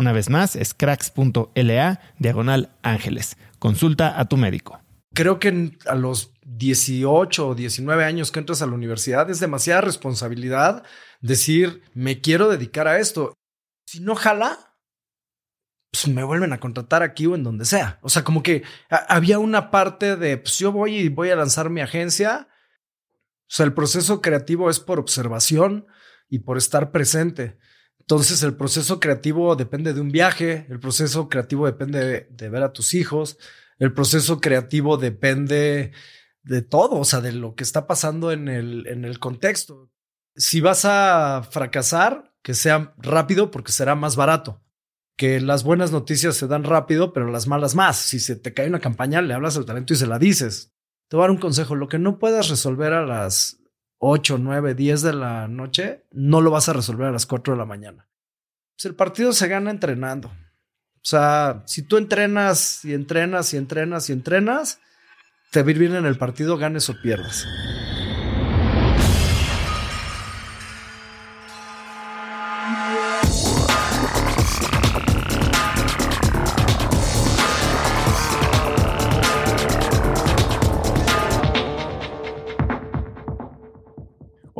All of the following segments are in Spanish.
Una vez más, es cracks.la diagonal ángeles. Consulta a tu médico. Creo que a los 18 o 19 años que entras a la universidad es demasiada responsabilidad decir, me quiero dedicar a esto. Si no jala, pues me vuelven a contratar aquí o en donde sea. O sea, como que había una parte de, pues yo voy y voy a lanzar mi agencia. O sea, el proceso creativo es por observación y por estar presente. Entonces el proceso creativo depende de un viaje, el proceso creativo depende de, ver a tus hijos, el proceso creativo depende de todo, o sea, de lo que está pasando en el, en el contexto. Si vas a fracasar, que sea rápido porque será más barato. Que las buenas noticias se dan rápido, pero las malas más. Si se te cae una campaña, le hablas al talento y se la dices. Te voy a dar un consejo. Lo que no puedas resolver a las 8, 9, 10 de la noche, no lo vas a resolver a las 4 de la mañana. Pues el partido se gana entrenando. O sea, si tú entrenas y entrenas y entrenas y entrenas, te va a ir bien en el partido, ganes o pierdas.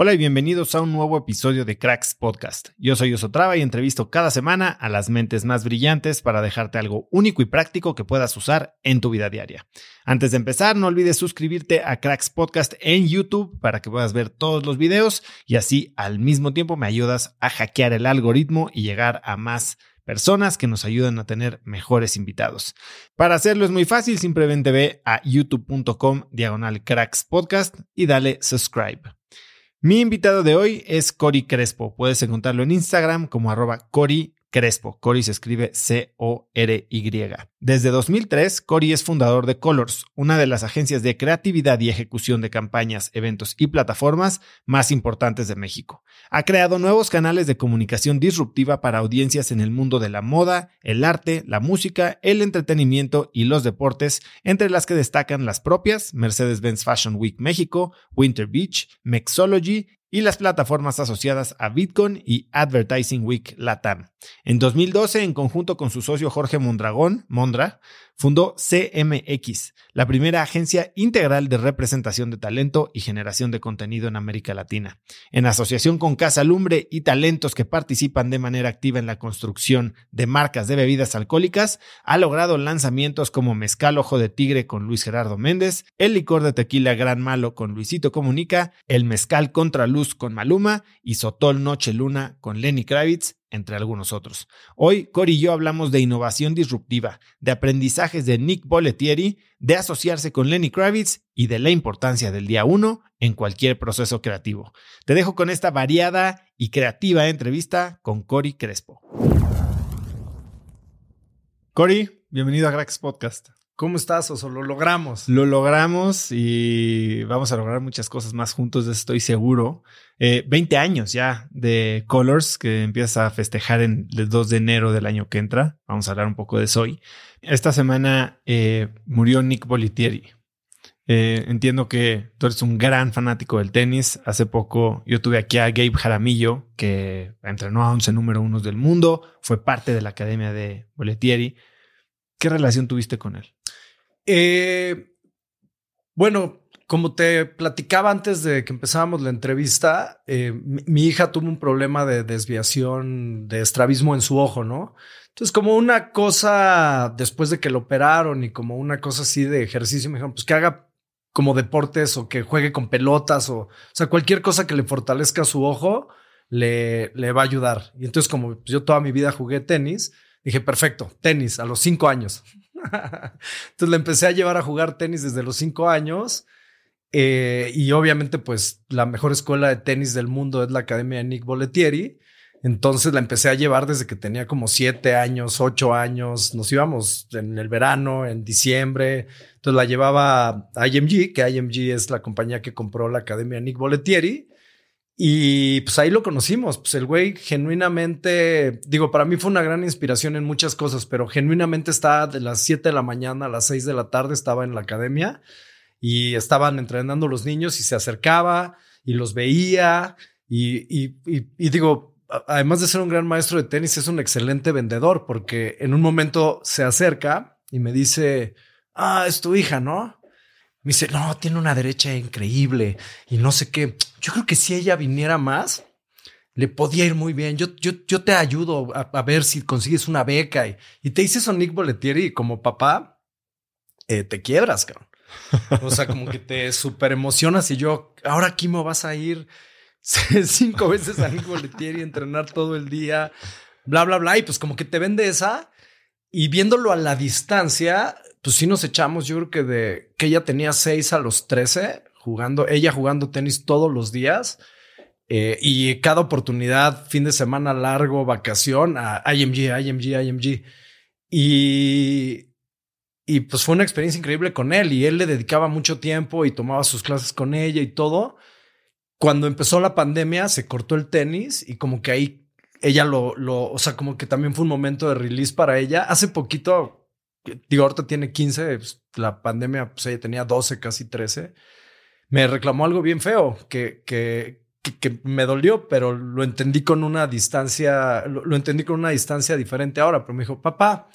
Hola y bienvenidos a un nuevo episodio de Cracks Podcast. Yo soy Osotrava y entrevisto cada semana a las mentes más brillantes para dejarte algo único y práctico que puedas usar en tu vida diaria. Antes de empezar, no olvides suscribirte a Cracks Podcast en YouTube para que puedas ver todos los videos y así al mismo tiempo me ayudas a hackear el algoritmo y llegar a más personas que nos ayudan a tener mejores invitados. Para hacerlo es muy fácil, simplemente ve a youtube.com diagonal cracks podcast y dale subscribe. Mi invitado de hoy es Cory Crespo. Puedes encontrarlo en Instagram como arroba Cory Crespo. Cory se escribe C-O-R-Y. Desde 2003, Cory es fundador de Colors, una de las agencias de creatividad y ejecución de campañas, eventos y plataformas más importantes de México. Ha creado nuevos canales de comunicación disruptiva para audiencias en el mundo de la moda, el arte, la música, el entretenimiento y los deportes, entre las que destacan las propias Mercedes-Benz Fashion Week México, Winter Beach, Mexology y las plataformas asociadas a Bitcoin y Advertising Week Latam. En 2012, en conjunto con su socio Jorge Mondragón, Mondra, fundó CMX, la primera agencia integral de representación de talento y generación de contenido en América Latina. En asociación con Casa Lumbre y talentos que participan de manera activa en la construcción de marcas de bebidas alcohólicas, ha logrado lanzamientos como Mezcal Ojo de Tigre con Luis Gerardo Méndez, el licor de tequila Gran Malo con Luisito Comunica, el Mezcal Contra Luz con Maluma y Sotol Noche Luna con Lenny Kravitz, entre algunos otros. Hoy, Cory y yo hablamos de innovación disruptiva, de aprendizajes de Nick Bollettieri, de asociarse con Lenny Kravitz y de la importancia del día uno en cualquier proceso creativo. Te dejo con esta variada y creativa entrevista con Cory Crespo. Cory, bienvenido a Grax Podcast. ¿Cómo estás, Oso? Lo logramos. Lo logramos y vamos a lograr muchas cosas más juntos, estoy seguro. 20 eh, años ya de Colors que empieza a festejar en el 2 de enero del año que entra. Vamos a hablar un poco de eso hoy. Esta semana eh, murió Nick Bolitieri. Eh, entiendo que tú eres un gran fanático del tenis. Hace poco yo tuve aquí a Gabe Jaramillo, que entrenó a 11 número uno del mundo, fue parte de la academia de Boletieri. ¿Qué relación tuviste con él? Eh, bueno, como te platicaba antes de que empezábamos la entrevista, eh, mi, hija tuvo un problema de desviación, de estrabismo en su ojo, ¿no? Entonces, como una cosa después de que lo operaron y como una cosa así de ejercicio, me dijeron, pues que haga como deportes o que juegue con pelotas o, o sea, cualquier cosa que le fortalezca su ojo le, le va a ayudar. Y entonces, como yo toda mi vida jugué tenis, dije, perfecto, tenis a los cinco años. Entonces le empecé a llevar a jugar tenis desde los cinco años. Eh, y obviamente, pues la mejor escuela de tenis del mundo es la Academia de Nick Boletieri. Entonces la empecé a llevar desde que tenía como siete años, ocho años. Nos íbamos en el verano, en diciembre. Entonces la llevaba a IMG, que IMG es la compañía que compró la Academia de Nick Boletieri. Y pues ahí lo conocimos. Pues el güey genuinamente, digo, para mí fue una gran inspiración en muchas cosas, pero genuinamente estaba de las 7 de la mañana a las 6 de la tarde, estaba en la academia y estaban entrenando los niños y se acercaba y los veía. Y, y, digo, además de ser un gran maestro de tenis, es un excelente vendedor porque en un momento se acerca y me dice, ah, es tu hija, ¿no? Me dice, no, tiene una derecha increíble y no sé qué. Yo creo que si ella viniera más, le podía ir muy bien. Yo, yo, yo te ayudo a, ver si consigues una beca y, te dice eso Nick Boletieri y como papá, eh, te quiebras, cabrón. O sea, como que te súper emocionas y yo, ahora aquí me vas a ir cinco veces a Nick Boletieri, entrenar todo el día, bla, bla, bla. Y pues como que te vende esa y viéndolo a la distancia, pues sí nos echamos, yo creo que de que ella tenía seis a los 13 jugando, ella jugando tenis todos los días. Eh, y cada oportunidad, fin de semana largo, vacación, a IMG, IMG, IMG. Y, y pues fue una experiencia increíble con él y él le dedicaba mucho tiempo y tomaba sus clases con ella y todo. Cuando empezó la pandemia se cortó el tenis y como que ahí ella lo, lo, o sea, como que también fue un momento de release para ella. Hace poquito, digo, ahorita tiene 15, pues, la pandemia, pues ella tenía 12, casi 13. Me reclamó algo bien feo que, que, que, me dolió, pero lo entendí con una distancia, lo, entendí con una distancia diferente ahora, pero me dijo, papá,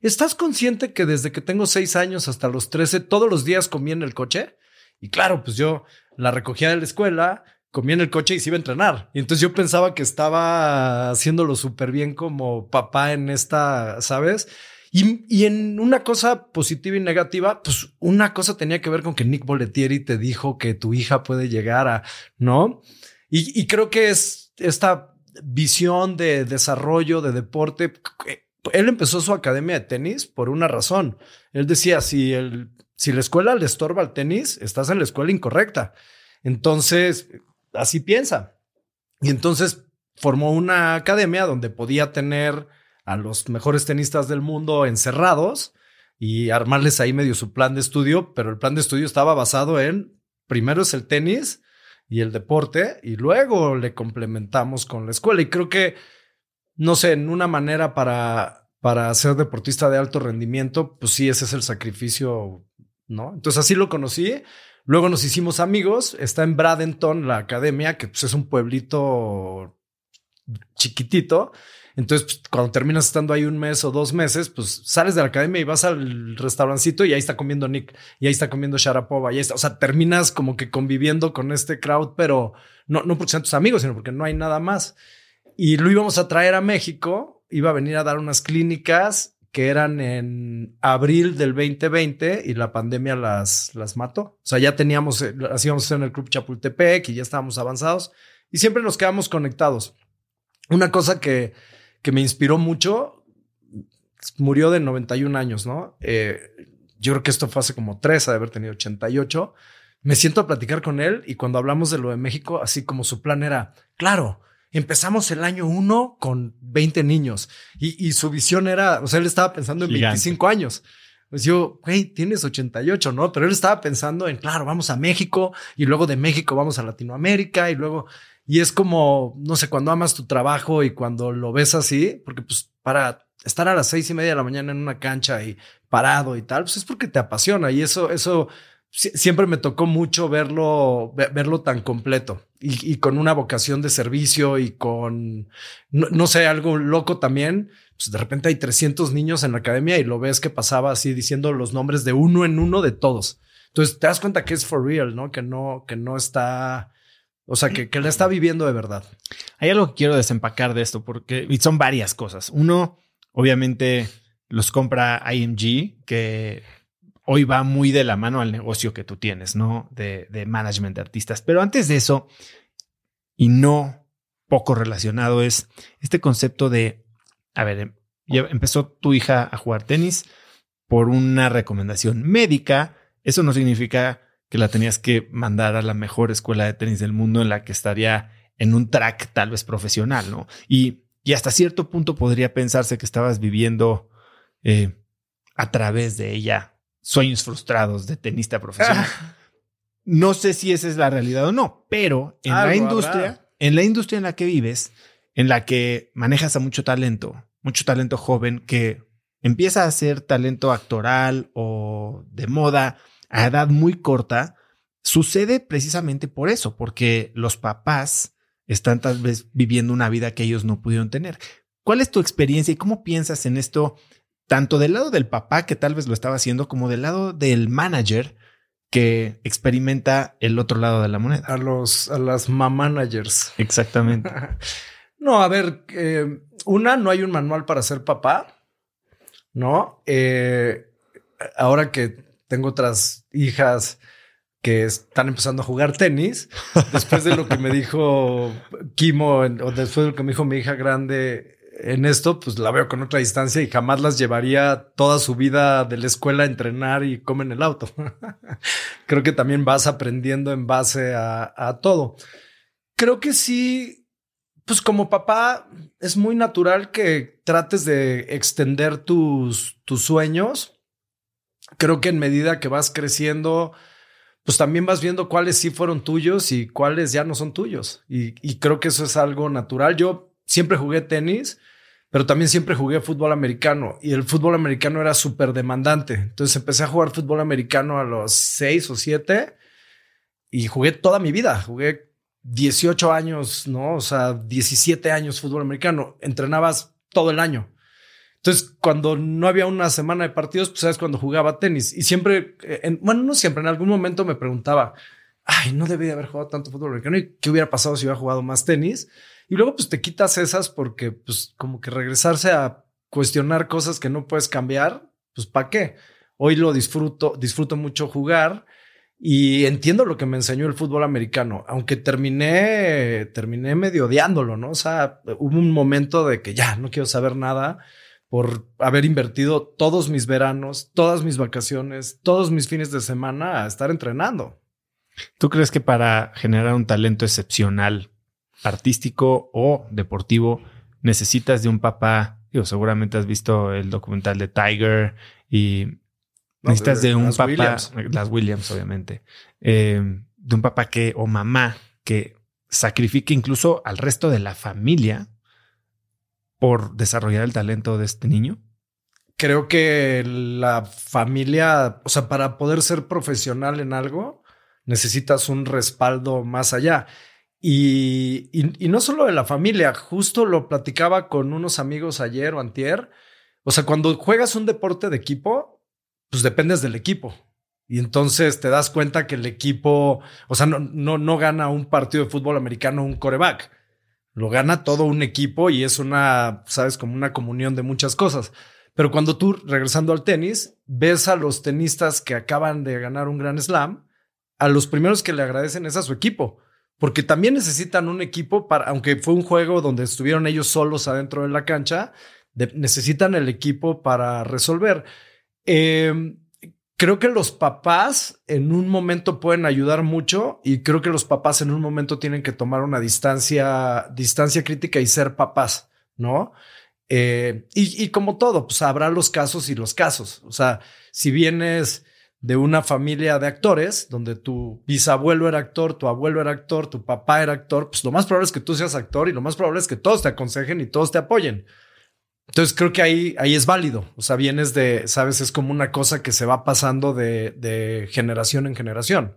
¿estás consciente que desde que tengo 6 años hasta los 13, todos los días comía en el coche? Y claro, pues yo la recogía de la escuela, comía en el coche y se iba a entrenar. Y entonces yo pensaba que estaba haciéndolo súper bien como papá en esta, ¿sabes? Y, en una cosa positiva y negativa, pues una cosa tenía que ver con que Nick Boletieri te dijo que tu hija puede llegar a, ¿no? Y, creo que es esta visión de desarrollo de deporte. Él empezó su academia de tenis por una razón. Él decía, si, el, si la escuela le estorba al tenis, estás en la escuela incorrecta. Entonces, así piensa. Y entonces formó una academia donde podía tener a los mejores tenistas del mundo encerrados y armarles ahí medio su plan de estudio, pero el plan de estudio estaba basado en, primero es el tenis y el deporte, y luego le complementamos con la escuela. Y creo que, no sé, en una manera para, para ser deportista de alto rendimiento, pues sí, ese es el sacrificio, ¿no? Entonces así lo conocí. Luego nos hicimos amigos. Está en Bradenton, la academia, que pues, es un pueblito chiquitito. Entonces, pues, cuando terminas estando ahí un mes o dos meses, pues sales de la academia y vas al restaurancito y ahí está comiendo Nick, y ahí está comiendo Sharapova, y está, o sea, terminas como que conviviendo con este crowd, pero no, no porque sean tus amigos, sino porque no hay nada más. Y lo íbamos a traer a México, iba a venir a dar unas clínicas que eran en abril del 2020 y la pandemia las, las mató. O sea, ya teníamos, eh, las íbamos en el Club Chapultepec y ya estábamos avanzados y siempre nos quedamos conectados. Una cosa que, que me inspiró mucho, murió de 91 años, ¿no? Eh, yo creo que esto fue hace como tres, de haber tenido 88. Me siento a platicar con él y cuando hablamos de lo de México, así como su plan era, claro, empezamos el año uno con 20 niños y, su visión era, o sea, él estaba pensando en 25 años. Pues yo, güey, tienes 88, ¿no? Pero él estaba pensando en, claro, vamos a México y luego de México vamos a Latinoamérica y luego, y es como, no sé, cuando amas tu trabajo y cuando lo ves así, porque pues para estar a las seis y media de la mañana en una cancha y parado y tal, pues es porque te apasiona y eso, eso siempre me tocó mucho verlo, verlo tan completo y, con una vocación de servicio y con, no, sé, algo loco también. Pues de repente hay 300 niños en la academia y lo ves que pasaba así diciendo los nombres de uno en uno de todos. Entonces te das cuenta que es for real, ¿no? Que no, que no está, o sea, que, que la está viviendo de verdad. Hay algo que quiero desempacar de esto porque son varias cosas. Uno, obviamente los compra IMG, que hoy va muy de la mano al negocio que tú tienes, ¿no? De, de management de artistas. Pero antes de eso, y no poco relacionado, es este concepto de, a ver, em, empezó tu hija a jugar tenis por una recomendación médica. Eso no significa que la tenías que mandar a la mejor escuela de tenis del mundo en la que estaría en un track tal vez profesional, ¿no? Y, y hasta cierto punto podría pensarse que estabas viviendo eh, a través de ella sueños frustrados de tenista profesional. no sé si esa es la realidad o no, pero en la industria, en la industria en la que vives, en la que manejas a mucho talento, mucho talento joven que empieza a ser talento actoral o de moda a edad muy corta, sucede precisamente por eso, porque los papás están tal vez viviendo una vida que ellos no pudieron tener. ¿Cuál es tu experiencia y cómo piensas en esto tanto del lado del papá que tal vez lo estaba haciendo como del lado del manager que experimenta el otro lado de la moneda. A los, a las managers. Exactamente. no, a ver, eh, una, no hay un manual para ser papá, ¿no? Eh, ahora que tengo otras hijas que están empezando a jugar tenis, después de lo que me dijo Kimo, o después de lo que me dijo mi hija grande, en esto, pues la veo con otra distancia y jamás las llevaría toda su vida de la escuela a entrenar y comer en el auto. Creo que también vas aprendiendo en base a, todo. Creo que sí, pues como papá es muy natural que trates de extender tus, tus sueños. Creo que en medida que vas creciendo, pues también vas viendo cuáles sí fueron tuyos y cuáles ya no son tuyos. Y, creo que eso es algo natural. Yo siempre jugué tenis, pero también siempre jugué fútbol americano y el fútbol americano era súper demandante. Entonces empecé a jugar fútbol americano a los seis o siete y jugué toda mi vida. Jugué 18 años, ¿no? O sea, 17 años fútbol americano. Entrenabas todo el año. Entonces, cuando no había una semana de partidos, pues sabes cuando jugaba tenis. Y siempre, en, bueno, no siempre, en algún momento me preguntaba, ay, no debía haber jugado tanto fútbol americano y qué hubiera pasado si hubiera jugado más tenis. Y luego pues te quitas esas porque pues como que regresarse a cuestionar cosas que no puedes cambiar, pues ¿para qué? Hoy lo disfruto, disfruto mucho jugar y entiendo lo que me enseñó el fútbol americano, aunque terminé, terminé medio odiándolo, ¿no? O sea, hubo un momento de que ya no quiero saber nada por haber invertido todos mis veranos, todas mis vacaciones, todos mis fines de semana a estar entrenando. ¿Tú crees que para generar un talento excepcional artístico o deportivo, necesitas de un papá. Digo, seguramente has visto el documental de Tiger y necesitas de, un papá, las Williams, obviamente, eh, de un papá que o mamá que sacrifique incluso al resto de la familia por desarrollar el talento de este niño? Creo que la familia, o sea, para poder ser profesional en algo, necesitas un respaldo más allá. Y, y, no solo de la familia, justo lo platicaba con unos amigos ayer o antier. O sea, cuando juegas un deporte de equipo, pues dependes del equipo. Y entonces te das cuenta que el equipo, o sea, no, no, no gana un partido de fútbol americano un coreback. Lo gana todo un equipo y es una, sabes, como una comunión de muchas cosas. Pero cuando tú, regresando al tenis, ves a los tenistas que acaban de ganar un gran slam, a los primeros que le agradecen es a su equipo, porque también necesitan un equipo para, aunque fue un juego donde estuvieron ellos solos adentro de la cancha, necesitan el equipo para resolver. Eh, creo que los papás en un momento pueden ayudar mucho y creo que los papás en un momento tienen que tomar una distancia, distancia crítica y ser papás, ¿no? Eh, y, como todo, pues habrá los casos y los casos. O sea, si vienes de una familia de actores, donde tu bisabuelo era actor, tu abuelo era actor, tu papá era actor, pues lo más probable es que tú seas actor y lo más probable es que todos te aconsejen y todos te apoyen. Entonces creo que ahí, ahí es válido. O sea, vienes de, sabes, es como una cosa que se va pasando de, generación en generación.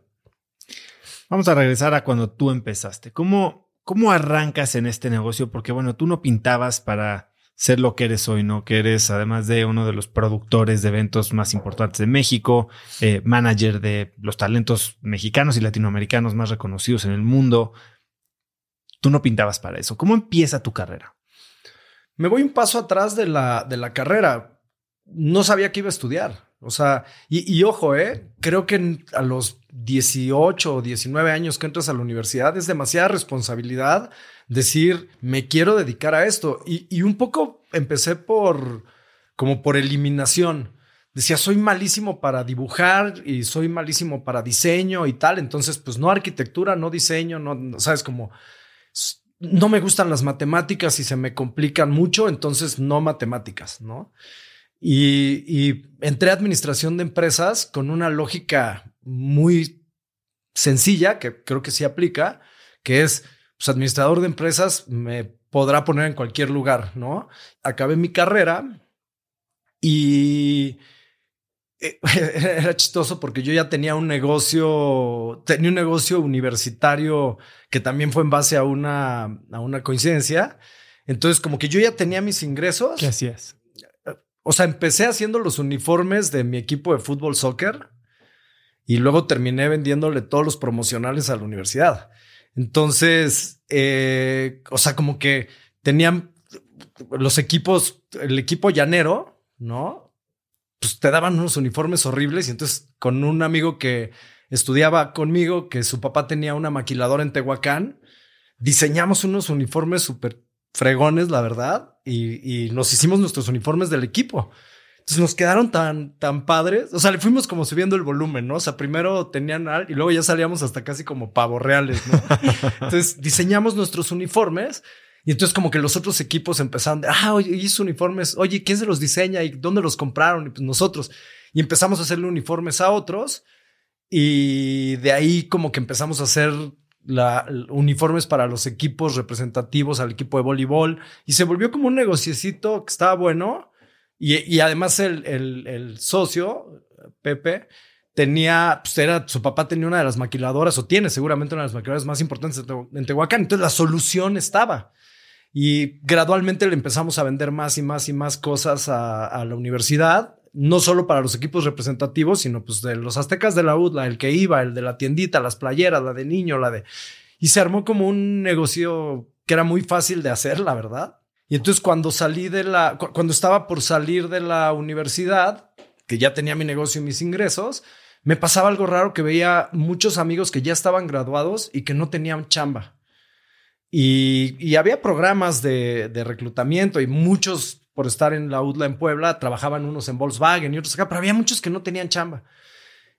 Vamos a regresar a cuando tú empezaste. ¿Cómo, ¿Cómo arrancas en este negocio? Porque bueno, tú no pintabas para ser lo que eres hoy, ¿no? Que eres, además de uno de los productores de eventos más importantes de México, eh, manager de los talentos mexicanos y latinoamericanos más reconocidos en el mundo. Tú no pintabas para eso. ¿Cómo empieza tu carrera? Me voy un paso atrás de la, de la carrera. No sabía que iba a estudiar. O sea, y, ojo, eh, creo que a los 18 o 19 años que entras a la universidad es demasiada responsabilidad decir, me quiero dedicar a esto. Y, y un poco empecé por, como por eliminación. Decía, soy malísimo para dibujar y soy malísimo para diseño y tal. Entonces, pues no arquitectura, no diseño, no, no sabes, como no me gustan las matemáticas y se me complican mucho, entonces no matemáticas, ¿no? Y, entré a administración de empresas con una lógica muy sencilla, que creo que sí aplica, que es, pues administrador de empresas me podrá poner en cualquier lugar, ¿no? Acabé mi carrera y era chistoso porque yo ya tenía un negocio, tenía un negocio universitario que también fue en base a una, a una coincidencia. Entonces, como que yo ya tenía mis ingresos. ¿Qué hacías? O sea, empecé haciendo los uniformes de mi equipo de fútbol soccer y luego terminé vendiéndole todos los promocionales a la universidad. Entonces, eh, o sea, como que tenían los equipos, el equipo llanero, ¿no? Pues te daban unos uniformes horribles y entonces con un amigo que estudiaba conmigo, que su papá tenía una maquiladora en Tehuacán, diseñamos unos uniformes súper fregones, la verdad, y, nos hicimos nuestros uniformes del equipo. Entonces nos quedaron tan, tan padres. O sea, le fuimos como subiendo el volumen, ¿no? O sea, primero tenían y luego ya salíamos hasta casi como pavos reales, ¿no? Entonces diseñamos nuestros uniformes y entonces como que los otros equipos empezaron, ah, oye, hizo uniformes, oye, ¿quién se los diseña y dónde los compraron? Y pues nosotros. Y empezamos a hacerle uniformes a otros y de ahí como que empezamos a hacer la, uniformes para los equipos representativos al equipo de voleibol y se volvió como un negociecito que estaba bueno y, y además el, el, socio, Pepe, tenía, pues era, su papá tenía una de las maquiladoras o tiene seguramente una de las maquiladoras más importantes en Tehuacán, entonces la solución estaba. Y gradualmente le empezamos a vender más y más y más cosas a, la universidad, no solo para los equipos representativos, sino pues de los aztecas de la UDLA, el que iba, el de la tiendita, las playeras, la de niño, la de... Y se armó como un negocio que era muy fácil de hacer, la verdad. Y entonces cuando salí de la, cuando estaba por salir de la universidad, que ya tenía mi negocio y mis ingresos, me pasaba algo raro que veía muchos amigos que ya estaban graduados y que no tenían chamba. Y, había programas de, reclutamiento y muchos, por estar en la UDLA en Puebla, trabajaban unos en Volkswagen y otros acá, pero había muchos que no tenían chamba.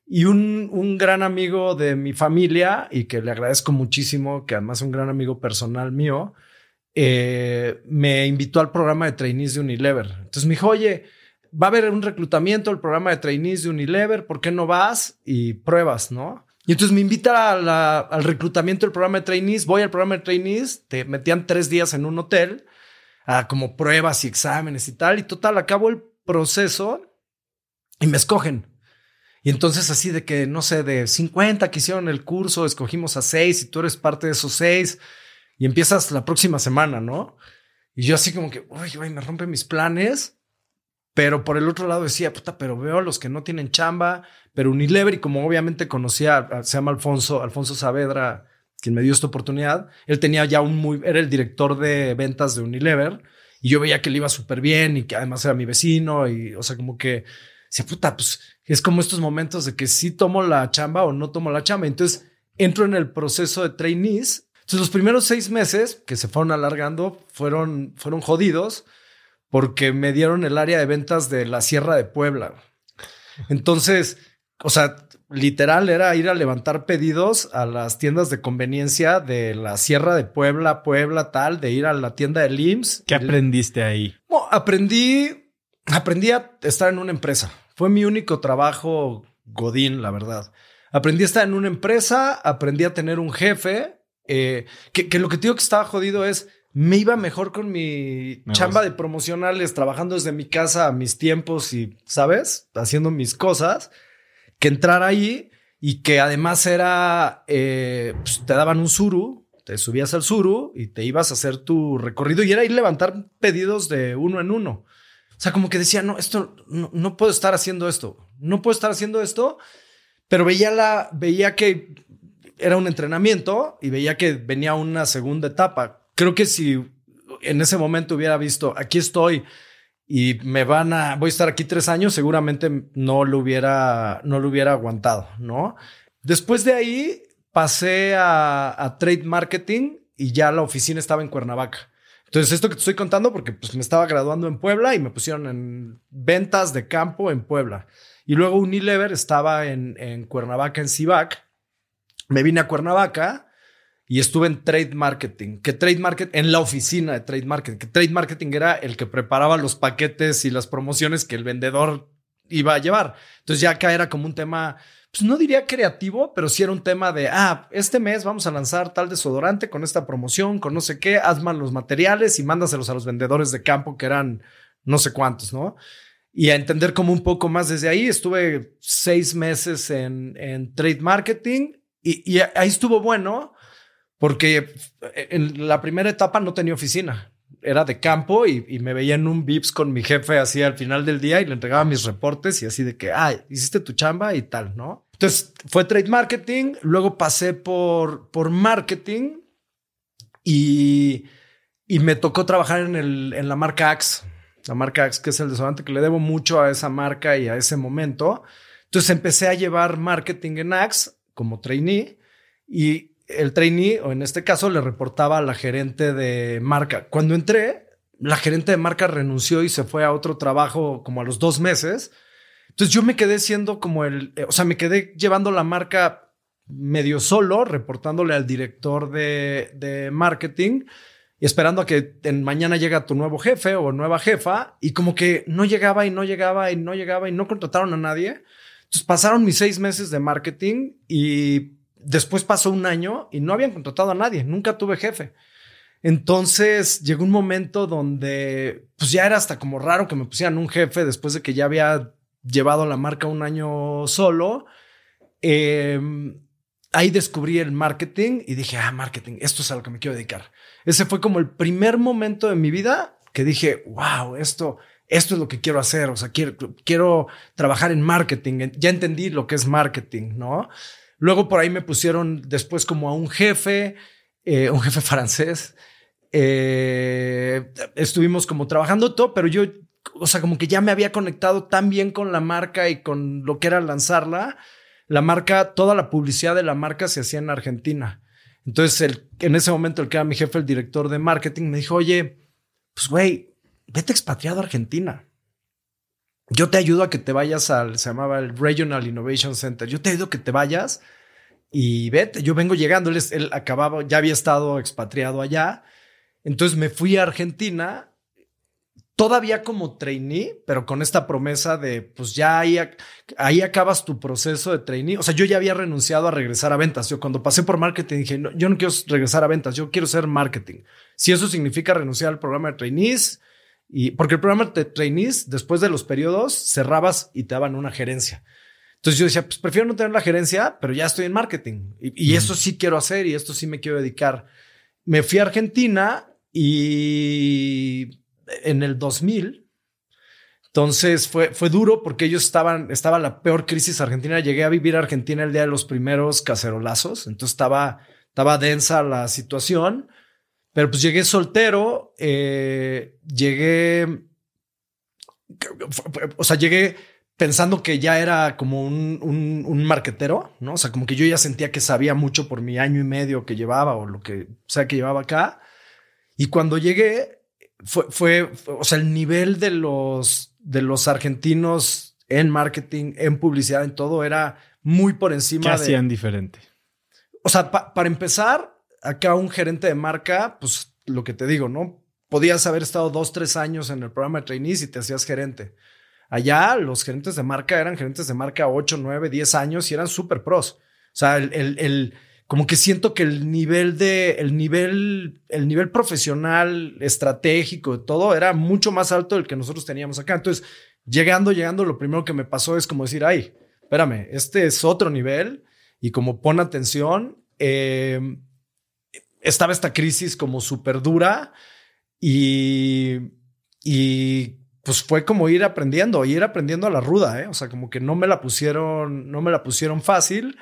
Y un, gran amigo de mi familia, y que le agradezco muchísimo, que además es un gran amigo personal mío, eh, me invitó al programa de trainees de Unilever. Entonces me dijo, oye, va a haber un reclutamiento, el programa de trainees de Unilever, ¿por qué no vas y pruebas, no? Y entonces me invita al reclutamiento del programa de trainees. Voy al programa de trainees. Te metían tres días en un hotel a como pruebas y exámenes y tal. Y total, acabo el proceso y me escogen. Y entonces así de que, no sé, de 50 que hicieron el curso, escogimos a seis y tú eres parte de esos seis y empiezas la próxima semana, ¿no? Y yo así como que, uy, uy, me rompen mis planes. Pero por el otro lado decía, puta, pero veo a los que no tienen chamba, pero Unilever, y como obviamente conocía, se llama Alfonso, Alfonso Saavedra, quien me dio esta oportunidad, él tenía ya un muy, era el director de ventas de Unilever, y yo veía que le iba súper bien y que además era mi vecino, y o sea, como que decía, puta, pues es como estos momentos de que sí tomo la chamba o no tomo la chamba. Entonces entro en el proceso de trainees. Entonces los primeros seis meses que se fueron alargando fueron, fueron jodidos porque me dieron el área de ventas de la Sierra de Puebla. Entonces, o sea, literal era ir a levantar pedidos a las tiendas de conveniencia de la Sierra de Puebla, Puebla, tal, de ir a la tienda de LIMS. ¿Qué aprendiste ahí? aprendí, aprendí a estar en una empresa. Fue mi único trabajo godín, la verdad. Aprendí a estar en una empresa, aprendí a tener un jefe, eh, que, que, lo que te digo que estaba jodido es, me iba mejor con mi chamba de promocionales, trabajando desde mi casa a mis tiempos y, ¿sabes? Haciendo mis cosas, que entrar ahí y que además era, eh, pues, te daban un suru, te subías al suru y te ibas a hacer tu recorrido y era ir levantar pedidos de uno en uno. O sea, como que decía, no, esto, no, no puedo estar haciendo esto, no puedo estar haciendo esto, pero veía la, veía que era un entrenamiento y veía que venía una segunda etapa creo que si en ese momento hubiera visto, aquí estoy y me van a, voy a estar aquí tres años, seguramente no lo hubiera, no lo hubiera aguantado, ¿no? Después de ahí pasé a, trade marketing y ya la oficina estaba en Cuernavaca. Entonces, esto que te estoy contando, porque pues, me estaba graduando en Puebla y me pusieron en ventas de campo en Puebla. Y luego Unilever estaba en, Cuernavaca, en Civac. Me vine a Cuernavaca y estuve en trade marketing, que trade marketing, en la oficina de trade marketing, que trade marketing era el que preparaba los paquetes y las promociones que el vendedor iba a llevar. Entonces ya acá era como un tema, pues no diría creativo, pero sí era un tema de, ah, este mes vamos a lanzar tal desodorante con esta promoción, con no sé qué, hazme los materiales y mándaselos a los vendedores de campo que eran no sé cuántos, ¿no? Y a entender como un poco más desde ahí. Estuve seis meses en, en trade marketing y, y ahí estuvo bueno porque en la primera etapa no tenía oficina, era de campo y, me veía en un VIPS con mi jefe así al final del día y le entregaba mis reportes y así de que, ah, hiciste tu chamba y tal, ¿no? Entonces fue trade marketing, luego pasé por, por marketing y, y me tocó trabajar en, el, en la marca Axe, la marca Axe, que es el desodorante que le debo mucho a esa marca y a ese momento. Entonces empecé a llevar marketing en Axe como trainee y el trainee, o en este caso, le reportaba a la gerente de marca. Cuando entré, la gerente de marca renunció y se fue a otro trabajo como a los dos meses. Entonces yo me quedé siendo como el, eh, o sea, me quedé llevando la marca medio solo, reportándole al director de, marketing y esperando a que en mañana llega tu nuevo jefe o nueva jefa y como que no llegaba y no llegaba y no llegaba y no contrataron a nadie. Entonces pasaron mis seis meses de marketing y Después pasó un año y no habían contratado a nadie, nunca tuve jefe. Entonces llegó un momento donde pues ya era hasta como raro que me pusieran un jefe después de que ya había llevado la marca un año solo. Em, ahí descubrí el marketing y dije, ah, marketing, esto es a lo que me quiero dedicar. Ese fue como el primer momento de mi vida que dije, wow, esto, esto es lo que quiero hacer. O sea, quiero, quiero trabajar en marketing. Ya entendí lo que es marketing, ¿no? Luego por ahí me pusieron después como a un jefe, eh, un jefe francés. Eh, estuvimos como trabajando todo, pero yo, o sea, como que ya me había conectado tan bien con la marca y con lo que era lanzarla. La marca, toda la publicidad de la marca se hacía en Argentina. Entonces, en ese momento, el que era mi jefe, el director de marketing, me dijo, oye, pues güey, vete expatriado a Argentina yo te ayudo a que te vayas al, se llamaba el Regional Innovation Center, yo te ayudo a que te vayas y vete, yo vengo llegando, él, él acababa, ya había estado expatriado allá, entonces me fui a Argentina, todavía como trainee, pero con esta promesa de, pues ya ahí, ahí acabas tu proceso de trainee, o sea, yo ya había renunciado a regresar a ventas, yo cuando pasé por marketing dije, no, yo no quiero regresar a ventas, yo quiero ser marketing, si eso significa renunciar al programa de trainees, y porque el programa de trainees, después de los periodos, cerrabas y te daban una gerencia. Entonces yo decía, pues prefiero no tener la gerencia, pero ya estoy en marketing. Y, y esto sí quiero hacer y esto sí me quiero dedicar. Me fui a Argentina y en el 2000. Entonces fue, fue duro porque ellos estaban, estaba la peor crisis argentina. Llegué a vivir Argentina el día de los primeros cacerolazos. Entonces estaba, estaba densa la situación. Pero pues llegué soltero, eh, llegué, o sea, llegué pensando que ya era como un, un, marquetero, ¿no? O sea, como que yo ya sentía que sabía mucho por mi año y medio que llevaba o lo que sea que llevaba acá. Y cuando llegué, fue, fue, o sea, el nivel de los, de los argentinos en marketing, en publicidad, en todo, era muy por encima ¿Qué hacían diferente? O sea, para empezar, acá un gerente de marca, pues lo que te digo, ¿no? Podías haber estado dos, tres años en el programa de trainees y te hacías gerente. Allá los gerentes de marca eran gerentes de marca 8, 9, 10 años y eran súper pros. O sea, el, el, como que siento que el nivel de, el nivel, el nivel profesional, estratégico, todo era mucho más alto del que nosotros teníamos acá. Entonces, llegando, llegando, lo primero que me pasó es como decir, ay, espérame, este es otro nivel y como pon atención, eh, estaba esta crisis como súper dura y, y pues fue como ir aprendiendo, ir aprendiendo a la ruda, ¿eh? O sea, como que no me la pusieron, no me la pusieron fácil,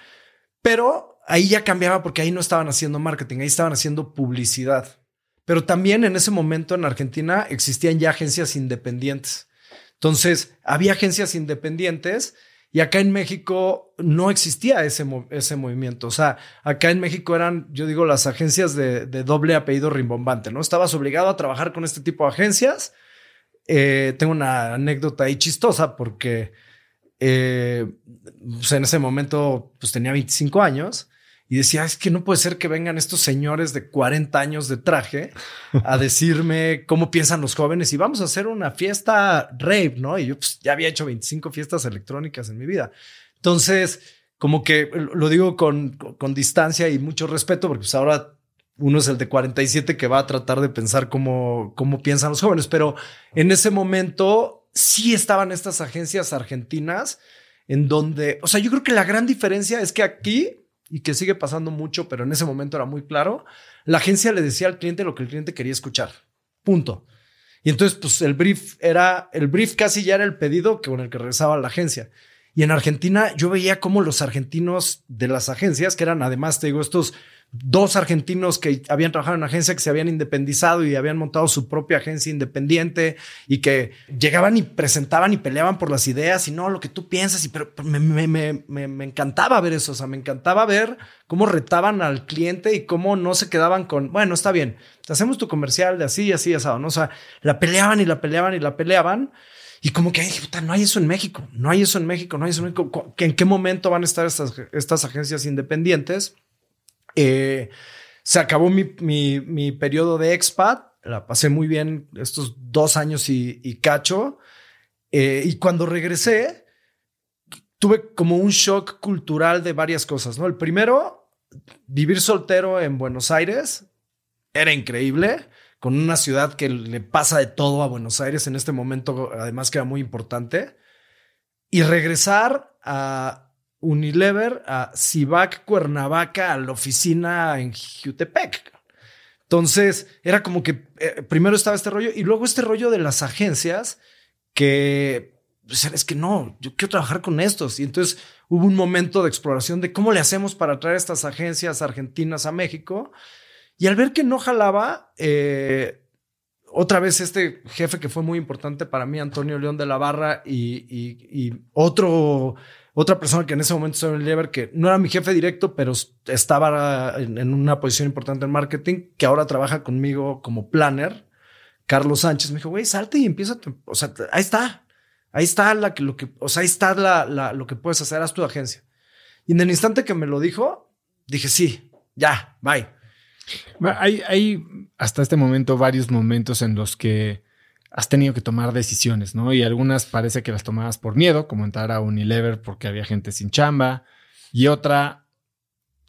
pero ahí ya cambiaba porque ahí no estaban haciendo marketing, ahí estaban haciendo publicidad. Pero también en ese momento en Argentina existían ya agencias independientes. Entonces, había agencias independientes y acá en México no existía ese, ese movimiento. O sea, acá en México eran, yo digo, las agencias de, doble apellido rimbombante, ¿no? Estabas obligado a trabajar con este tipo de agencias eh, tengo una anécdota ahí chistosa porque eh, pues, en ese momento pues tenía 25 años y decía, es que no puede ser que vengan estos señores de 40 años de traje a decirme cómo piensan los jóvenes y vamos a hacer una fiesta rave, ¿no? Y yo pues, ya había hecho 25 fiestas electrónicas en mi vida. Entonces, como que lo digo con, con distancia y mucho respeto, porque pues ahora uno es el de 47 que va a tratar de pensar cómo, cómo piensan los jóvenes, pero en ese momento sí estaban estas agencias argentinas en donde, o sea, yo creo que la gran diferencia es que aquí, y que sigue pasando mucho, pero en ese momento era muy claro, la agencia le decía al cliente lo que el cliente quería escuchar. Punto. Y entonces, pues el brief era, el brief casi ya era el pedido con el que regresaba la agencia. Y en Argentina yo veía cómo los argentinos de las agencias, que eran además, te digo, estos dos argentinos que habían trabajado en una agencia que se habían independizado y habían montado su propia agencia independiente y que llegaban y presentaban y peleaban por las ideas y no lo que tú piensas y pero, me, me, me, encantaba ver eso, o sea, me encantaba ver cómo retaban al cliente y cómo no se quedaban con, bueno, está bien, te hacemos tu comercial de así y así, asado, ¿no? O sea, la peleaban y la peleaban y la peleaban. Y como que dije, puta, no hay eso en México, no hay eso en México, no hay eso en México. ¿En qué momento van a estar estas, estas agencias independientes? Eh, se acabó mi, mi, periodo de expat, la pasé muy bien estos dos años y, cacho. Eh, y cuando regresé, tuve como un shock cultural de varias cosas, ¿no? El primero, vivir soltero en Buenos Aires era increíble, con una ciudad que le pasa de todo a Buenos Aires en este momento, además que era muy importante. Y regresar a Unilever a Cibac Cuernavaca a la oficina en Jutepec. Entonces, era como que eh, primero estaba este rollo y luego este rollo de las agencias que pues, es que no, yo quiero trabajar con estos. Y entonces hubo un momento de exploración de cómo le hacemos para traer estas agencias argentinas a México. Y al ver que no jalaba, eh, otra vez este jefe que fue muy importante para mí, Antonio León de la Barra, y, otro otra persona que en ese momento estaba en Lever, que no era mi jefe directo, pero estaba en, una posición importante en marketing, que ahora trabaja conmigo como planner, Carlos Sánchez, me dijo, güey, salte y empieza, o sea, ahí está, ahí está la que, lo que, o sea, ahí está la, lo que puedes hacer, haz tu agencia. Y en el instante que me lo dijo, dije, sí, ya, bye. Hay, hay hasta este momento varios momentos en los que has tenido que tomar decisiones, ¿no? Y algunas parece que las tomabas por miedo, como entrar a Unilever porque había gente sin chamba, y otra,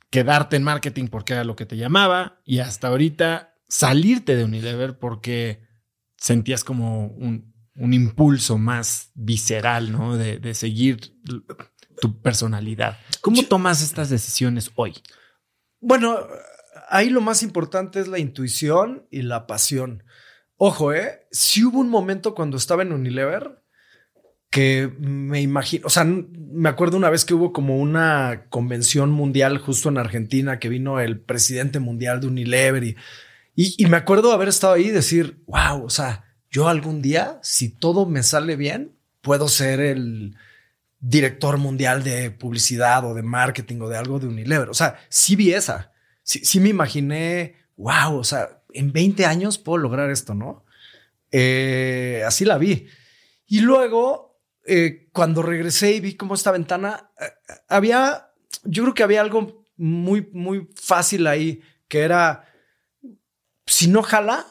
quedarte en marketing porque era lo que te llamaba, y hasta ahorita salirte de Unilever porque sentías como un, impulso más visceral, ¿no? De, seguir. tu personalidad. ¿Cómo tomas estas decisiones hoy? Bueno, ahí lo más importante es la intuición y la pasión. Ojo, ¿eh? Si hubo un momento cuando estaba en Unilever que me imagino, o sea, me acuerdo una vez que hubo como una convención mundial justo en Argentina que vino el presidente mundial de Unilever y, y, me acuerdo haber estado ahí y decir, wow, o sea, yo algún día, si todo me sale bien, puedo ser el director mundial de publicidad o de marketing o de algo de Unilever. O sea, sí vi esa, sí, sí me imaginé, wow, o sea, en 20 años puedo lograr esto, ¿no? Eh, así la vi. Y luego eh, cuando regresé y vi cómo esta ventana, eh, había, yo creo que había algo muy, muy fácil ahí, que era, si no jala,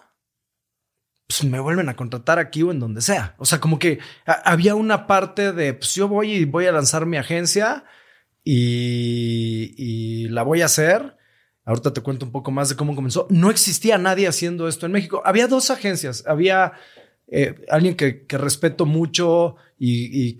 pues me vuelven a contratar aquí o en donde sea. O sea, como que había una parte de, pues yo voy y voy a lanzar mi agencia y, y la voy a hacer. Ahorita te cuento un poco más de cómo comenzó. No existía nadie haciendo esto en México. Había dos agencias. Había eh, alguien que, respeto mucho y,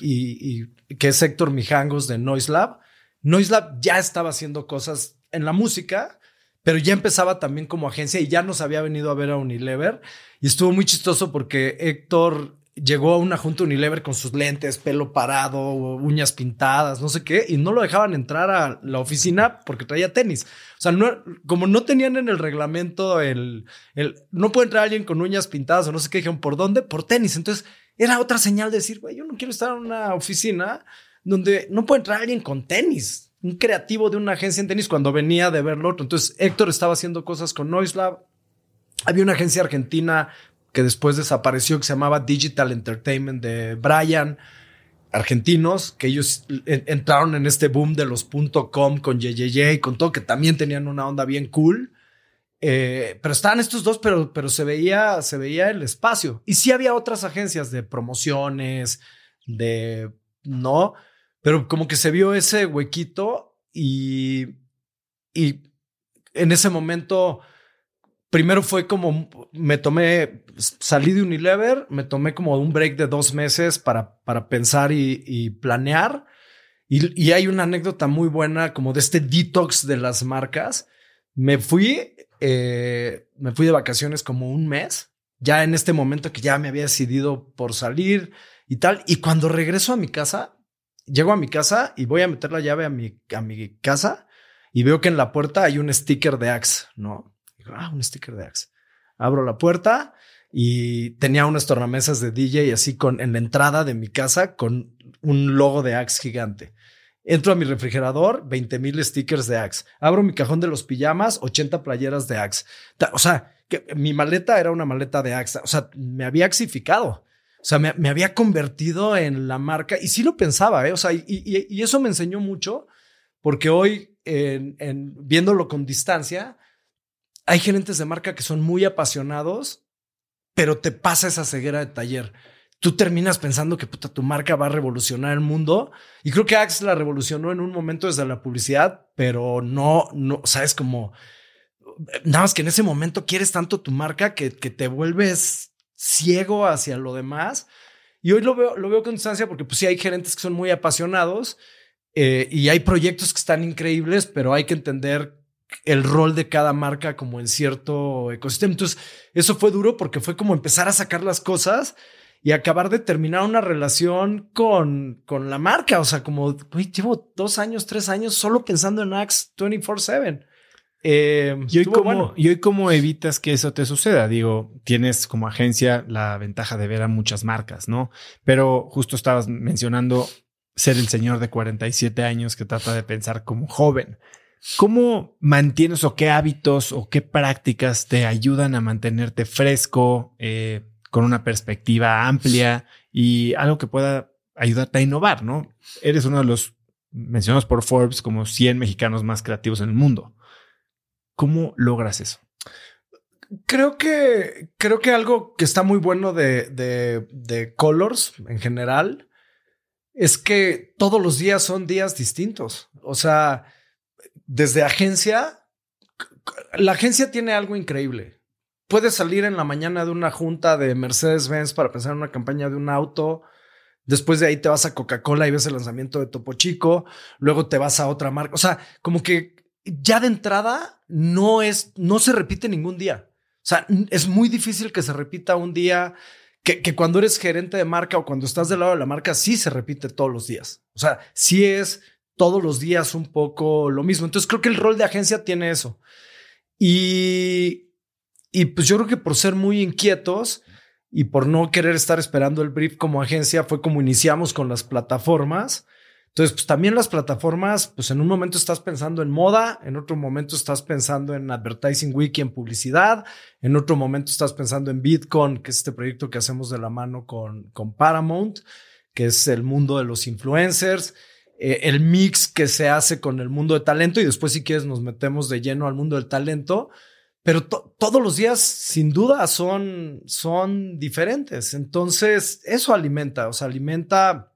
que es Héctor Mijangos de Noise Lab. Noise Lab ya estaba haciendo cosas en la música, pero ya empezaba también como agencia y ya nos había venido a ver a Unilever. Y estuvo muy chistoso porque Héctor llegó a una junta Unilever con sus lentes, pelo parado, uñas pintadas, no sé qué, y no lo dejaban entrar a la oficina porque traía tenis. O sea, como no tenían en el reglamento el, el, no puede entrar alguien con uñas pintadas o no sé qué, dijeron, ¿por dónde? Por tenis. Entonces, era otra señal de decir, güey, yo no quiero estar en una oficina donde no puede entrar alguien con tenis. Un creativo de una agencia en tenis cuando venía de verlo. Entonces, Héctor estaba haciendo cosas con Noise Lab. Había una agencia argentina que después desapareció, que se llamaba Digital Entertainment de Brian, argentinos, que ellos entraron en este boom de los .com con JJJ y con todo, que también tenían una onda bien cool. Eh, pero estaban estos dos, pero, pero se veía, se veía el espacio. Y sí había otras agencias de promociones, de no, pero como que se vio ese huequito y, y en ese momento primero fue como me tomé, salí de Unilever, me tomé como un break de dos meses para, para pensar y, planear. Y, hay una anécdota muy buena como de este detox de las marcas. Me fui, eh, me fui de vacaciones como un mes, ya en este momento que ya me había decidido por salir y tal. Y cuando regreso a mi casa, llego a mi casa y voy a meter la llave a mi, a mi casa y veo que en la puerta hay un sticker de Axe, ¿no? Ah, un sticker de Axe. Abro la puerta y tenía unas tornamesas de DJ así con en la entrada de mi casa con un logo de Axe gigante. Entro a mi refrigerador, 20 mil stickers de Axe. Abro mi cajón de los pijamas, 80 playeras de Axe. O sea, que mi maleta era una maleta de Axe. O sea, me había axificado. O sea, me, había convertido en la marca y sí lo pensaba, ¿eh? O sea, y, eso me enseñó mucho porque hoy, en, viéndolo con distancia, hay gerentes de marca que son muy apasionados, pero te pasa esa ceguera de taller. Tú terminas pensando que puta, tu marca va a revolucionar el mundo. Y creo que Axe la revolucionó en un momento desde la publicidad, pero no, no, sabes como nada más que en ese momento quieres tanto tu marca que, te vuelves ciego hacia lo demás. Y hoy lo veo, lo veo con distancia porque pues sí hay gerentes que son muy apasionados eh, y hay proyectos que están increíbles, pero hay que entender el rol de cada marca como en cierto ecosistema. Entonces, eso fue duro porque fue como empezar a sacar las cosas y acabar de terminar una relación con, con la marca. O sea, como, llevo dos años, tres años solo pensando en Axe 24/7. Eh, ¿Y, hoy cómo, ¿Y hoy cómo evitas que eso te suceda? Digo, tienes como agencia la ventaja de ver a muchas marcas, ¿no? Pero justo estabas mencionando ser el señor de 47 años que trata de pensar como joven. ¿Cómo mantienes o qué hábitos o qué prácticas te ayudan a mantenerte fresco, eh, con una perspectiva amplia y algo que pueda ayudarte a innovar, ¿no? Eres uno de los mencionados por Forbes como 100 mexicanos más creativos en el mundo. ¿Cómo logras eso? Creo que, creo que algo que está muy bueno de, de, de Colors en general es que todos los días son días distintos. O sea, desde agencia, la agencia tiene algo increíble. Puedes salir en la mañana de una junta de Mercedes-Benz para pensar en una campaña de un auto Después de ahí te vas a Coca-Cola y ves el lanzamiento de Topo Chico. Luego te vas a otra marca. O sea, como que ya de entrada no es, no se repite ningún día. O sea, es muy difícil que se repita un día que, que, cuando eres gerente de marca o cuando estás del lado de la marca, sí se repite todos los días. O sea, sí es todos los días un poco lo mismo. Entonces creo que el rol de agencia tiene eso. Y, y pues yo creo que por ser muy inquietos y por no querer estar esperando el brief como agencia, fue como iniciamos con las plataformas. Entonces, pues también las plataformas, pues en un momento estás pensando en moda, en otro momento estás pensando en Advertising Wiki, en publicidad, en otro momento estás pensando en Bitcoin, que es este proyecto que hacemos de la mano con, con Paramount, que es el mundo de los influencers. Eh, el mix que se hace con el mundo de talento y después si quieres nos metemos de lleno al mundo del talento, pero todos los días sin duda son, son diferentes. Entonces eso alimenta, o sea, alimenta,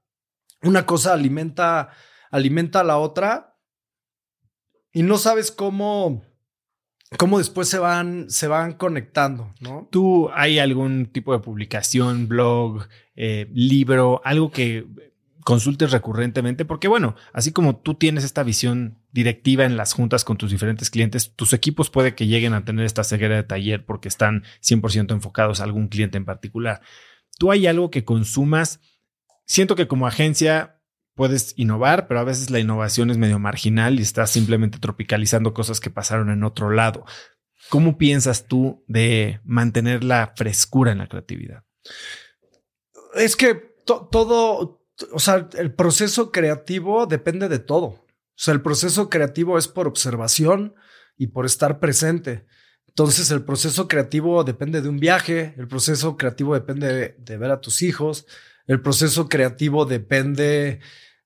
una cosa alimenta, alimenta a la otra y no sabes cómo, cómo después se van, se van conectando, ¿no? ¿Tú hay algún tipo de publicación, blog, eh, libro, algo que consultes recurrentemente, porque bueno, así como tú tienes esta visión directiva en las juntas con tus diferentes clientes, tus equipos puede que lleguen a tener esta ceguera de taller porque están 100% enfocados a algún cliente en particular. Tú hay algo que consumas. Siento que como agencia puedes innovar, pero a veces la innovación es medio marginal y estás simplemente tropicalizando cosas que pasaron en otro lado. ¿Cómo piensas tú de mantener la frescura en la creatividad? Es que todo, o sea, el proceso creativo depende de todo. O sea, el proceso creativo es por observación y por estar presente. Entonces, el proceso creativo depende de un viaje, el proceso creativo depende de, ver a tus hijos, el proceso creativo depende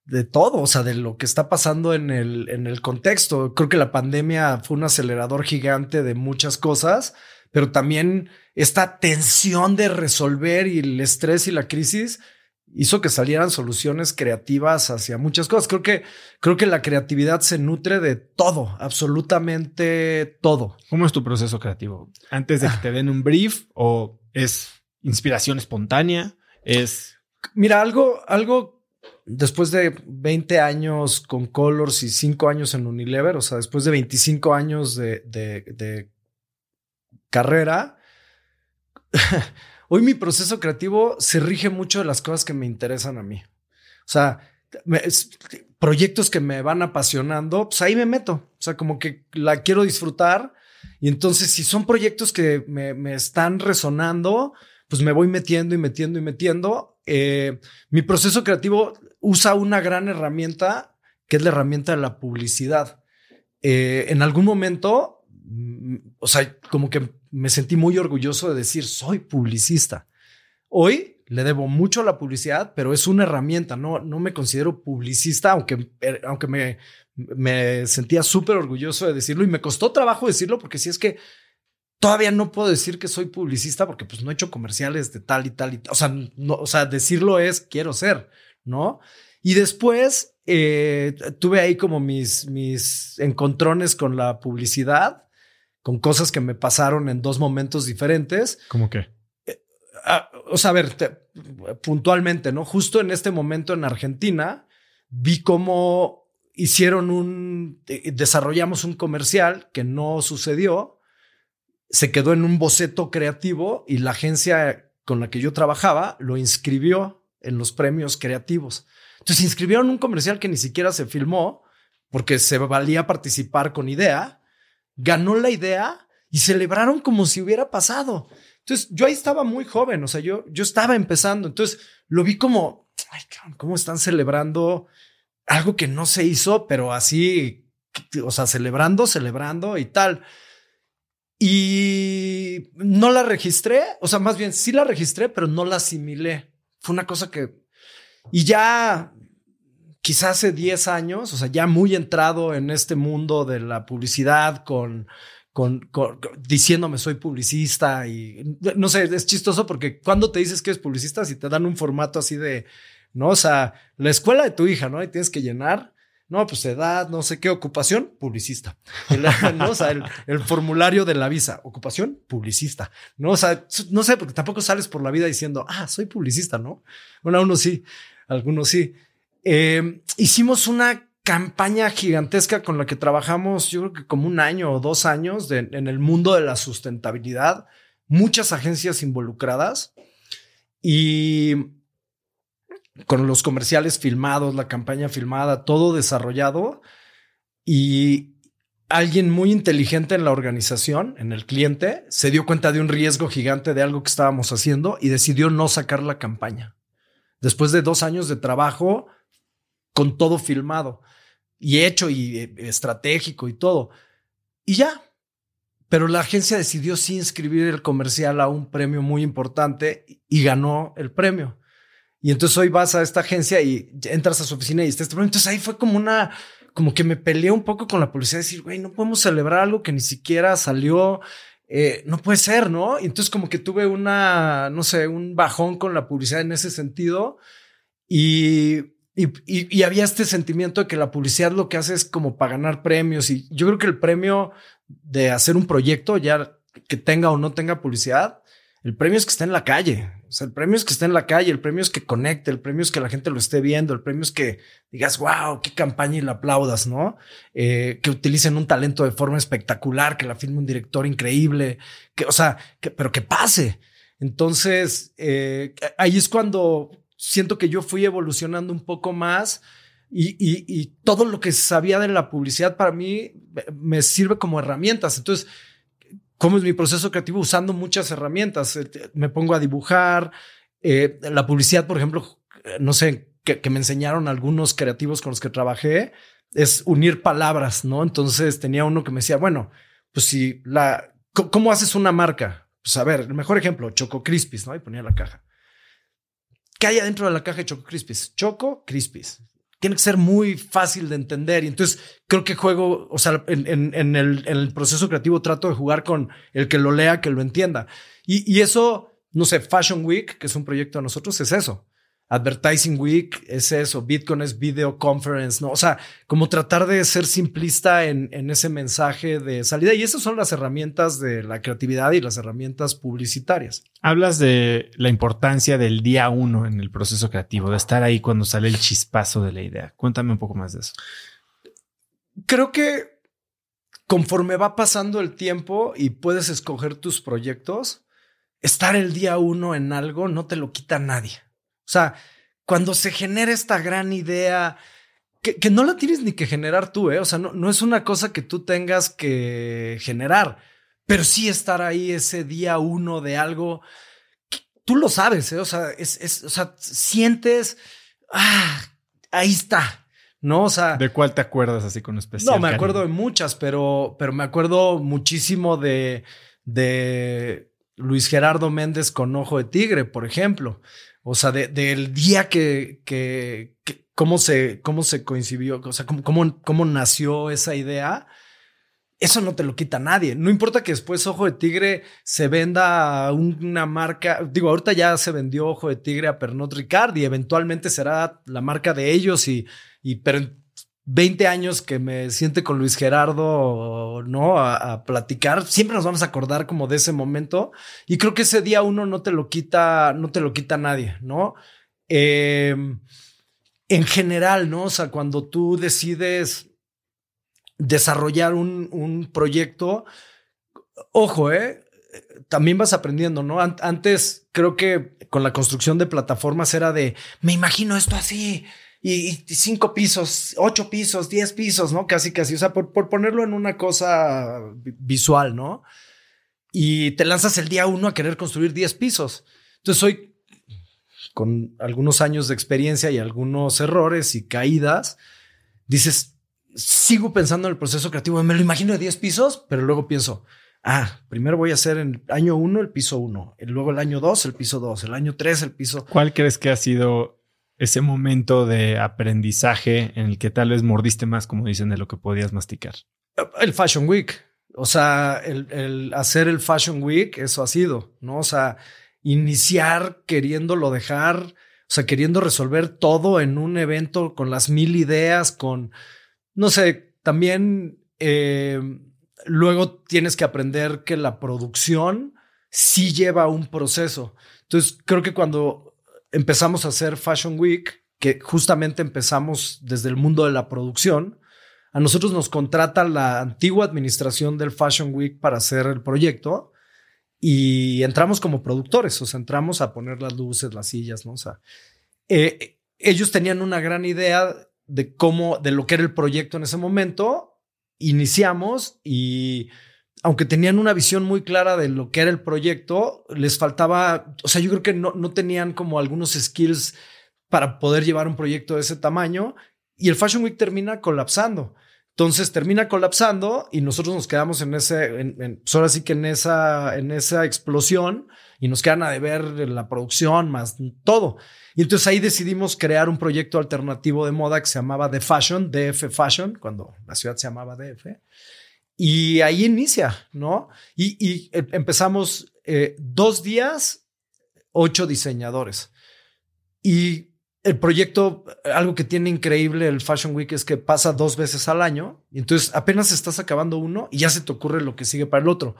de todo, o sea, de lo que está pasando en el, en el contexto. Creo que la pandemia fue un acelerador gigante de muchas cosas, pero también esta tensión de resolver y el estrés y la crisis hizo que salieran soluciones creativas hacia muchas cosas. Creo que, creo que la creatividad se nutre de todo, absolutamente todo. ¿Cómo es tu proceso creativo? ¿Antes de que te den un brief o es inspiración espontánea? Es... Mira, algo, algo después de 20 años con Colors y 5 años en Unilever, o sea, después de 25 años de, de, de carrera, Hoy mi proceso creativo se rige mucho de las cosas que me interesan a mí. O sea, proyectos que me van apasionando, pues ahí me meto. O sea, como que la quiero disfrutar. Y entonces, si son proyectos que me, están resonando, pues me voy metiendo y metiendo y metiendo. Eh, mi proceso creativo usa una gran herramienta que es la herramienta de la publicidad. Eh, en algún momento, mm, o sea, como que me sentí muy orgulloso de decir, soy publicista. Hoy le debo mucho a la publicidad, pero es una herramienta, no, no me considero publicista, aunque, eh, aunque me, me sentía súper orgulloso de decirlo y me costó trabajo decirlo porque si es que todavía no puedo decir que soy publicista porque pues no he hecho comerciales de tal y tal y. O sea, o sea, decirlo es quiero ser, ¿no? Y después eh, tuve ahí como mis, mis encontrones con la publicidad con cosas que me pasaron en dos momentos diferentes. ¿Cómo qué? Eh, ah, o sea, a ver, puntualmente, ¿no? Justo en este momento en Argentina, vi cómo hicieron un, desarrollamos un comercial que no sucedió, se quedó en un boceto creativo y la agencia con la que yo trabajaba lo inscribió en los premios creativos. Entonces inscribieron un comercial que ni siquiera se filmó porque se valía participar con idea ganó la idea y celebraron como si hubiera pasado. Entonces, yo ahí estaba muy joven, o sea, yo, yo estaba empezando, entonces lo vi como, ay, cómo están celebrando algo que no se hizo, pero así, o sea, celebrando, celebrando y tal. Y no la registré, o sea, más bien sí la registré, pero no la asimilé. Fue una cosa que... Y ya quizás hace 10 años, o sea, ya muy entrado en este mundo de la publicidad con, con, diciéndome soy publicista y no sé, es chistoso porque cuando te dices que eres publicista, si te dan un formato así de, no, o sea, la escuela de tu hija, ¿no? Y tienes que llenar. No, pues edad, no sé qué, ocupación, publicista. ¿no? O sea, el, formulario de la visa, ocupación, publicista. No, o sea, no sé, porque tampoco sales por la vida diciendo, ah, soy publicista, ¿no? Bueno, uno sí. algunos sí. Eh, hicimos una campaña gigantesca con la que trabajamos, yo creo que como un año o dos años en el mundo de la sustentabilidad, muchas agencias involucradas y con los comerciales filmados, la campaña filmada, todo desarrollado y alguien muy inteligente en la organización, en el cliente, se dio cuenta de un riesgo gigante de algo que estábamos haciendo y decidió no sacar la campaña. Después de dos años de trabajo con todo filmado y hecho y eh, estratégico y todo. Y ya. Pero la agencia decidió sí inscribir el comercial a un premio muy importante y ganó el premio. Y entonces hoy vas a esta agencia y entras a su oficina y está este premio. Entonces ahí fue como una, como que me peleé un poco con la policía, decir, güey, no podemos celebrar algo que ni siquiera salió. Eh, no puede ser, ¿no? Y entonces como que tuve una, no sé, un bajón con la publicidad en ese sentido. Y y, había este sentimiento de que la publicidad lo que hace es como para ganar premios. Y yo creo que el premio de hacer un proyecto, ya que tenga o no tenga publicidad, el premio es que esté en la calle. O sea, el premio es que esté en la calle, el premio es que conecte, el premio es que la gente lo esté viendo, el premio es que digas, wow, qué campaña y la aplaudas, ¿no? Eh, que utilicen un talento de forma espectacular, que la filme un director increíble, que, o sea, pero que pase. Entonces, eh, ahí es cuando siento que yo fui evolucionando un poco más y, todo lo que sabía de la publicidad para mí me sirve como herramientas. Entonces, ¿cómo es mi proceso creativo? Usando muchas herramientas. Eh, me pongo a dibujar. Eh, la publicidad, por ejemplo, no sé, que, me enseñaron algunos creativos con los que trabajé, es unir palabras, ¿no? Entonces tenía uno que me decía, bueno, pues si la, ¿cómo haces una marca? Pues a ver, el mejor ejemplo, Choco Crispis, ¿no? Y ponía la caja. ¿Qué hay adentro de la caja de Choco Crispies? Choco Crispies. Tiene que ser muy fácil de entender. Y entonces creo que juego, o sea, en, el, proceso creativo trato de jugar con el que lo lea, que lo entienda. Y, y eso, no sé, Fashion Week, que es un proyecto de nosotros, es eso. Advertising Week es eso, Bitcoin es video conference, ¿no? O sea, como tratar de ser simplista en, en, ese mensaje de salida. Y esas son las herramientas de la creatividad y las herramientas publicitarias. Hablas de la importancia del día uno en el proceso creativo, de estar ahí cuando sale el chispazo de la idea. Cuéntame un poco más de eso. Creo que conforme va pasando el tiempo y puedes escoger tus proyectos, estar el día uno en algo no te lo quita nadie. O sea, cuando se genera esta gran idea, que, no la tienes ni que generar tú, ¿eh? O sea, no, no es una cosa que tú tengas que generar, pero sí estar ahí ese día uno de algo. Tú lo sabes, ¿eh? O sea, es, o sea, sientes, ah, ahí está. ¿no? O sea. ¿De cuál te acuerdas así con especial? No, me acuerdo de muchas, pero, pero me acuerdo muchísimo de, de Luis Gerardo Méndez con Ojo de Tigre, por ejemplo. O sea, del día que, que, cómo se, cómo se coincidió, o sea, cómo, cómo, nació esa idea. Eso no te lo quita nadie. No importa que después Ojo de Tigre se venda una marca. Digo, ahorita ya se vendió Ojo de Tigre a Pernod Ricard y eventualmente será la marca de ellos y, y pero 20 años que me siente con Luis Gerardo, ¿no? A, platicar, siempre nos vamos a acordar como de ese momento. Y creo que ese día uno no te lo quita, no te lo quita nadie, ¿no? Em, en general, ¿no? O sea, cuando tú decides desarrollar un, un proyecto, ojo, ¿eh? También vas aprendiendo, ¿no? Antes creo que con la construcción de plataformas era de, me imagino esto así, y, cinco pisos, ocho pisos, diez pisos, ¿no? Casi, casi. O sea, por, por ponerlo en una cosa visual, ¿no? Y te lanzas el día uno a querer construir diez pisos. Entonces, hoy, con algunos años de experiencia y algunos errores y caídas, dices, sigo pensando en el proceso creativo. Me lo imagino de diez pisos, pero luego pienso, ah, primero voy a hacer en el año uno el piso uno, luego el año dos el piso dos, el año tres el piso. ¿Cuál crees que ha sido ese momento de aprendizaje en el que tal vez mordiste más, como dicen, de lo que podías masticar? El Fashion Week. O sea, el, hacer el Fashion Week, eso ha sido, ¿no? O sea, iniciar queriéndolo dejar, o sea, queriendo resolver todo en un evento con las mil ideas, con, no sé, también eh, luego tienes que aprender que la producción sí lleva un proceso. Entonces, creo que cuando empezamos a hacer Fashion Week, que justamente empezamos desde el mundo de la producción. A nosotros nos contrata la antigua administración del Fashion Week para hacer el proyecto y entramos como productores, o sea, entramos a poner las luces, las sillas, ¿no? O sea, eh, ellos tenían una gran idea de cómo, de lo que era el proyecto en ese momento. Iniciamos y aunque tenían una visión muy clara de lo que era el proyecto, les faltaba, o sea, yo creo que no, no tenían como algunos skills para poder llevar un proyecto de ese tamaño y el Fashion Week termina colapsando. Entonces termina colapsando y nosotros nos quedamos en ese, pues ahora sí que en esa, en esa explosión y nos quedan a deber la producción más todo. Y entonces ahí decidimos crear un proyecto alternativo de moda que se llamaba The Fashion, DF Fashion, cuando la ciudad se llamaba DF. Y ahí inicia, ¿no? Y, e, empezamos eh, dos días, ocho diseñadores. Y el proyecto, algo que tiene increíble el Fashion Week es que pasa dos veces al año. Y entonces apenas estás acabando uno y ya se te ocurre lo que sigue para el otro.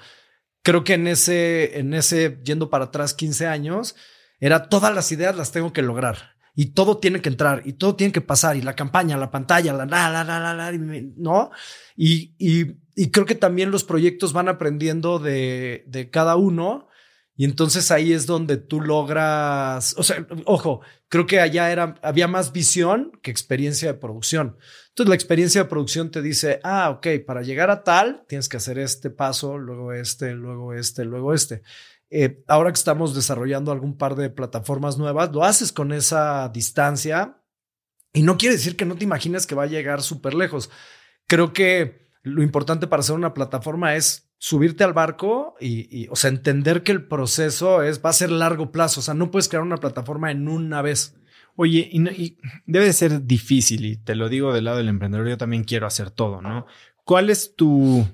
Creo que en ese, en ese, yendo para atrás 15 años, era todas las ideas las tengo que lograr y todo tiene que entrar y todo tiene que pasar y la campaña, la pantalla, la, la, la, la, la, ¿no? Y, y, y creo que también los proyectos van aprendiendo de, de cada uno y entonces ahí es donde tú logras, o sea, ojo, creo que allá era, había más visión que experiencia de producción. Entonces la experiencia de producción te dice, ah, ok, para llegar a tal, tienes que hacer este paso, luego este, luego este, luego este. Eh, ahora que estamos desarrollando algún par de plataformas nuevas, lo haces con esa distancia y no quiere decir que no te imagines que va a llegar súper lejos. Creo que lo importante para hacer una plataforma es subirte al barco y, o sea, entender que el proceso es, va a ser largo plazo. O sea, no puedes crear una plataforma en una vez. Oye, y, debe de ser difícil, y te lo digo del lado del emprendedor, yo también quiero hacer todo, ¿no? ¿Cuál es tu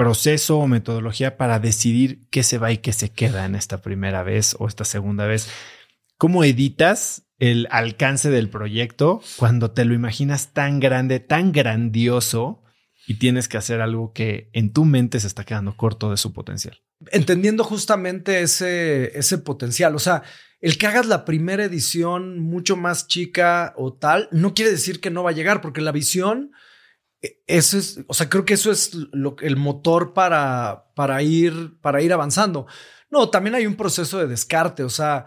proceso o metodología para decidir qué se va y qué se queda en esta primera vez o esta segunda vez? ¿Cómo editas el alcance del proyecto cuando te lo imaginas tan grande, tan grandioso? y tienes que hacer algo que en tu mente se está quedando corto de su potencial. Entendiendo justamente ese, ese potencial, o sea, el que hagas la primera edición mucho más chica o tal, no quiere decir que no va a llegar, porque la visión, eso es, o sea, creo que eso es lo, el motor para, para, ir, para ir avanzando. No, también hay un proceso de descarte, o sea,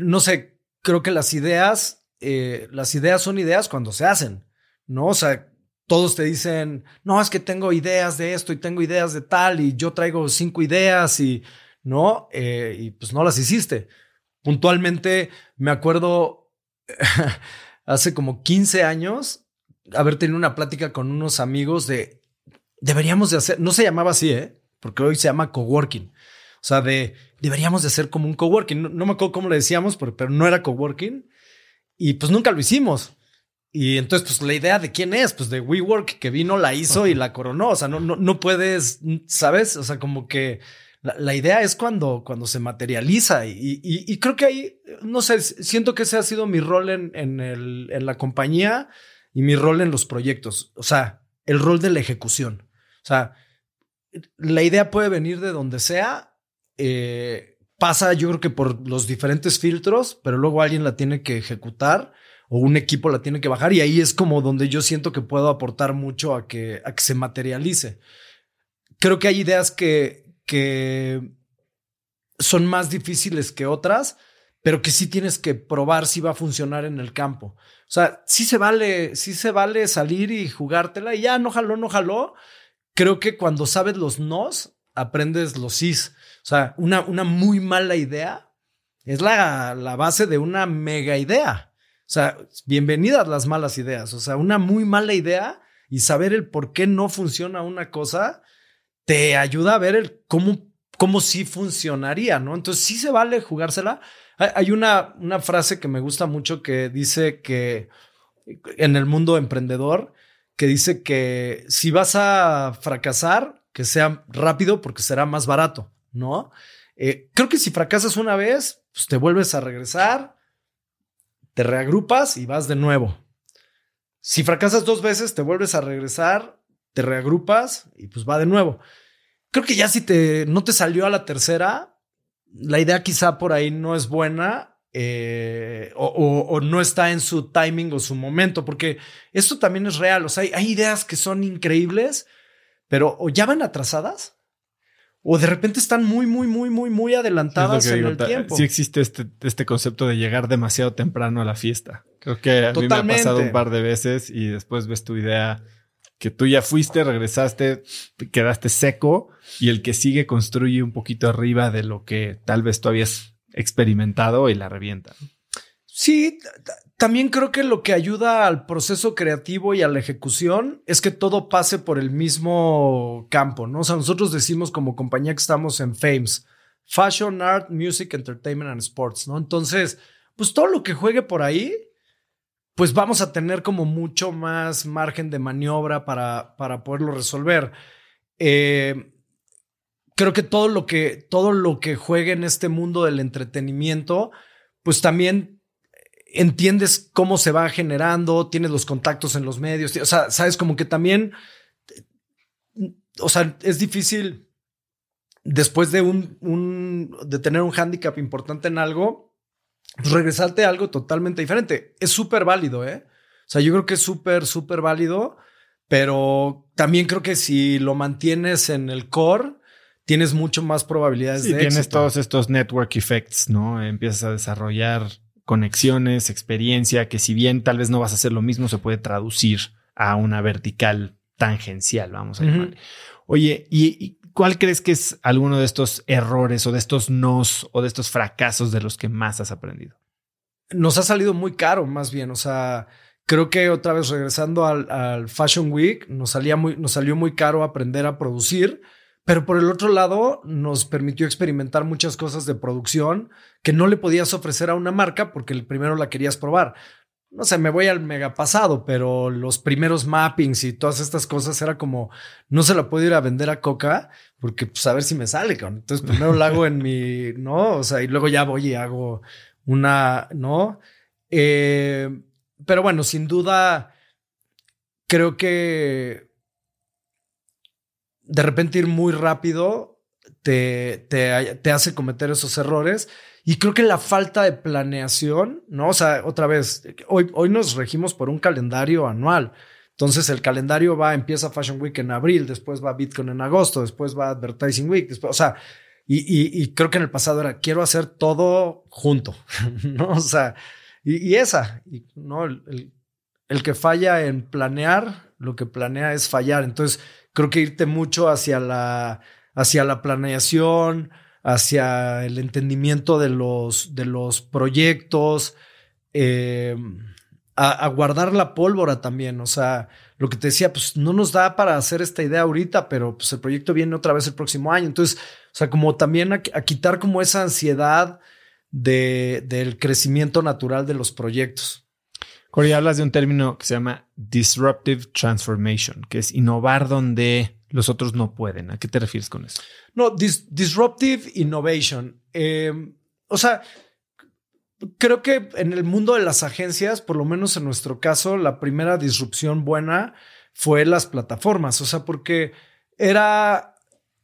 no sé, creo que las ideas, eh, las ideas son ideas cuando se hacen, ¿no? O sea, todos te dicen, no, es que tengo ideas de esto y tengo ideas de tal y yo traigo cinco ideas y no, eh, y pues no las hiciste. Puntualmente me acuerdo hace como 15 años haber tenido una plática con unos amigos de, deberíamos de hacer, no se llamaba así, ¿eh? porque hoy se llama coworking. O sea, de, deberíamos de hacer como un coworking. No, no me acuerdo cómo le decíamos, pero, pero no era coworking. Y pues nunca lo hicimos. Y entonces, pues la idea de quién es, pues de WeWork que vino, la hizo y la coronó. O sea, no, no, no puedes, ¿sabes? O sea, como que la, idea es cuando, cuando se materializa y, y, creo que ahí, no sé, siento que ese ha sido mi rol en, en, el, en la compañía y mi rol en los proyectos. O sea, el rol de la ejecución. O sea, la idea puede venir de donde sea. Eh, pasa, yo creo que por los diferentes filtros, pero luego alguien la tiene que ejecutar o un equipo la tiene que bajar y ahí es como donde yo siento que puedo aportar mucho a que, a que se materialice. Creo que hay ideas que, que son más difíciles que otras, pero que sí tienes que probar si va a funcionar en el campo. O sea, sí se vale, sí se vale salir y jugártela y ya no jaló, no jaló. Creo que cuando sabes los nos, aprendes los sís. O sea, una, una muy mala idea es la, la base de una mega idea. O sea, bienvenidas las malas ideas. O sea, una muy mala idea y saber el por qué no funciona una cosa te ayuda a ver el cómo, cómo sí funcionaría, ¿no? Entonces sí se vale jugársela. Hay una, una frase que me gusta mucho que dice que en el mundo emprendedor, que dice que si vas a fracasar, que sea rápido porque será más barato, ¿no? Eh, creo que si fracasas una vez, pues te vuelves a regresar, te reagrupas y vas de nuevo. Si fracasas dos veces, te vuelves a regresar, te reagrupas y pues va de nuevo. Creo que ya si te, no te salió a la tercera, la idea quizá por ahí no es buena eh, o, no está en su timing o su momento, porque esto también es real. O sea, hay, hay ideas que son increíbles, pero o ya van atrasadas o de repente están muy, muy, muy, muy, muy adelantadas en el tiempo. Sí existe este, este concepto de llegar demasiado temprano a la fiesta. Creo que a mí me ha pasado un par de veces y después ves tu idea que tú ya fuiste, regresaste, quedaste seco y el que sigue construye un poquito arriba de lo que tal vez tú habías experimentado y la revienta. Sí, también creo que lo que ayuda al proceso creativo y a la ejecución es que todo pase por el mismo campo, ¿no? O sea, nosotros decimos como compañía que estamos en FAMES, Fashion, Art, Music, Entertainment and Sports, ¿no? Entonces, pues todo lo que juegue por ahí, pues vamos a tener como mucho más margen de maniobra para, para poderlo resolver. Eh, creo que todo lo que, todo lo que juegue en este mundo del entretenimiento, pues también entiendes cómo se va generando, tienes los contactos en los medios, o sea, sabes como que también, o sea, es difícil después de un, de tener un hándicap importante en algo, pues regresarte a algo totalmente diferente. Es súper válido, ¿eh? O sea, yo creo que es súper, súper válido, pero también creo que si lo mantienes en el core, tienes mucho más probabilidades de tienes todos estos network effects, ¿no? Empiezas a desarrollar conexiones, experiencia, que si bien tal vez no vas a hacer lo mismo, se puede traducir a una vertical tangencial, vamos a llamar. Oye, ¿y, cuál crees que es alguno de estos errores o de estos nos o de estos fracasos de los que más has aprendido? Nos ha salido muy caro, más bien. O sea, creo que otra vez regresando al, Fashion Week, nos, salía muy, nos salió muy caro aprender a producir pero por el otro lado, nos permitió experimentar muchas cosas de producción que no le podías ofrecer a una marca porque primero la querías probar. No sé, me voy al mega pasado, pero los primeros mappings y todas estas cosas era como, no se la puedo ir a vender a Coca porque pues a ver si me sale, Entonces primero la hago en mi, ¿no? O sea, y luego ya voy y hago una, ¿no? Eh, pero bueno, sin duda, creo que de repente ir muy rápido te, te, hace cometer esos errores. Y creo que la falta de planeación, ¿no? O sea, otra vez, hoy, hoy nos regimos por un calendario anual. Entonces el calendario va, empieza Fashion Week en abril, después va Bitcoin en agosto, después va Advertising Week, o sea, y, y, creo que en el pasado era, quiero hacer todo junto, ¿no? O sea, y, esa, y, ¿no? El, el, que falla en planear, lo que planea es fallar. Entonces, creo que irte mucho hacia la, hacia la planeación, hacia el entendimiento de los, de los proyectos, eh, a, guardar la pólvora también. O sea, lo que te decía, pues no nos da para hacer esta idea ahorita, pero pues el proyecto viene otra vez el próximo año. Entonces, o sea, como también a, quitar como esa ansiedad de, del crecimiento natural de los proyectos. Corey, hablas de un término que se llama disruptive transformation, que es innovar donde los otros no pueden. ¿A qué te refieres con eso? No, disruptive innovation. Eh, o sea, creo que en el mundo de las agencias, por lo menos en nuestro caso, la primera disrupción buena fue las plataformas. O sea, porque era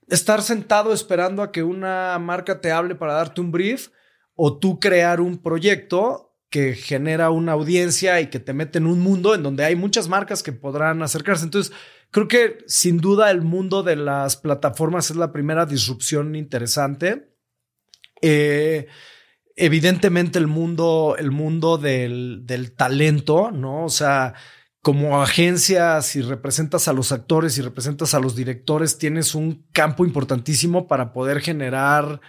estar sentado esperando a que una marca te hable para darte un brief o tú crear un proyecto que genera una audiencia y que te mete en un mundo en donde hay muchas marcas que podrán acercarse. Entonces, creo que sin duda el mundo de las plataformas es la primera disrupción interesante. Eh, evidentemente el mundo, el mundo del, del talento, ¿no? O sea, como agencia, si representas a los actores y representas a los directores, tienes un campo importantísimo para poder generar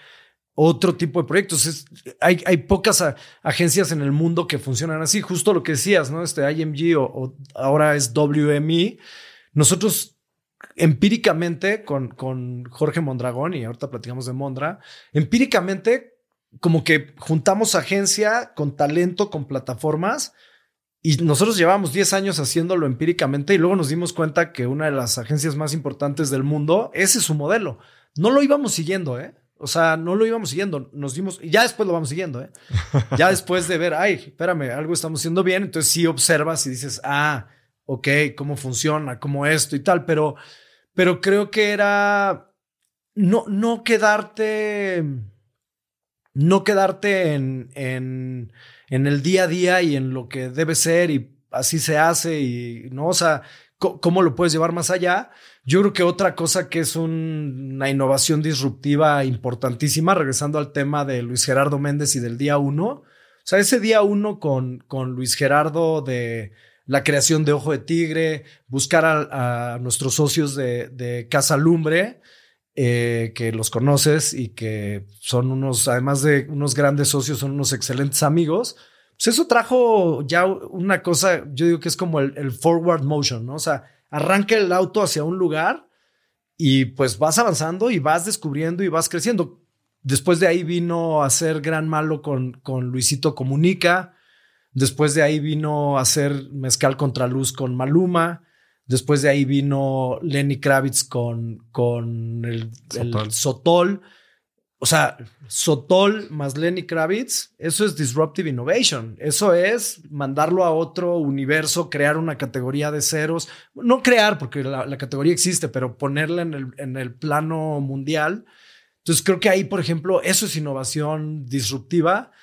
otro tipo de proyectos. hay, hay, pocas agencias en el mundo que funcionan así. Justo lo que decías, ¿no? Este IMG o, ahora es WME. Nosotros empíricamente con, con Jorge Mondragón, y ahorita platicamos de Mondra, empíricamente como que juntamos agencia con talento, con plataformas. Y nosotros llevamos 10 años haciéndolo empíricamente y luego nos dimos cuenta que una de las agencias más importantes del mundo, ese es su modelo. No lo íbamos siguiendo, ¿eh? O sea, no lo íbamos siguiendo, nos dimos, y ya después lo vamos siguiendo, ¿eh? Ya después de ver, ay, espérame, algo estamos haciendo bien, entonces sí observas y dices, ah, ok, cómo funciona, cómo esto y tal, pero, pero creo que era no, no quedarte, no quedarte en, en, en, el día a día y en lo que debe ser y así se hace y no, o sea, cómo lo puedes llevar más allá. Yo creo que otra cosa que es una innovación disruptiva importantísima, regresando al tema de Luis Gerardo Méndez y del día uno, o sea, ese día uno con, con Luis Gerardo de la creación de Ojo de Tigre, buscar a, nuestros socios de, de Casa Lumbre, eh, que los conoces y que son unos, además de unos grandes socios, son unos excelentes amigos. Pues eso trajo ya una cosa, yo digo que es como el, forward motion, ¿no? O sea, arranca el auto hacia un lugar y pues vas avanzando y vas descubriendo y vas creciendo. Después de ahí vino a ser gran malo con, con Luisito Comunica. Después de ahí vino a hacer Mezcal contra Luz con Maluma. Después de ahí vino Lenny Kravitz con, con el, Sotol. O sea, Sotol más Lenny Kravitz, eso es disruptive innovation. Eso es mandarlo a otro universo, crear una categoría de ceros. No crear, porque la, categoría existe, pero ponerla en el, en el plano mundial. Entonces creo que ahí, por ejemplo, eso es innovación disruptiva.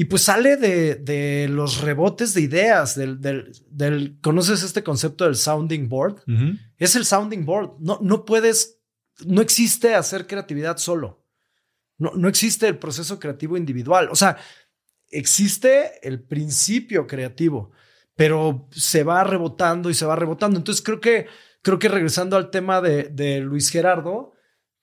Y pues sale de, de los rebotes de ideas, del, del, del, ¿conoces este concepto del sounding board? Es el sounding board. No, no puedes, no existe hacer creatividad solo. No, no existe el proceso creativo individual. O sea, existe el principio creativo, pero se va rebotando y se va rebotando. Entonces creo que, creo que regresando al tema de, de Luis Gerardo,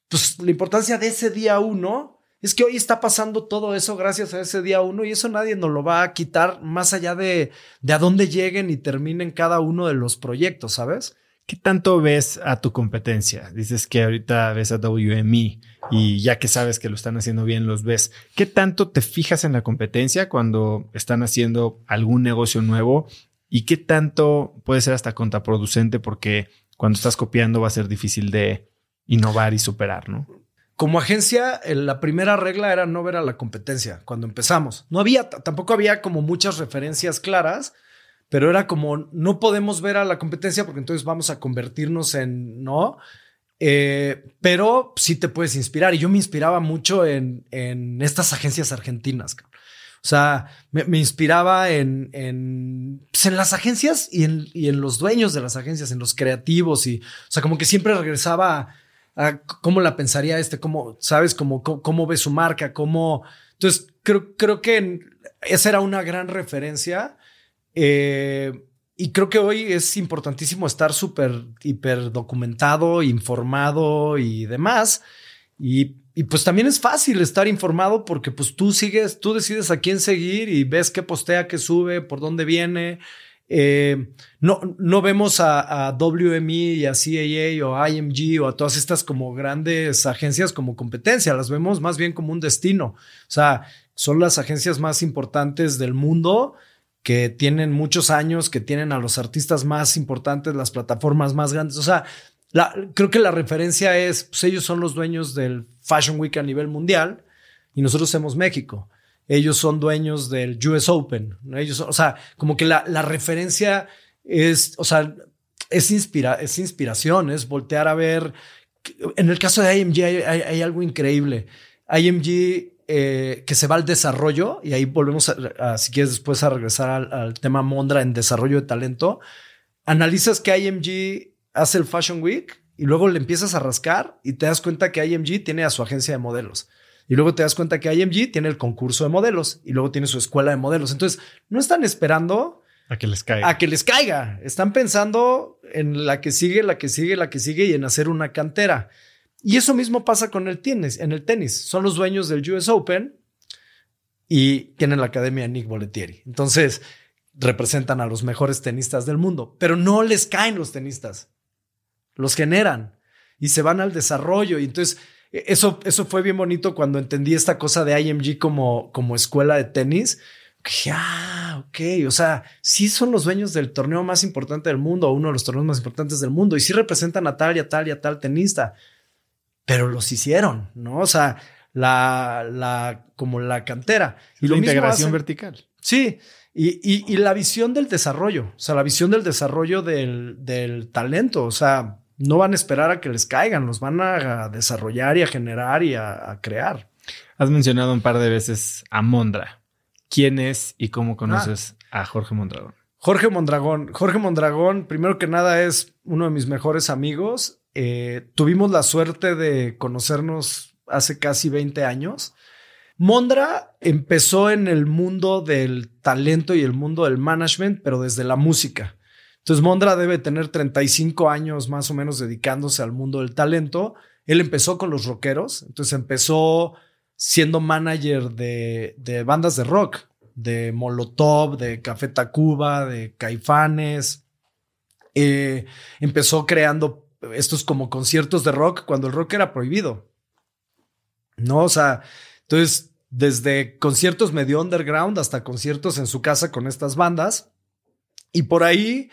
pues la importancia de ese día uno es que hoy está pasando todo eso gracias a ese día uno y eso nadie nos lo va a quitar más allá de, de a dónde lleguen y terminen cada uno de los proyectos, ¿sabes? ¿Qué tanto ves a tu competencia? Dices que ahorita ves a WME y ya que sabes que lo están haciendo bien, los ves. ¿Qué tanto te fijas en la competencia cuando están haciendo algún negocio nuevo? ¿Y qué tanto puede ser hasta contraproducente porque cuando estás copiando va a ser difícil de innovar y superar, ¿no? Como agencia, la primera regla era no ver a la competencia cuando empezamos. No había, tampoco había como muchas referencias claras, pero era como no podemos ver a la competencia porque entonces vamos a convertirnos en no. Eh, pero sí te puedes inspirar. Y yo me inspiraba mucho en, en estas agencias argentinas. O sea, me, inspiraba en, en, pues en, las agencias y en, y en los dueños de las agencias, en los creativos. Y, o sea, como que siempre regresaba cómo la pensaría este, cómo, sabes, cómo, cómo, ve su marca, cómo. Entonces, creo, creo que esa era una gran referencia. Eh, y creo que hoy es importantísimo estar súper, hiper documentado, informado y demás. Y, y, pues también es fácil estar informado porque pues tú sigues, tú decides a quién seguir y ves qué postea, qué sube, por dónde viene. Eh, no, no vemos a, WME y a CAA o a IMG o a todas estas como grandes agencias como competencia, las vemos más bien como un destino. O sea, son las agencias más importantes del mundo que tienen muchos años, que tienen a los artistas más importantes, las plataformas más grandes. O sea, creo que la referencia es, pues ellos son los dueños del Fashion Week a nivel mundial y nosotros somos México ellos son dueños del US Open. Ellos, o sea, como que la, la referencia es, o sea, es, inspira, es inspiración, es voltear a ver. En el caso de IMG hay, algo increíble. IMG eh, que se va al desarrollo, y ahí volvemos, a, si quieres después a regresar al, al, tema Mondra en desarrollo de talento. Analizas que IMG hace el Fashion Week y luego le empiezas a rascar y te das cuenta que IMG tiene a su agencia de modelos. Y luego te das cuenta que IMG tiene el concurso de modelos y luego tiene su escuela de modelos. Entonces, no están esperando a que les caiga. A que les caiga. Están pensando en la que sigue, la que sigue, la que sigue y en hacer una cantera. Y eso mismo pasa con el tenis. En el tenis son los dueños del US Open y tienen la academia Nick Boletieri. Entonces representan a los mejores tenistas del mundo, pero no les caen los tenistas. Los generan y se van al desarrollo. Y entonces eso, eso fue bien bonito cuando entendí esta cosa de IMG como, como escuela de tenis. dije, ah, ok, o sea, sí son los dueños del torneo más importante del mundo, o uno de los torneos más importantes del mundo, y sí representan a tal y a tal y a tal tenista, pero los hicieron, ¿no? O sea, la, la, como la cantera. Y la integración vertical. Sí, y, y, y, la visión del desarrollo, o sea, la visión del desarrollo del, del talento, o sea, no van a esperar a que les caigan, los van a desarrollar y a generar y a, crear. Has mencionado un par de veces a Mondra. ¿Quién es y cómo conoces a Jorge Mondragón? Jorge Mondragón. Jorge Mondragón, primero que nada, es uno de mis mejores amigos. Eh, tuvimos la suerte de conocernos hace casi 20 años. Mondra empezó en el mundo del talento y el mundo del management, pero desde la música. Entonces Mondra debe tener 35 años más o menos dedicándose al mundo del talento. Él empezó con los rockeros, entonces empezó siendo manager de, bandas de rock, de Molotov, de Café Tacuba, de Caifanes. Eh, empezó creando estos como conciertos de rock cuando el rock era prohibido. No, o sea, entonces desde conciertos medio underground hasta conciertos en su casa con estas bandas. Y por ahí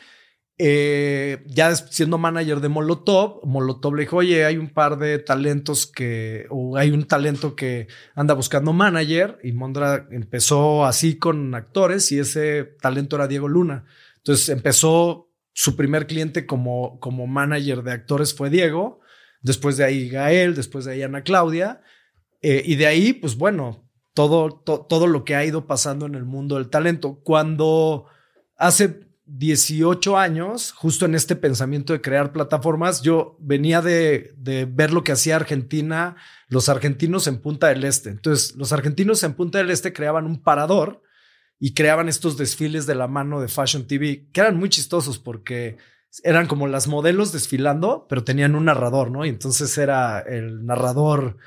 eh, ya siendo manager de Molotov, Molotov le dijo, oye, hay un par de talentos que, o hay un talento que anda buscando manager, y Mondra empezó así con actores, y ese talento era Diego Luna. Entonces empezó su primer cliente como, como manager de actores fue Diego, después de ahí Gael, después de ahí Ana Claudia, eh, y de ahí, pues bueno, todo, todo lo que ha ido pasando en el mundo del talento. Cuando hace 18 años, justo en este pensamiento de crear plataformas, yo venía de, ver lo que hacía Argentina, los argentinos en Punta del Este. Entonces, los argentinos en Punta del Este creaban un parador y creaban estos desfiles de la mano de Fashion TV, que eran muy chistosos porque eran como las modelos desfilando, pero tenían un narrador, ¿no? Y entonces era el narrador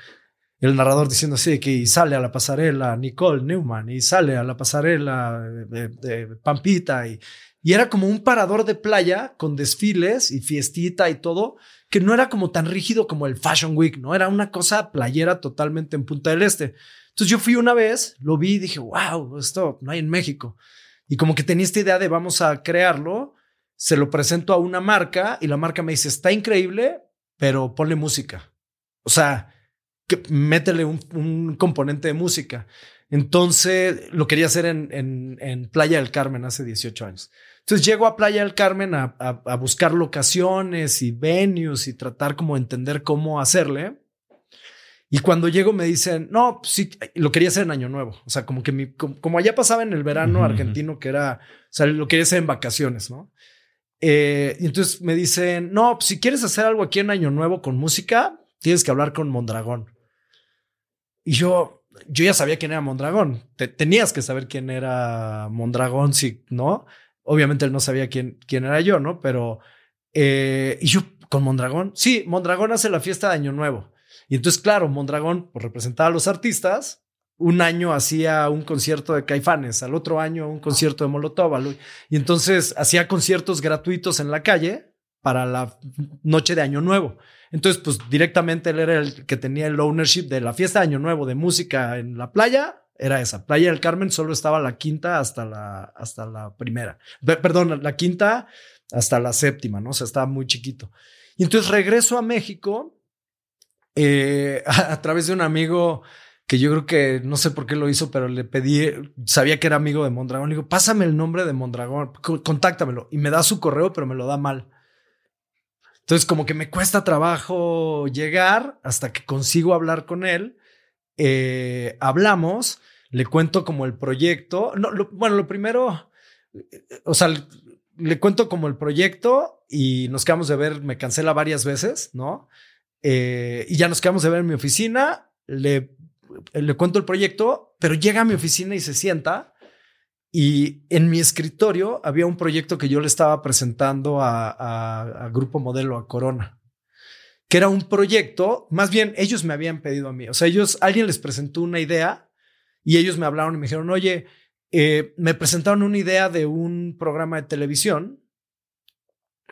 el narrador diciendo así que sale a la pasarela Nicole Newman y sale a la pasarela de Pampita y, y era como un parador de playa con desfiles y fiestita y todo, que no era como tan rígido como el Fashion Week, ¿no? Era una cosa playera totalmente en Punta del Este. Entonces yo fui una vez, lo vi y dije, wow, esto no hay en México. Y como que tenía esta idea de vamos a crearlo, se lo presento a una marca y la marca me dice, está increíble, pero ponle música. O sea, que métele un, un componente de música. Entonces lo quería hacer en, en, en Playa del Carmen hace 18 años. Entonces llego a Playa del Carmen a, buscar locaciones y venues y tratar como entender cómo hacerle. Y cuando llego me dicen, no, pues sí, lo quería hacer en Año Nuevo. O sea, como que mi, como, allá pasaba en el verano argentino, que era, o sea, lo quería hacer en vacaciones, ¿no? Eh, y entonces me dicen, no, pues si quieres hacer algo aquí en Año Nuevo con música, tienes que hablar con Mondragón. Y yo, yo ya sabía quién era Mondragón. tenías que saber quién era Mondragón, sí, ¿no? Obviamente él no sabía quién, quién era yo, ¿no? Pero, eh, y yo con Mondragón, sí, Mondragón hace la fiesta de Año Nuevo. Y entonces, claro, Mondragón pues, representaba a los artistas. Un año hacía un concierto de Caifanes, al otro año un concierto de Molotov. Y entonces hacía conciertos gratuitos en la calle para la noche de Año Nuevo. Entonces, pues directamente él era el que tenía el ownership de la fiesta de Año Nuevo de música en la playa era esa. Playa del Carmen solo estaba la quinta hasta la, hasta la primera. Perdón, la quinta hasta la séptima, ¿no? O sea, estaba muy chiquito. Y entonces regreso a México eh, a, través de un amigo que yo creo que no sé por qué lo hizo, pero le pedí, sabía que era amigo de Mondragón. Le digo, pásame el nombre de Mondragón, contáctamelo. Y me da su correo, pero me lo da mal. Entonces, como que me cuesta trabajo llegar hasta que consigo hablar con él. Eh, hablamos le cuento como el proyecto. No, bueno, lo primero, o sea, le, cuento como el proyecto y nos quedamos de ver, me cancela varias veces, ¿no? Eh, y ya nos quedamos de ver en mi oficina, le, le cuento el proyecto, pero llega a mi oficina y se sienta. Y en mi escritorio había un proyecto que yo le estaba presentando a, a Grupo Modelo, a Corona que era un proyecto, más bien ellos me habían pedido a mí, o sea, ellos, alguien les presentó una idea y ellos me hablaron y me dijeron, oye, eh, me presentaron una idea de un programa de televisión.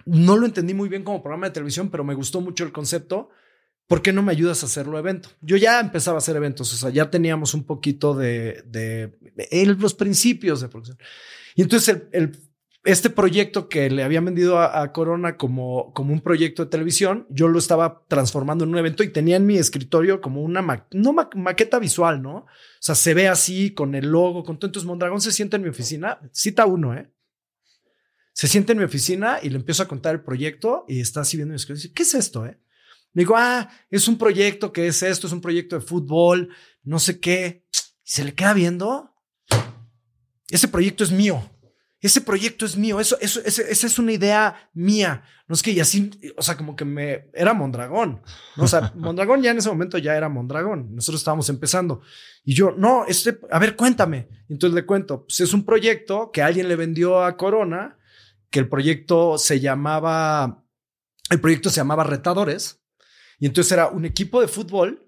No lo entendí muy bien como programa de televisión, pero me gustó mucho el concepto. ¿Por qué no me ayudas a hacerlo evento? Yo ya empezaba a hacer eventos, o sea, ya teníamos un poquito de, de, los principios de producción. Y entonces el, este proyecto que le habían vendido a, Corona como, como un proyecto de televisión, yo lo estaba transformando en un evento y tenía en mi escritorio como una no maqueta visual, ¿no? O sea, se ve así con el logo, con todo. Entonces Mondragón se sienta en mi oficina, cita uno, ¿eh? Se sienta en mi oficina y le empiezo a contar el proyecto y está así viendo mi escritorio. ¿Qué es esto, eh? Le digo, ah, es un proyecto que es esto, es un proyecto de fútbol, no sé qué. Y se le queda viendo. Ese proyecto es mío. Ese proyecto es mío. Eso, eso, esa es una idea mía. No es que, y así, o sea, como que me era Mondragón. ¿no? O sea, Mondragón ya en ese momento ya era Mondragón. Nosotros estábamos empezando. Y yo, no, este, a ver, cuéntame. entonces le cuento, pues es un proyecto que alguien le vendió a Corona, que el proyecto se llamaba, el proyecto se llamaba Retadores. Y entonces era un equipo de fútbol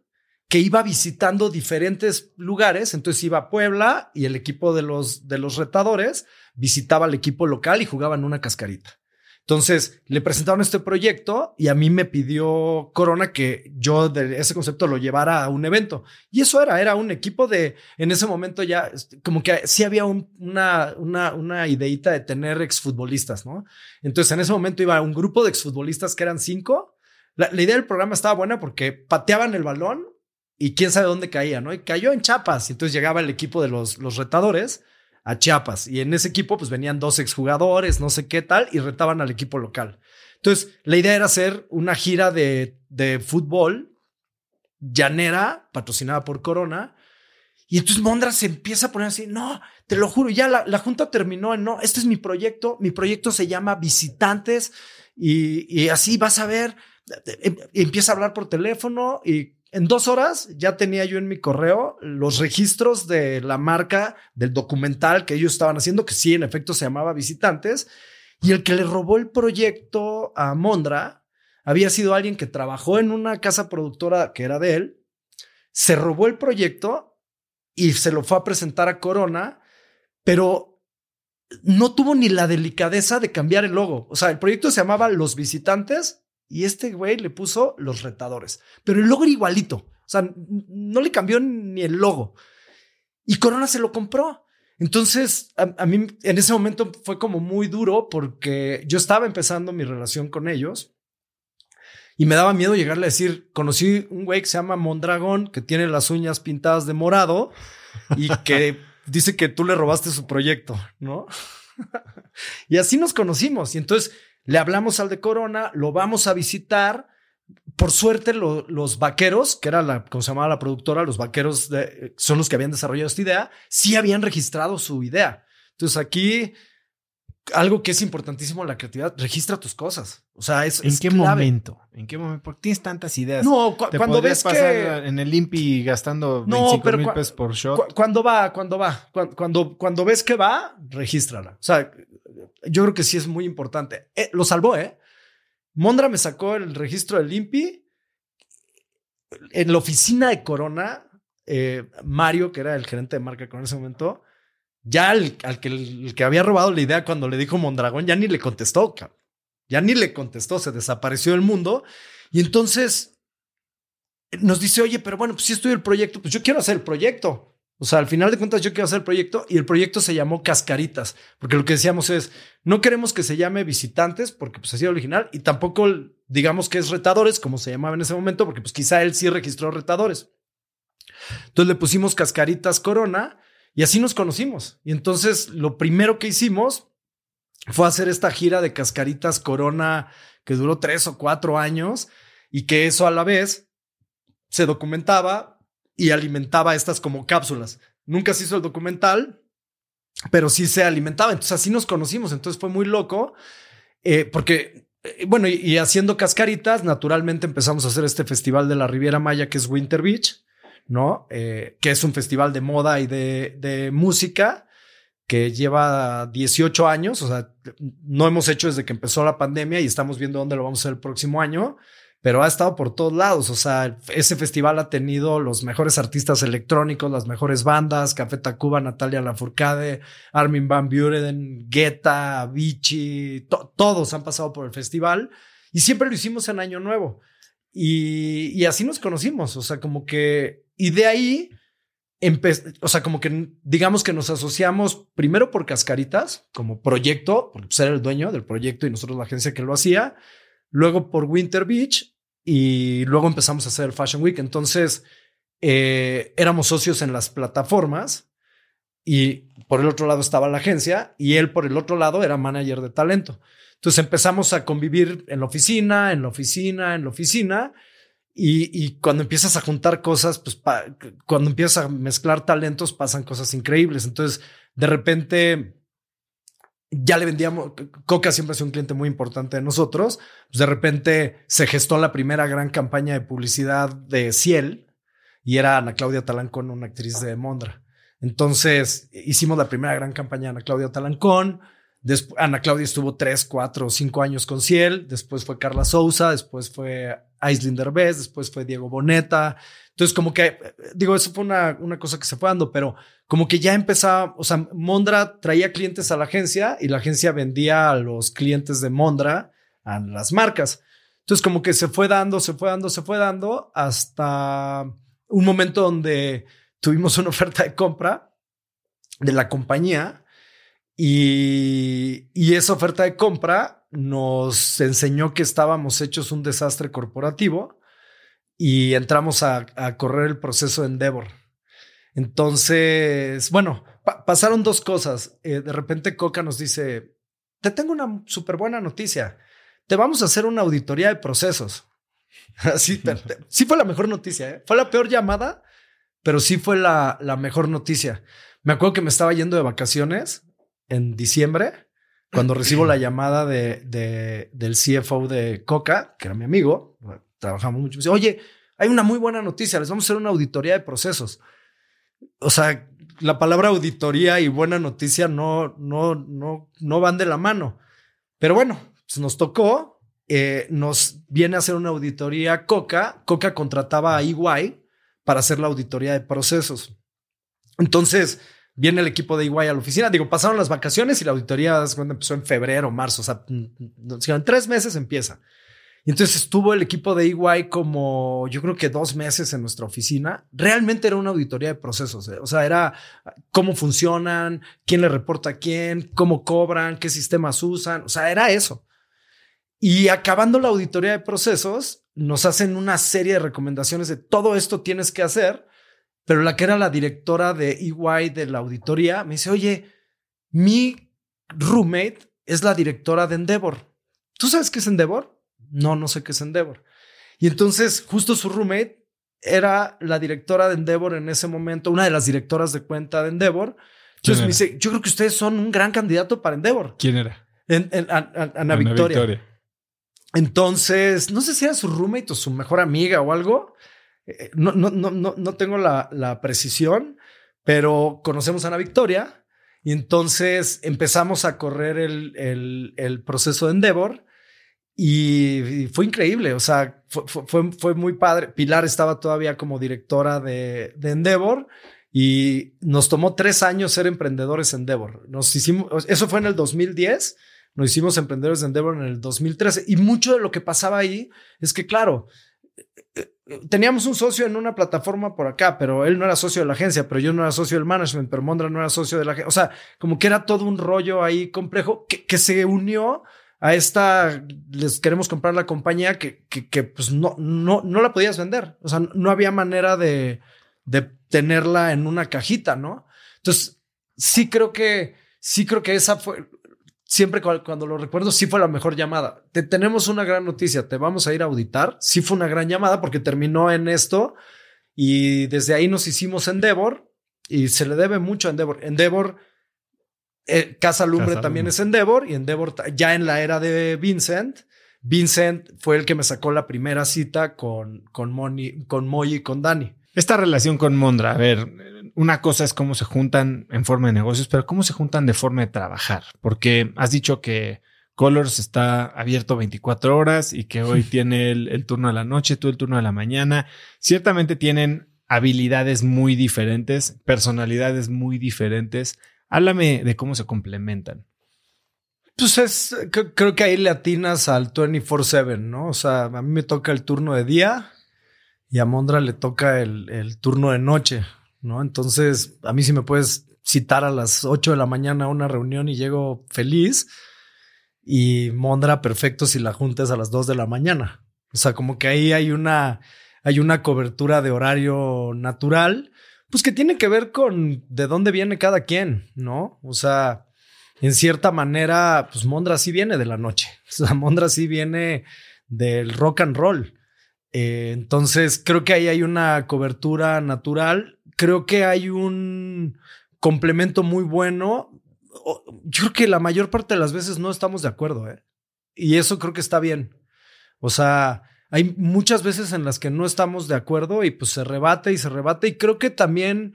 que iba visitando diferentes lugares. Entonces iba a Puebla y el equipo de los, de los retadores visitaba al equipo local y jugaban una cascarita. Entonces le presentaron este proyecto y a mí me pidió Corona que yo de ese concepto lo llevara a un evento. Y eso era, era un equipo de, en ese momento ya, este, como que sí había una, una, una ideita de tener exfutbolistas, ¿no? Entonces en ese momento iba un grupo de exfutbolistas que eran cinco. La, la idea del programa estaba buena porque pateaban el balón y quién sabe dónde caía, ¿no? Y cayó en Chiapas. Y entonces llegaba el equipo de los, los retadores a Chiapas. Y en ese equipo, pues venían dos exjugadores, no sé qué tal, y retaban al equipo local. Entonces, la idea era hacer una gira de, de fútbol llanera, patrocinada por Corona. Y entonces Mondra se empieza a poner así, no, te lo juro, ya la, la junta terminó, no, este es mi proyecto, mi proyecto se llama Visitantes y, y así vas a ver, em, empieza a hablar por teléfono y en dos horas ya tenía yo en mi correo los registros de la marca del documental que ellos estaban haciendo, que sí, en efecto se llamaba Visitantes. Y el que le robó el proyecto a Mondra había sido alguien que trabajó en una casa productora que era de él, se robó el proyecto y se lo fue a presentar a Corona, pero no tuvo ni la delicadeza de cambiar el logo. O sea, el proyecto se llamaba Los Visitantes y este güey le puso los retadores. Pero el logo era igualito. O sea, no le cambió ni el logo. Y Corona se lo compró. Entonces, a, mí en ese momento fue como muy duro porque yo estaba empezando mi relación con ellos y me daba miedo llegarle a decir, conocí un güey que se llama Mondragón, que tiene las uñas pintadas de morado y que dice que tú le robaste su proyecto, ¿no? y así nos conocimos. Y entonces le hablamos al de Corona, lo vamos a visitar. Por suerte, los vaqueros, que era la, como se llamaba la productora, los vaqueros de, son los que habían desarrollado esta idea, sí habían registrado su idea. Entonces aquí, algo que es importantísimo en la creatividad, registra tus cosas. O sea, es. ¿En qué momento? ¿En qué momento? Porque tienes tantas ideas. No, cuando ves pasar en el IMPI gastando no, mil pesos por shot. cuando va, cuando va, cuando, cuando ves que va, regístrala. O sea, yo creo que sí es muy importante. Eh, lo salvó, ¿eh? Mondra me sacó el registro del INPI. En la oficina de Corona, eh, Mario, que era el gerente de marca con ese momento, ya al, que, el, que había robado la idea cuando le dijo Mondragón, ya ni le contestó, ya ni le contestó, se desapareció del mundo. Y entonces nos dice, oye, pero bueno, pues si estoy el proyecto, pues yo quiero hacer el proyecto. O sea, al final de cuentas yo quiero hacer el proyecto y el proyecto se llamó Cascaritas, porque lo que decíamos es, no queremos que se llame visitantes, porque pues así era original, y tampoco digamos que es retadores, como se llamaba en ese momento, porque pues quizá él sí registró retadores. Entonces le pusimos Cascaritas Corona y así nos conocimos. Y entonces lo primero que hicimos fue hacer esta gira de Cascaritas Corona que duró tres o cuatro años y que eso a la vez se documentaba, y alimentaba estas como cápsulas. Nunca se hizo el documental, pero sí se alimentaba. Entonces así nos conocimos. Entonces fue muy loco eh, porque, eh, bueno, y, haciendo cascaritas, naturalmente empezamos a hacer este festival de la Riviera Maya que es Winter Beach, ¿no? Eh, que es un festival de moda y de, de música que lleva 18 años, o sea, no hemos hecho desde que empezó la pandemia y estamos viendo dónde lo vamos a hacer el próximo año pero ha estado por todos lados. O sea, ese festival ha tenido los mejores artistas electrónicos, las mejores bandas, Café Tacuba, Natalia Lafourcade, Armin Van Buren, Guetta, Avicii, todos han pasado por el festival y siempre lo hicimos en Año Nuevo. Y, así nos conocimos. O sea, como que, y de ahí, o sea, como que digamos que nos asociamos primero por Cascaritas como proyecto, porque pues, el dueño del proyecto y nosotros la agencia que lo hacía luego por Winter Beach y luego empezamos a hacer el Fashion Week. Entonces, eh, éramos socios en las plataformas y por el otro lado estaba la agencia y él por el otro lado era manager de talento. Entonces empezamos a convivir en la oficina, en la oficina, en la oficina, Y, cuando empiezas a juntar cosas, pues cuando empiezas a mezclar talentos, pasan cosas increíbles. Entonces, de repente, ya le vendíamos, Coca siempre ha sido un cliente muy importante de nosotros. Pues de repente se gestó la primera gran campaña de publicidad de Ciel y era Ana Claudia Talancón, una actriz de Mondra. Entonces hicimos la primera gran campaña de Ana Claudia Talancón. Ana Claudia estuvo tres, cuatro, cinco años con Ciel. Después fue Carla Souza. Después fue Aislinder Bess. Después fue Diego Boneta. Entonces, como que, digo, eso fue una, una cosa que se fue dando, pero como que ya empezaba, o sea, Mondra traía clientes a la agencia y la agencia vendía a los clientes de Mondra a las marcas. Entonces, como que se fue dando, se fue dando, se fue dando hasta un momento donde tuvimos una oferta de compra de la compañía y, y esa oferta de compra nos enseñó que estábamos hechos un desastre corporativo y entramos a, correr el proceso de Endeavor. Entonces, bueno, pasaron dos cosas. Eh, de repente Coca nos dice, te tengo una súper buena noticia. Te vamos a hacer una auditoría de procesos. Así, sí fue la mejor noticia. ¿eh? Fue la peor llamada, pero sí fue la, la mejor noticia. Me acuerdo que me estaba yendo de vacaciones en diciembre cuando recibo la llamada de, de, del CFO de Coca, que era mi amigo, trabajamos mucho. Me dice, oye, hay una muy buena noticia, les vamos a hacer una auditoría de procesos. O sea, la palabra auditoría y buena noticia no, no, no, no van de la mano. Pero bueno, pues nos tocó, eh, nos viene a hacer una auditoría Coca. Coca contrataba a EY para hacer la auditoría de procesos. Entonces, viene el equipo de EY a la oficina. Digo, pasaron las vacaciones y la auditoría cuando empezó en febrero, marzo. O sea, en tres meses empieza. Y entonces estuvo el equipo de EY como yo creo que dos meses en nuestra oficina. Realmente era una auditoría de procesos. ¿eh? O sea, era cómo funcionan, quién le reporta a quién, cómo cobran, qué sistemas usan. O sea, era eso. Y acabando la auditoría de procesos, nos hacen una serie de recomendaciones de todo esto tienes que hacer. Pero la que era la directora de EY de la auditoría me dice, oye, mi roommate es la directora de Endeavor. ¿Tú sabes qué es Endeavor? No, no sé qué es Endeavor. Y entonces justo su roommate era la directora de Endeavor en ese momento, una de las directoras de cuenta de Endeavor. Entonces me dice, yo creo que ustedes son un gran candidato para Endeavor. ¿Quién era? En, Ana, Victoria. Entonces, no sé si era su roommate o su mejor amiga o algo. Eh, no, no, no, no, no tengo la, la precisión, pero conocemos a Ana Victoria y entonces empezamos a correr el, el, el proceso de Endeavor y, fue increíble, o sea, fue, fue, muy padre. Pilar estaba todavía como directora de, de Endeavor y nos tomó tres años ser emprendedores en Endeavor. Nos hicimos, eso fue en el 2010, nos hicimos emprendedores de Endeavor en el 2013 y mucho de lo que pasaba ahí es que, claro, teníamos un socio en una plataforma por acá, pero él no era socio de la agencia, pero yo no era socio del management, pero Mondra no era socio de la agencia. O sea, como que era todo un rollo ahí complejo que se unió a esta les queremos comprar la compañía que, que, pues no, no, no la podías vender. O sea, no había manera de, de tenerla en una cajita, ¿no? Entonces, sí creo que, sí creo que esa fue, siempre cuando lo recuerdo, sí fue la mejor llamada. Te tenemos una gran noticia, te vamos a ir a auditar. Sí fue una gran llamada porque terminó en esto y desde ahí nos hicimos Endeavor y se le debe mucho a Endeavor. Endeavor eh, Casa Lumbre también es Endeavor y Endeavor ya en la era de Vincent. Vincent fue el que me sacó la primera cita con, con, Moni, con Moy y con Dani. Esta relación con Mondra, a ver, una cosa es cómo se juntan en forma de negocios, pero cómo se juntan de forma de trabajar, porque has dicho que Colors está abierto 24 horas y que hoy tiene el, el turno de la noche, tú el turno de la mañana. Ciertamente tienen habilidades muy diferentes, personalidades muy diferentes. Háblame de cómo se complementan. Pues es, creo que ahí le atinas al 24-7, ¿no? O sea, a mí me toca el turno de día y a Mondra le toca el, turno de noche, ¿no? Entonces, a mí si me puedes citar a las 8 de la mañana a una reunión y llego feliz y Mondra perfecto si la juntas a las 2 de la mañana. O sea, como que ahí hay una, hay una cobertura de horario natural pues que tiene que ver con de dónde viene cada quien, ¿no? O sea, en cierta manera, pues Mondra sí viene de la noche. O sea, Mondra sí viene del rock and roll. Eh, entonces, creo que ahí hay una cobertura natural. Creo que hay un complemento muy bueno. Yo creo que la mayor parte de las veces no estamos de acuerdo, ¿eh? Y eso creo que está bien. O sea, hay muchas veces en las que no estamos de acuerdo y pues se rebate y se rebate. Y creo que también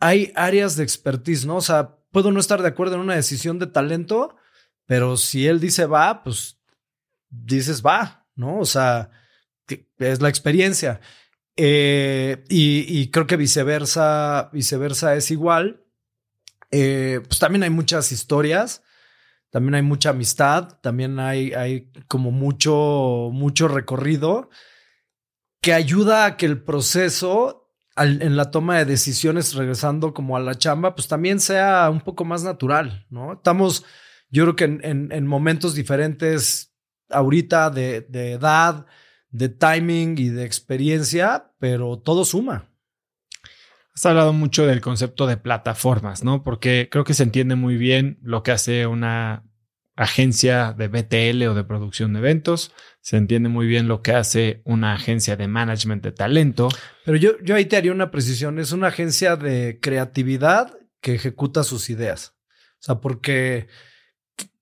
hay áreas de expertise, ¿no? O sea, puedo no estar de acuerdo en una decisión de talento, pero si él dice va, pues dices va, ¿no? O sea, es la experiencia. Eh, y, creo que viceversa, viceversa es igual. Eh, pues también hay muchas historias, también hay mucha amistad, también hay, hay como mucho, mucho recorrido que ayuda a que el proceso en la toma de decisiones, regresando como a la chamba, pues también sea un poco más natural, ¿no? Estamos, yo creo que en, momentos diferentes ahorita de, de edad, de timing y de experiencia, pero todo suma. Has hablado mucho del concepto de plataformas, ¿no? Porque creo que se entiende muy bien lo que hace una agencia de BTL o de producción de eventos, se entiende muy bien lo que hace una agencia de management de talento. Pero yo, yo ahí te haría una precisión, es una agencia de creatividad que ejecuta sus ideas. O sea, porque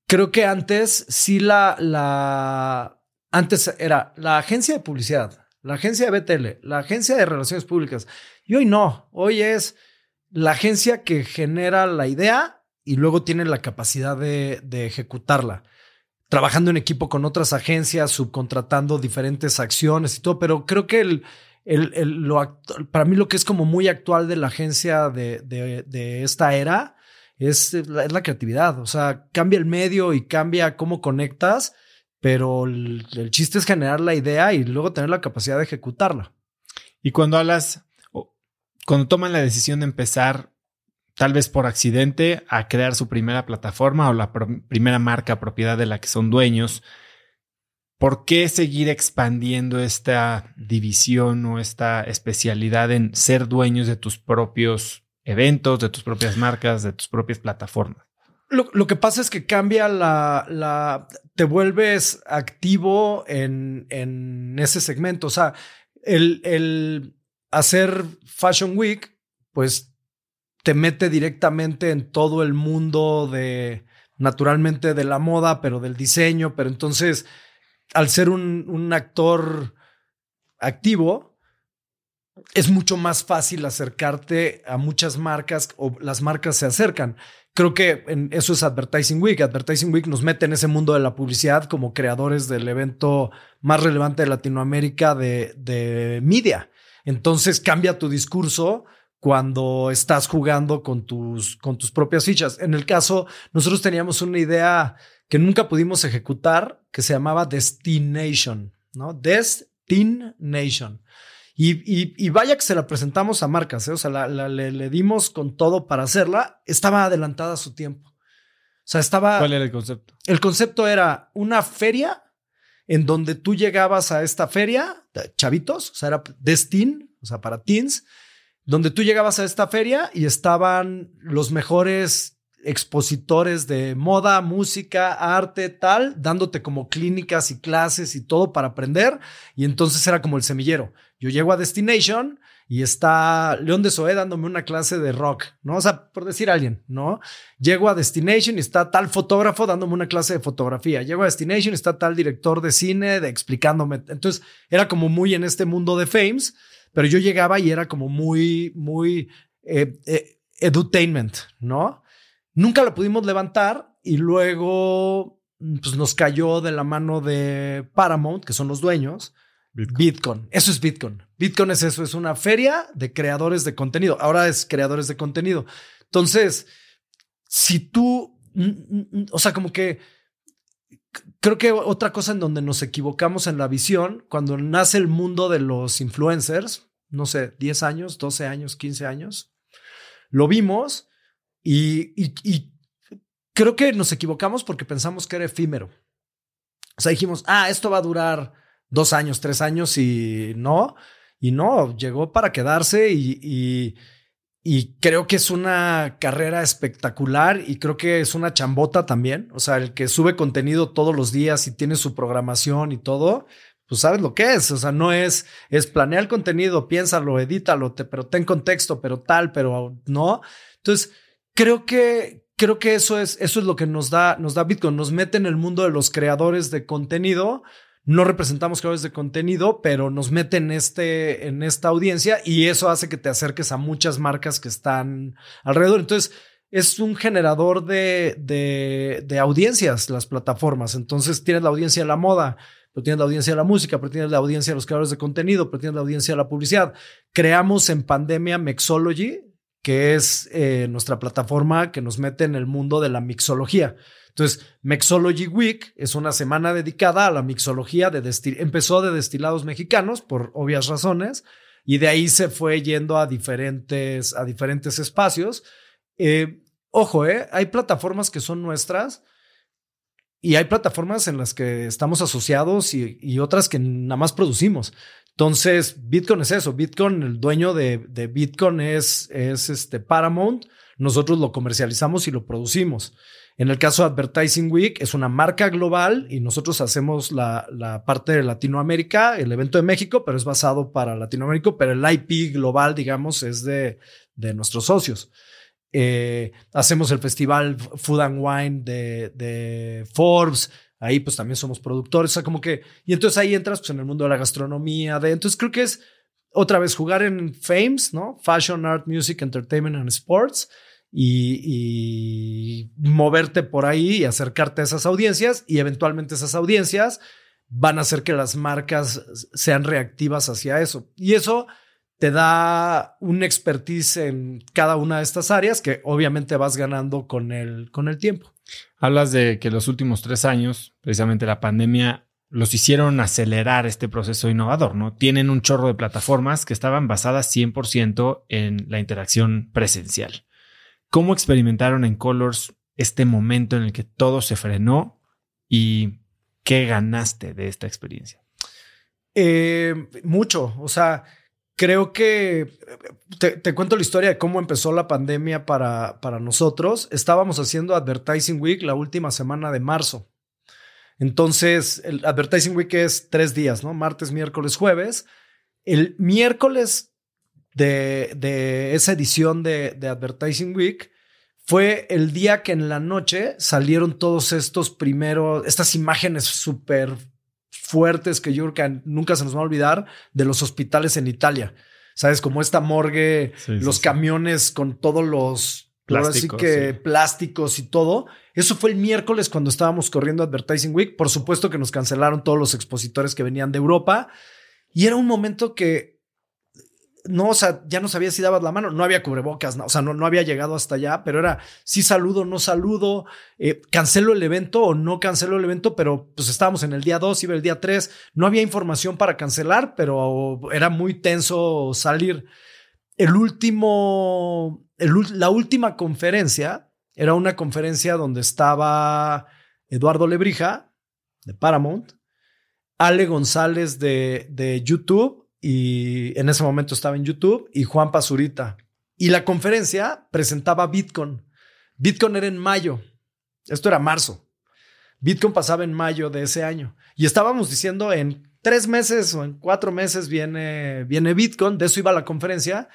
creo que antes sí la, la antes era la agencia de publicidad, la agencia de BTL, la agencia de relaciones públicas. Y hoy no, hoy es la agencia que genera la idea y luego tiene la capacidad de, ejecutarla. Trabajando en equipo con otras agencias, subcontratando diferentes acciones y todo, pero creo que el, lo, para mí lo que es como muy actual de la agencia de, de, esta era es la, es la creatividad. O sea, cambia el medio y cambia cómo conectas pero el, chiste es generar la idea y luego tener la capacidad de ejecutarla. Y cuando hablas, cuando toman la decisión de empezar, tal vez por accidente, a crear su primera plataforma o la primera marca propiedad de la que son dueños, ¿por qué seguir expandiendo esta división o esta especialidad en ser dueños de tus propios eventos, de tus propias marcas, de tus propias plataformas? Lo, que pasa es que cambia la, la te vuelves activo en, en ese segmento. O sea, el, el hacer Fashion Week, pues te mete directamente en todo el mundo de, naturalmente, de la moda, pero del diseño. Pero entonces, al ser un, un actor activo, es mucho más fácil acercarte a muchas marcas o las marcas se acercan creo que en eso es Advertising Week. Advertising Week nos mete en ese mundo de la publicidad como creadores del evento más relevante de Latinoamérica de, de media. Entonces cambia tu discurso cuando estás jugando con tus, con tus propias fichas. En el caso, nosotros teníamos una idea que nunca pudimos ejecutar que se llamaba Destination, ¿no? Destination. Y, vaya que se la presentamos a marcas, ¿eh? o sea, le, dimos con todo para hacerla. Estaba adelantada a su tiempo. O sea, estaba. ¿Cuál era el concepto? El concepto era una feria en donde tú llegabas a esta feria, chavitos, o sea, era Destin, o sea, para teens, donde tú llegabas a esta feria y estaban los mejores expositores de moda, música, arte, tal, dándote como clínicas y clases y todo para aprender. Y entonces era como el semillero. Yo llego a Destination y está León de Soe dándome una clase de rock, ¿no? O sea, por decir alguien, ¿no? Llego a Destination y está tal fotógrafo dándome una clase de fotografía. Llego a Destination y está tal director de cine explicándome. Entonces era como muy en este mundo de fames, pero yo llegaba y era como muy, muy eh, eh, edutainment, ¿no? Nunca lo pudimos levantar y luego pues, nos cayó de la mano de Paramount, que son los dueños. Bitcoin. Eso es Bitcoin. Bitcoin es eso, es una feria de creadores de contenido. Ahora es creadores de contenido. Entonces, si tú, o sea, como que creo que otra cosa en donde nos equivocamos en la visión, cuando nace el mundo de los influencers, no sé, 10 años, 12 años, 15 años, lo vimos y, creo que nos equivocamos porque pensamos que era efímero. O sea, dijimos, ah, esto va a durar dos años, tres años y no, y no, llegó para quedarse y, creo que es una carrera espectacular y creo que es una chambota también. O sea, el que sube contenido todos los días y tiene su programación y todo, pues sabes lo que es. O sea, no es, es planear el contenido, piénsalo, edítalo, te, pero ten contexto, pero tal, pero no. Entonces, creo que, creo que eso es, eso es lo que nos da, nos da Bitcoin. Nos mete en el mundo de los creadores de contenido. No representamos creadores de contenido, pero nos mete en, este, en esta audiencia y eso hace que te acerques a muchas marcas que están alrededor. Entonces, es un generador de, de, de audiencias, las plataformas. Entonces, tienes la audiencia de la moda, pero tienes la audiencia de la música, pero tienes la audiencia de los creadores de contenido, pero tienes la audiencia de la publicidad. Creamos en pandemia Mixology, que es eh, nuestra plataforma que nos mete en el mundo de la mixología. Entonces, Mixology Week es una semana dedicada a la mixología de destil empezó de destilados mexicanos por obvias razones y de ahí se fue yendo a diferentes a diferentes espacios. Eh, ojo, eh, hay plataformas que son nuestras y hay plataformas en las que estamos asociados y, otras que nada más producimos. Entonces, Bitcoin es eso. Bitcoin, el dueño de, Bitcoin es, es este Paramount. Nosotros lo comercializamos y lo producimos. En el caso de Advertising Week, es una marca global y nosotros hacemos la, la, parte de Latinoamérica, el evento de México, pero es basado para Latinoamérica, pero el IP global, digamos, es de, de nuestros socios. Eh, hacemos el festival Food and Wine de, de Forbes, ahí pues también somos productores, o sea, como que, y entonces ahí entras pues en el mundo de la gastronomía, de, entonces creo que es otra vez jugar en Fames, ¿no? Fashion, Art, Music, Entertainment and Sports y, moverte por ahí y acercarte a esas audiencias y eventualmente esas audiencias van a hacer que las marcas sean reactivas hacia eso. Y eso te da un expertise en cada una de estas áreas que obviamente vas ganando con el, con el tiempo. Hablas de que los últimos tres años, precisamente la pandemia, los hicieron acelerar este proceso innovador, ¿no? Tienen un chorro de plataformas que estaban basadas 100% en la interacción presencial. ¿Cómo experimentaron en Colors este momento en el que todo se frenó y qué ganaste de esta experiencia? Eh, mucho, o sea, creo que te, cuento la historia de cómo empezó la pandemia para, para nosotros. Estábamos haciendo Advertising Week la última semana de marzo. Entonces, Advertising Week es tres días, ¿no? Martes, miércoles, jueves. El miércoles de, de esa edición de, de Advertising Week fue el día que en la noche salieron todos estos primeros, estas imágenes súper fuertes que yo creo que nunca se nos va a olvidar de los hospitales en Italia. ¿Sabes? Como esta morgue, los camiones con todos los plásticos, que plásticos y todo. Eso fue el miércoles cuando estábamos corriendo Advertising Week. Por supuesto que nos cancelaron todos los expositores que venían de Europa. Y era un momento que no, o sea, ya no sabía si dabas la mano, no había cubrebocas, no, o sea, no, no había llegado hasta allá, pero era sí saludo, no saludo, eh, cancelo el evento o no cancelo el evento, pero pues estábamos en el día 2, iba el día 3, no había información para cancelar, pero era muy tenso salir. El último, la última conferencia era una conferencia donde estaba Eduardo Lebrija de Paramount, Ale González de, de YouTube y en ese momento estaba en YouTube y Juan Pazurita. Y la conferencia presentaba Bitcoin. Bitcoin era en mayo. Esto era marzo. Bitcoin pasaba en mayo de ese año. Y estábamos diciendo en tres meses o en cuatro meses viene, viene Bitcoin. De eso iba la conferencia.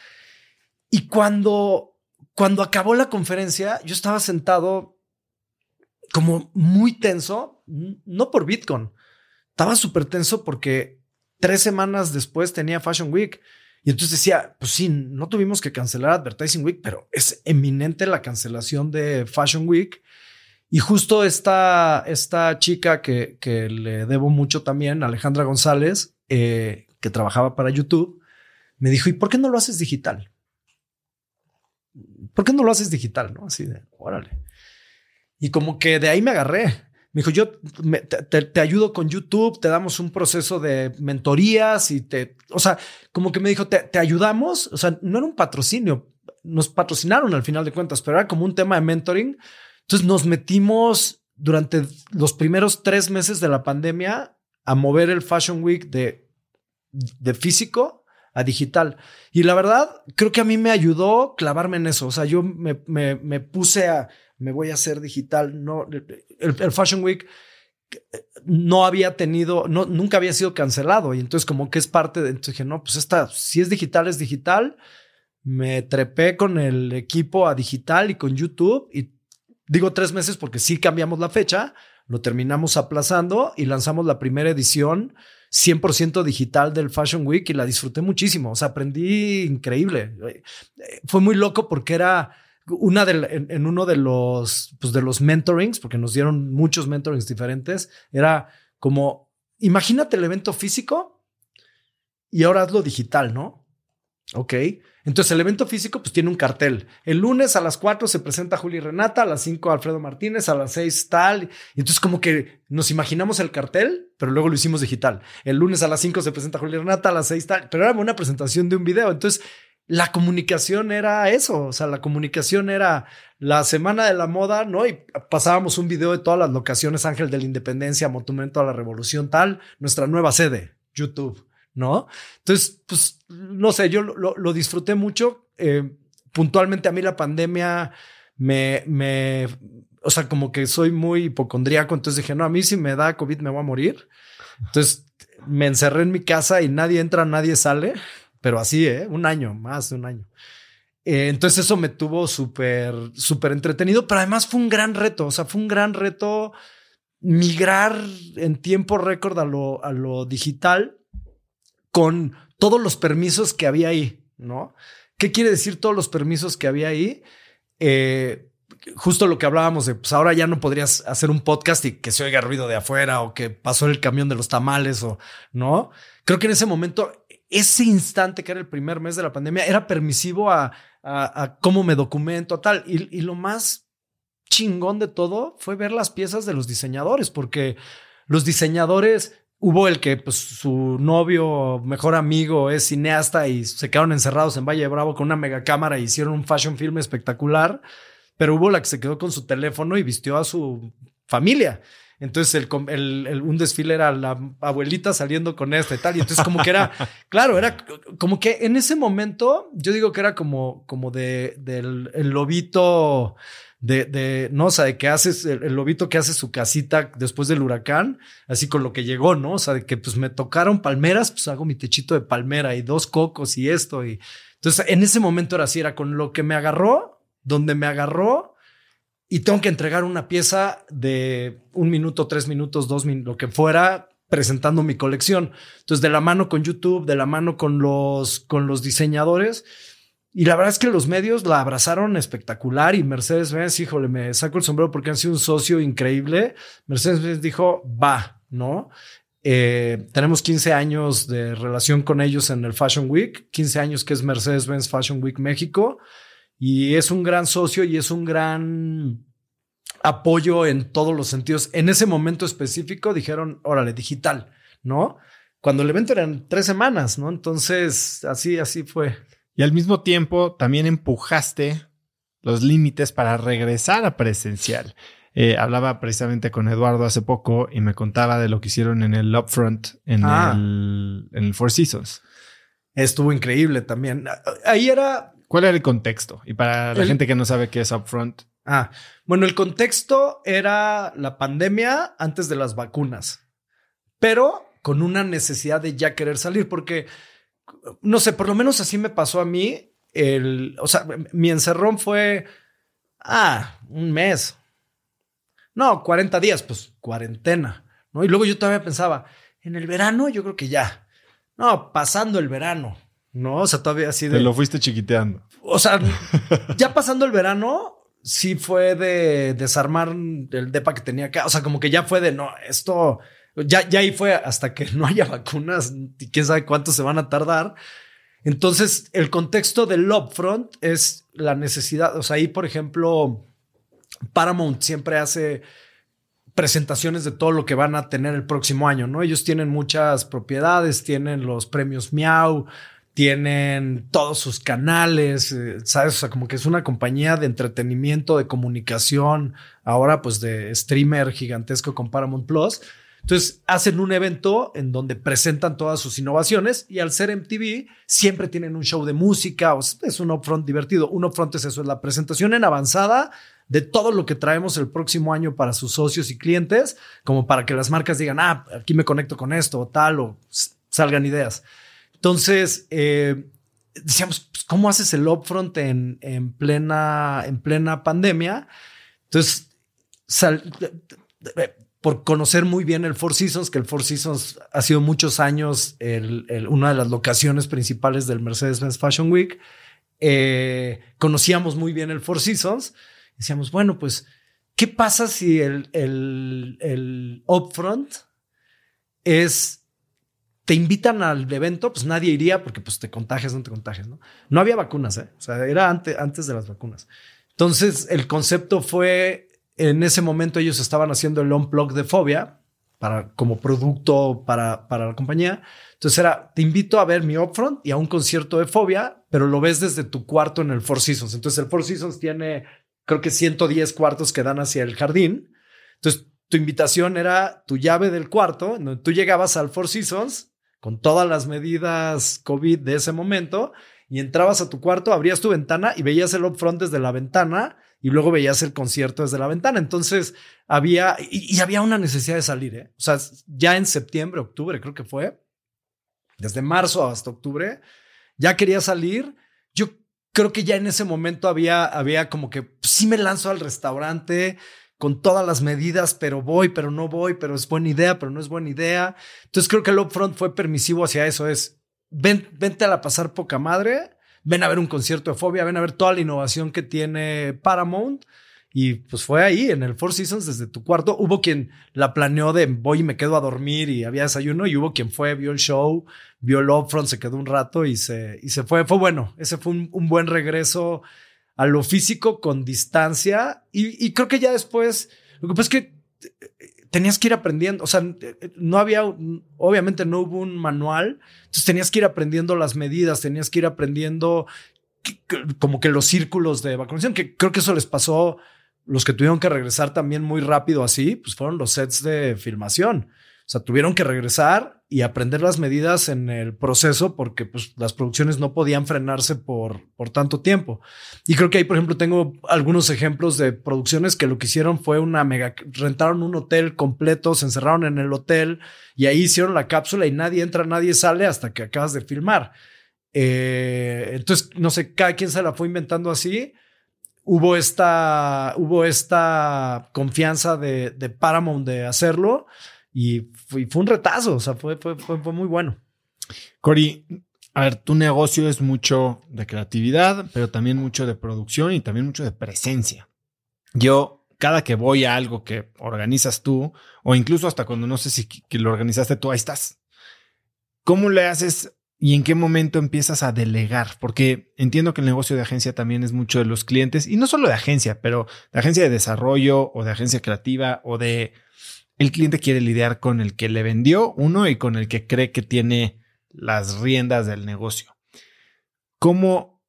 Y cuando, cuando acabó la conferencia, yo estaba sentado como muy tenso, no por Bitcoin. Estaba súper tenso porque tres semanas después tenía Fashion Week. Y entonces decía, pues sí, no tuvimos que cancelar Advertising Week, pero es eminente la cancelación de Fashion Week. Y justo esta, esta chica que, que le debo mucho también, Alejandra González, eh, que trabajaba para YouTube, me dijo, ¿y por qué no lo haces digital? ¿Por qué no lo haces digital? ¿No? Así de, órale. Y como que de ahí me agarré. Me dijo, yo te, ayudo con YouTube, te damos un proceso de mentorías y te, o sea, como que me dijo, te, ayudamos, o sea, no era un patrocinio, nos patrocinaron al final de cuentas, pero era como un tema de mentoring. Entonces nos metimos durante los primeros tres meses de la pandemia a mover el Fashion Week de, de físico a digital. Y la verdad, creo que a mí me ayudó clavarme en eso. O sea, yo me, me, me puse a, me voy a hacer digital. No, el, Fashion Week no había tenido, no, nunca había sido cancelado. Y entonces como que es parte de, entonces dije, no, pues esta, si es digital, es digital. Me trepé con el equipo a digital y con YouTube y digo tres meses porque sí cambiamos la fecha, lo terminamos aplazando y lanzamos la primera edición 100% digital del Fashion Week y la disfruté muchísimo. O sea, aprendí increíble. Fue muy loco porque era una de, en, uno de los, pues de los mentorings, porque nos dieron muchos mentorings diferentes, era como, imagínate el evento físico y ahora hazlo digital, ¿no? Ok. Entonces el evento físico pues tiene un cartel. El lunes a las 4 se presenta Juli Renata, a las 5 Alfredo Martínez, a las 6 tal. Y entonces como que nos imaginamos el cartel, pero luego lo hicimos digital. El lunes a las 5 se presenta Juli Renata, a las 6 tal. Pero era una presentación de un video. Entonces la comunicación era eso, o sea, la comunicación era la semana de la moda, ¿no? Y pasábamos un video de todas las locaciones, Ángel de la Independencia, Monumento a la Revolución, tal, nuestra nueva sede, YouTube, ¿no? Entonces, pues, no sé, yo lo, disfruté mucho. Eh, puntualmente a mí la pandemia me, me, o sea, como que soy muy hipocondríaco, entonces dije, no, a mí si me da COVID me voy a morir. Entonces me encerré en mi casa y nadie entra, nadie sale pero así, ¿eh? Un año, más de un año. Eh, entonces eso me tuvo súper, súper entretenido, pero además fue un gran reto, o sea, fue un gran reto migrar en tiempo récord a lo, a lo digital con todos los permisos que había ahí, ¿no? ¿Qué quiere decir todos los permisos que había ahí? Eh, justo lo que hablábamos de, pues ahora ya no podrías hacer un podcast y que se oiga ruido de afuera o que pasó el camión de los tamales o, ¿no? Creo que en ese momento ese instante que era el primer mes de la pandemia era permisivo a, cómo me documento, tal. Y, lo más chingón de todo fue ver las piezas de los diseñadores, porque los diseñadores, hubo el que pues, su novio, mejor amigo, es cineasta y se quedaron encerrados en Valle Bravo con una mega cámara y hicieron un fashion film espectacular, pero hubo la que se quedó con su teléfono y vistió a su familia. Entonces el, un desfile era la abuelita saliendo con esta y tal. Y entonces como que era, claro, era como que en ese momento yo digo que era como, como de, del el lobito de, de, no, o sea, de que haces el, lobito que hace su casita después del huracán, así con lo que llegó, ¿no? O sea, de que pues me tocaron palmeras, pues hago mi techito de palmera y dos cocos y esto. Y entonces en ese momento era así, era con lo que me agarró, donde me agarró y tengo que entregar una pieza de un minuto, tres minutos, dos minutos, lo que fuera, presentando mi colección. Entonces, de la mano con YouTube, de la mano con los, con los diseñadores. Y la verdad es que los medios la abrazaron espectacular y Mercedes-Benz, híjole, me saco el sombrero porque han sido un socio increíble. Mercedes-Benz dijo, va, ¿no? Eh, tenemos 15 años de relación con ellos en el Fashion Week, 15 años que es Mercedes-Benz Fashion Week México. Y es un gran socio y es un gran apoyo en todos los sentidos. En ese momento específico dijeron, órale, digital, ¿no? Cuando el evento eran tres semanas, ¿no? Entonces, así, así fue. Y al mismo tiempo también empujaste los límites para regresar a presencial. Eh, hablaba precisamente con Eduardo hace poco y me contaba de lo que hicieron en el Upfront en, ah. el, en el Four Seasons. Estuvo increíble también. Ahí era ¿Cuál era el contexto? Y para la gente que no sabe qué es Upfront. Ah, bueno, el contexto era la pandemia antes de las vacunas, pero con una necesidad de ya querer salir, porque no sé, por lo menos así me pasó a mí. El, o sea, mi encerrón fue, ah, un mes. No, 40 días, pues cuarentena, ¿no? Y luego yo todavía pensaba, en el verano yo creo que ya. No, pasando el verano. No, o sea, todavía así de. Te lo fuiste chiquiteando. O sea, ya pasando el verano, sí fue de desarmar el depa que tenía acá. O sea, como que ya fue de no, esto. Ya, ya ahí fue hasta que no haya vacunas y quién sabe cuánto se van a tardar. Entonces, el contexto del upfront es la necesidad. O sea, ahí, por ejemplo, Paramount siempre hace presentaciones de todo lo que van a tener el próximo año, ¿no? Ellos tienen muchas propiedades, tienen los premios Miau, tienen todos sus canales, eh, ¿sabes? O sea, como que es una compañía de entretenimiento, de comunicación, ahora pues de streamer gigantesco con Paramount Plus. Entonces hacen un evento en donde presentan todas sus innovaciones y al ser MTV siempre tienen un show de música, o es un upfront divertido. Un upfront es eso, es la presentación en avanzada de todo lo que traemos el próximo año para sus socios y clientes, como para que las marcas digan, ah, aquí me conecto con esto o tal, o salgan ideas. Entonces, eh, decíamos, pues, ¿cómo haces el upfront en, en, plena, en plena pandemia? Entonces, por conocer muy bien el Four Seasons, que el Four Seasons ha sido muchos años una de las locaciones principales del Mercedes-Benz Fashion Week, eh, conocíamos muy bien el Four Seasons. Decíamos, bueno, pues, ¿qué pasa si el, el, el upfront es te invitan al evento, pues nadie iría porque pues te contagias, no te contagias, ¿no? No había vacunas, ¿eh? O sea, era antes, antes de las vacunas. Entonces, el concepto fue, en ese momento ellos estaban haciendo el unplug de Fobia para, como producto para, para la compañía. Entonces era, te invito a ver mi upfront y a un concierto de Fobia, pero lo ves desde tu cuarto en el Four Seasons. Entonces el Four Seasons tiene, creo que 110 cuartos que dan hacia el jardín. Entonces tu invitación era tu llave del cuarto, donde tú llegabas al Four Seasons, con todas las medidas COVID de ese momento y entrabas a tu cuarto, abrías tu ventana y veías el upfront desde la ventana y luego veías el concierto desde la ventana. Entonces había, y, había una necesidad de salir, ¿eh? O sea, ya en septiembre, octubre creo que fue, desde marzo hasta octubre, ya quería salir. Yo creo que ya en ese momento había, había como que pues, sí me lanzo al restaurante, con todas las medidas, pero voy, pero no voy, pero es buena idea, pero no es buena idea. Entonces creo que el upfront fue permisivo hacia eso. Es, ven, vente a la pasar poca madre, ven a ver un concierto de fobia, ven a ver toda la innovación que tiene Paramount. Y pues fue ahí, en el Four Seasons, desde tu cuarto. Hubo quien la planeó de voy y me quedo a dormir y había desayuno. Y hubo quien fue, vio el show, vio el upfront, se quedó un rato y se, y se fue. Fue bueno. Ese fue un, un buen regreso a lo físico con distancia y, creo que ya después, lo que pasa es que eh, tenías que ir aprendiendo, o sea, no había, obviamente no hubo un manual, entonces tenías que ir aprendiendo las medidas, tenías que ir aprendiendo como que los círculos de vacunación, que creo que eso les pasó los que tuvieron que regresar también muy rápido así, pues fueron los sets de filmación. O sea, tuvieron que regresar y aprender las medidas en el proceso porque pues, las producciones no podían frenarse por, por tanto tiempo. Y creo que ahí, por ejemplo, tengo algunos ejemplos de producciones que lo que hicieron fue una mega, rentaron un hotel completo, se encerraron en el hotel y ahí hicieron la cápsula y nadie entra, nadie sale hasta que acabas de filmar. Eh, entonces, no sé, cada quien se la fue inventando así hubo esta, hubo esta confianza de, de Paramount de hacerlo y fue, un retazo, o sea, fue, fue, fue, muy bueno. Cori, a ver, tu negocio es mucho de creatividad, pero también mucho de producción y también mucho de presencia. Yo, cada que voy a algo que organizas tú, o incluso hasta cuando no sé si que lo organizaste tú, ahí estás. ¿Cómo le haces y en qué momento empiezas a delegar? Porque entiendo que el negocio de agencia también es mucho de los clientes, y no solo de agencia, pero de agencia de desarrollo o de agencia creativa o de el cliente quiere lidiar con el que le vendió uno y con el que cree que tiene las riendas del negocio. ¿Cómo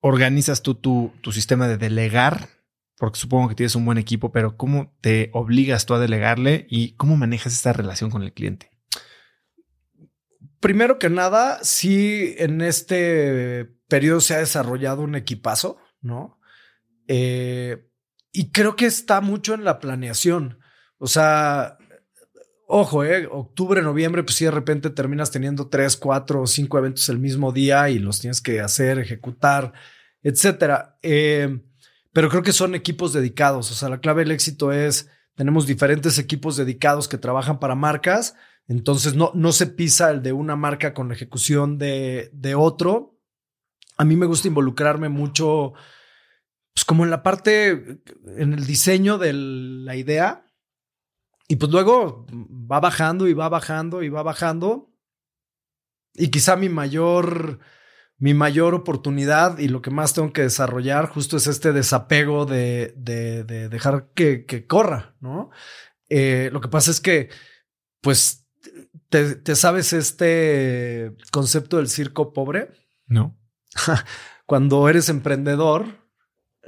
organizas tú tu, sistema de delegar? Porque supongo que tienes un buen equipo, pero ¿cómo te obligas tú a delegarle y cómo manejas esta relación con el cliente? Primero que nada, sí, en este periodo se ha desarrollado un equipazo, ¿no? Eh, y creo que está mucho en la planeación. O sea, ojo, eh, octubre, noviembre, pues si de repente terminas teniendo tres, cuatro o cinco eventos el mismo día y los tienes que hacer, ejecutar, etcétera. Eh, pero creo que son equipos dedicados. O sea, la clave del éxito es tenemos diferentes equipos dedicados que trabajan para marcas. Entonces no, no se pisa el de una marca con la ejecución de, de otro. A mí me gusta involucrarme mucho, pues como en la parte, en el diseño de la idea y pues luego va bajando y va bajando y va bajando. Y quizá mi mayor, mi mayor oportunidad y lo que más tengo que desarrollar justo es este desapego de, de, dejar que, que, corra, ¿no? Eh, lo que pasa es que, pues, te, te, sabes este concepto del circo pobre? No. cuando eres emprendedor,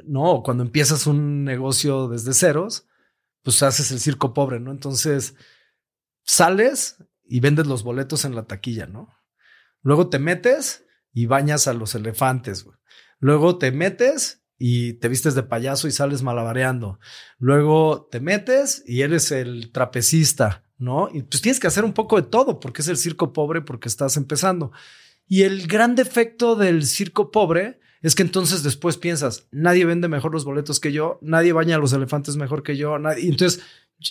¿no? Cuando empiezas un negocio desde ceros, pues haces el circo pobre, ¿no? Entonces sales y vendes los boletos en la taquilla, ¿no? Luego te metes y bañas a los elefantes. Luego te metes y te vistes de payaso y sales malabareando. Luego te metes y eres el trapecista, ¿no? Y pues tienes que hacer un poco de todo porque es el circo pobre porque estás empezando. Y el gran defecto del circo pobre es que entonces después piensas, nadie vende mejor los boletos que yo, nadie baña a los elefantes mejor que yo, nadie. Entonces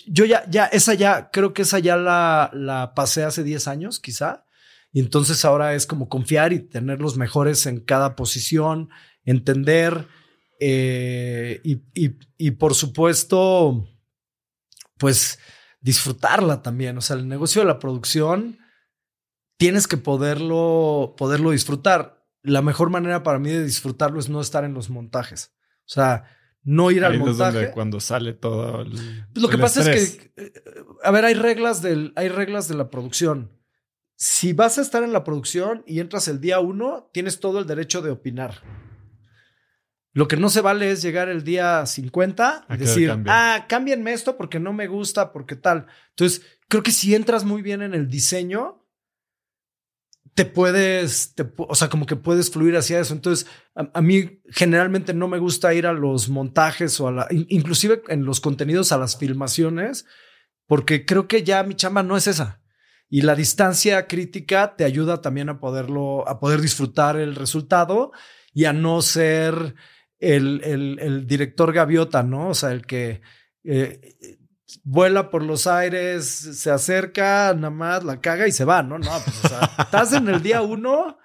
yo ya, ya, esa ya, creo que esa ya la, la pasé hace 10 años, quizá. Y entonces ahora es como confiar y tener los mejores en cada posición, entender eh, y, y, y, por supuesto, pues disfrutarla también. O sea, el negocio de la producción tienes que poderlo, poderlo disfrutar. La mejor manera para mí de disfrutarlo es no estar en los montajes. O sea, no ir al montaje. cuando sale todo. El, lo que pasa es que, eh, a ver, hay reglas del, hay reglas de la producción. Si vas a estar en la producción y entras el día uno, tienes todo el derecho de opinar. Lo que no se vale es llegar el día 50 y decir, ah, cámbienme esto porque no me gusta, porque tal. Entonces, creo que si entras muy bien en el diseño, te puedes, o sea, como que puedes fluir hacia eso. Entonces, a, mí generalmente no me gusta ir a los montajes o a la, inclusive en los contenidos, a las filmaciones, porque creo que ya mi chamba no es esa. Y la distancia crítica te ayuda también a poderlo, a poder disfrutar el resultado y a no ser el, el, director gaviota, ¿no? O sea, el que eh, vuela por los aires, se acerca, nada más la caga y se va, ¿no? No, pues, o sea, estás en el día uno,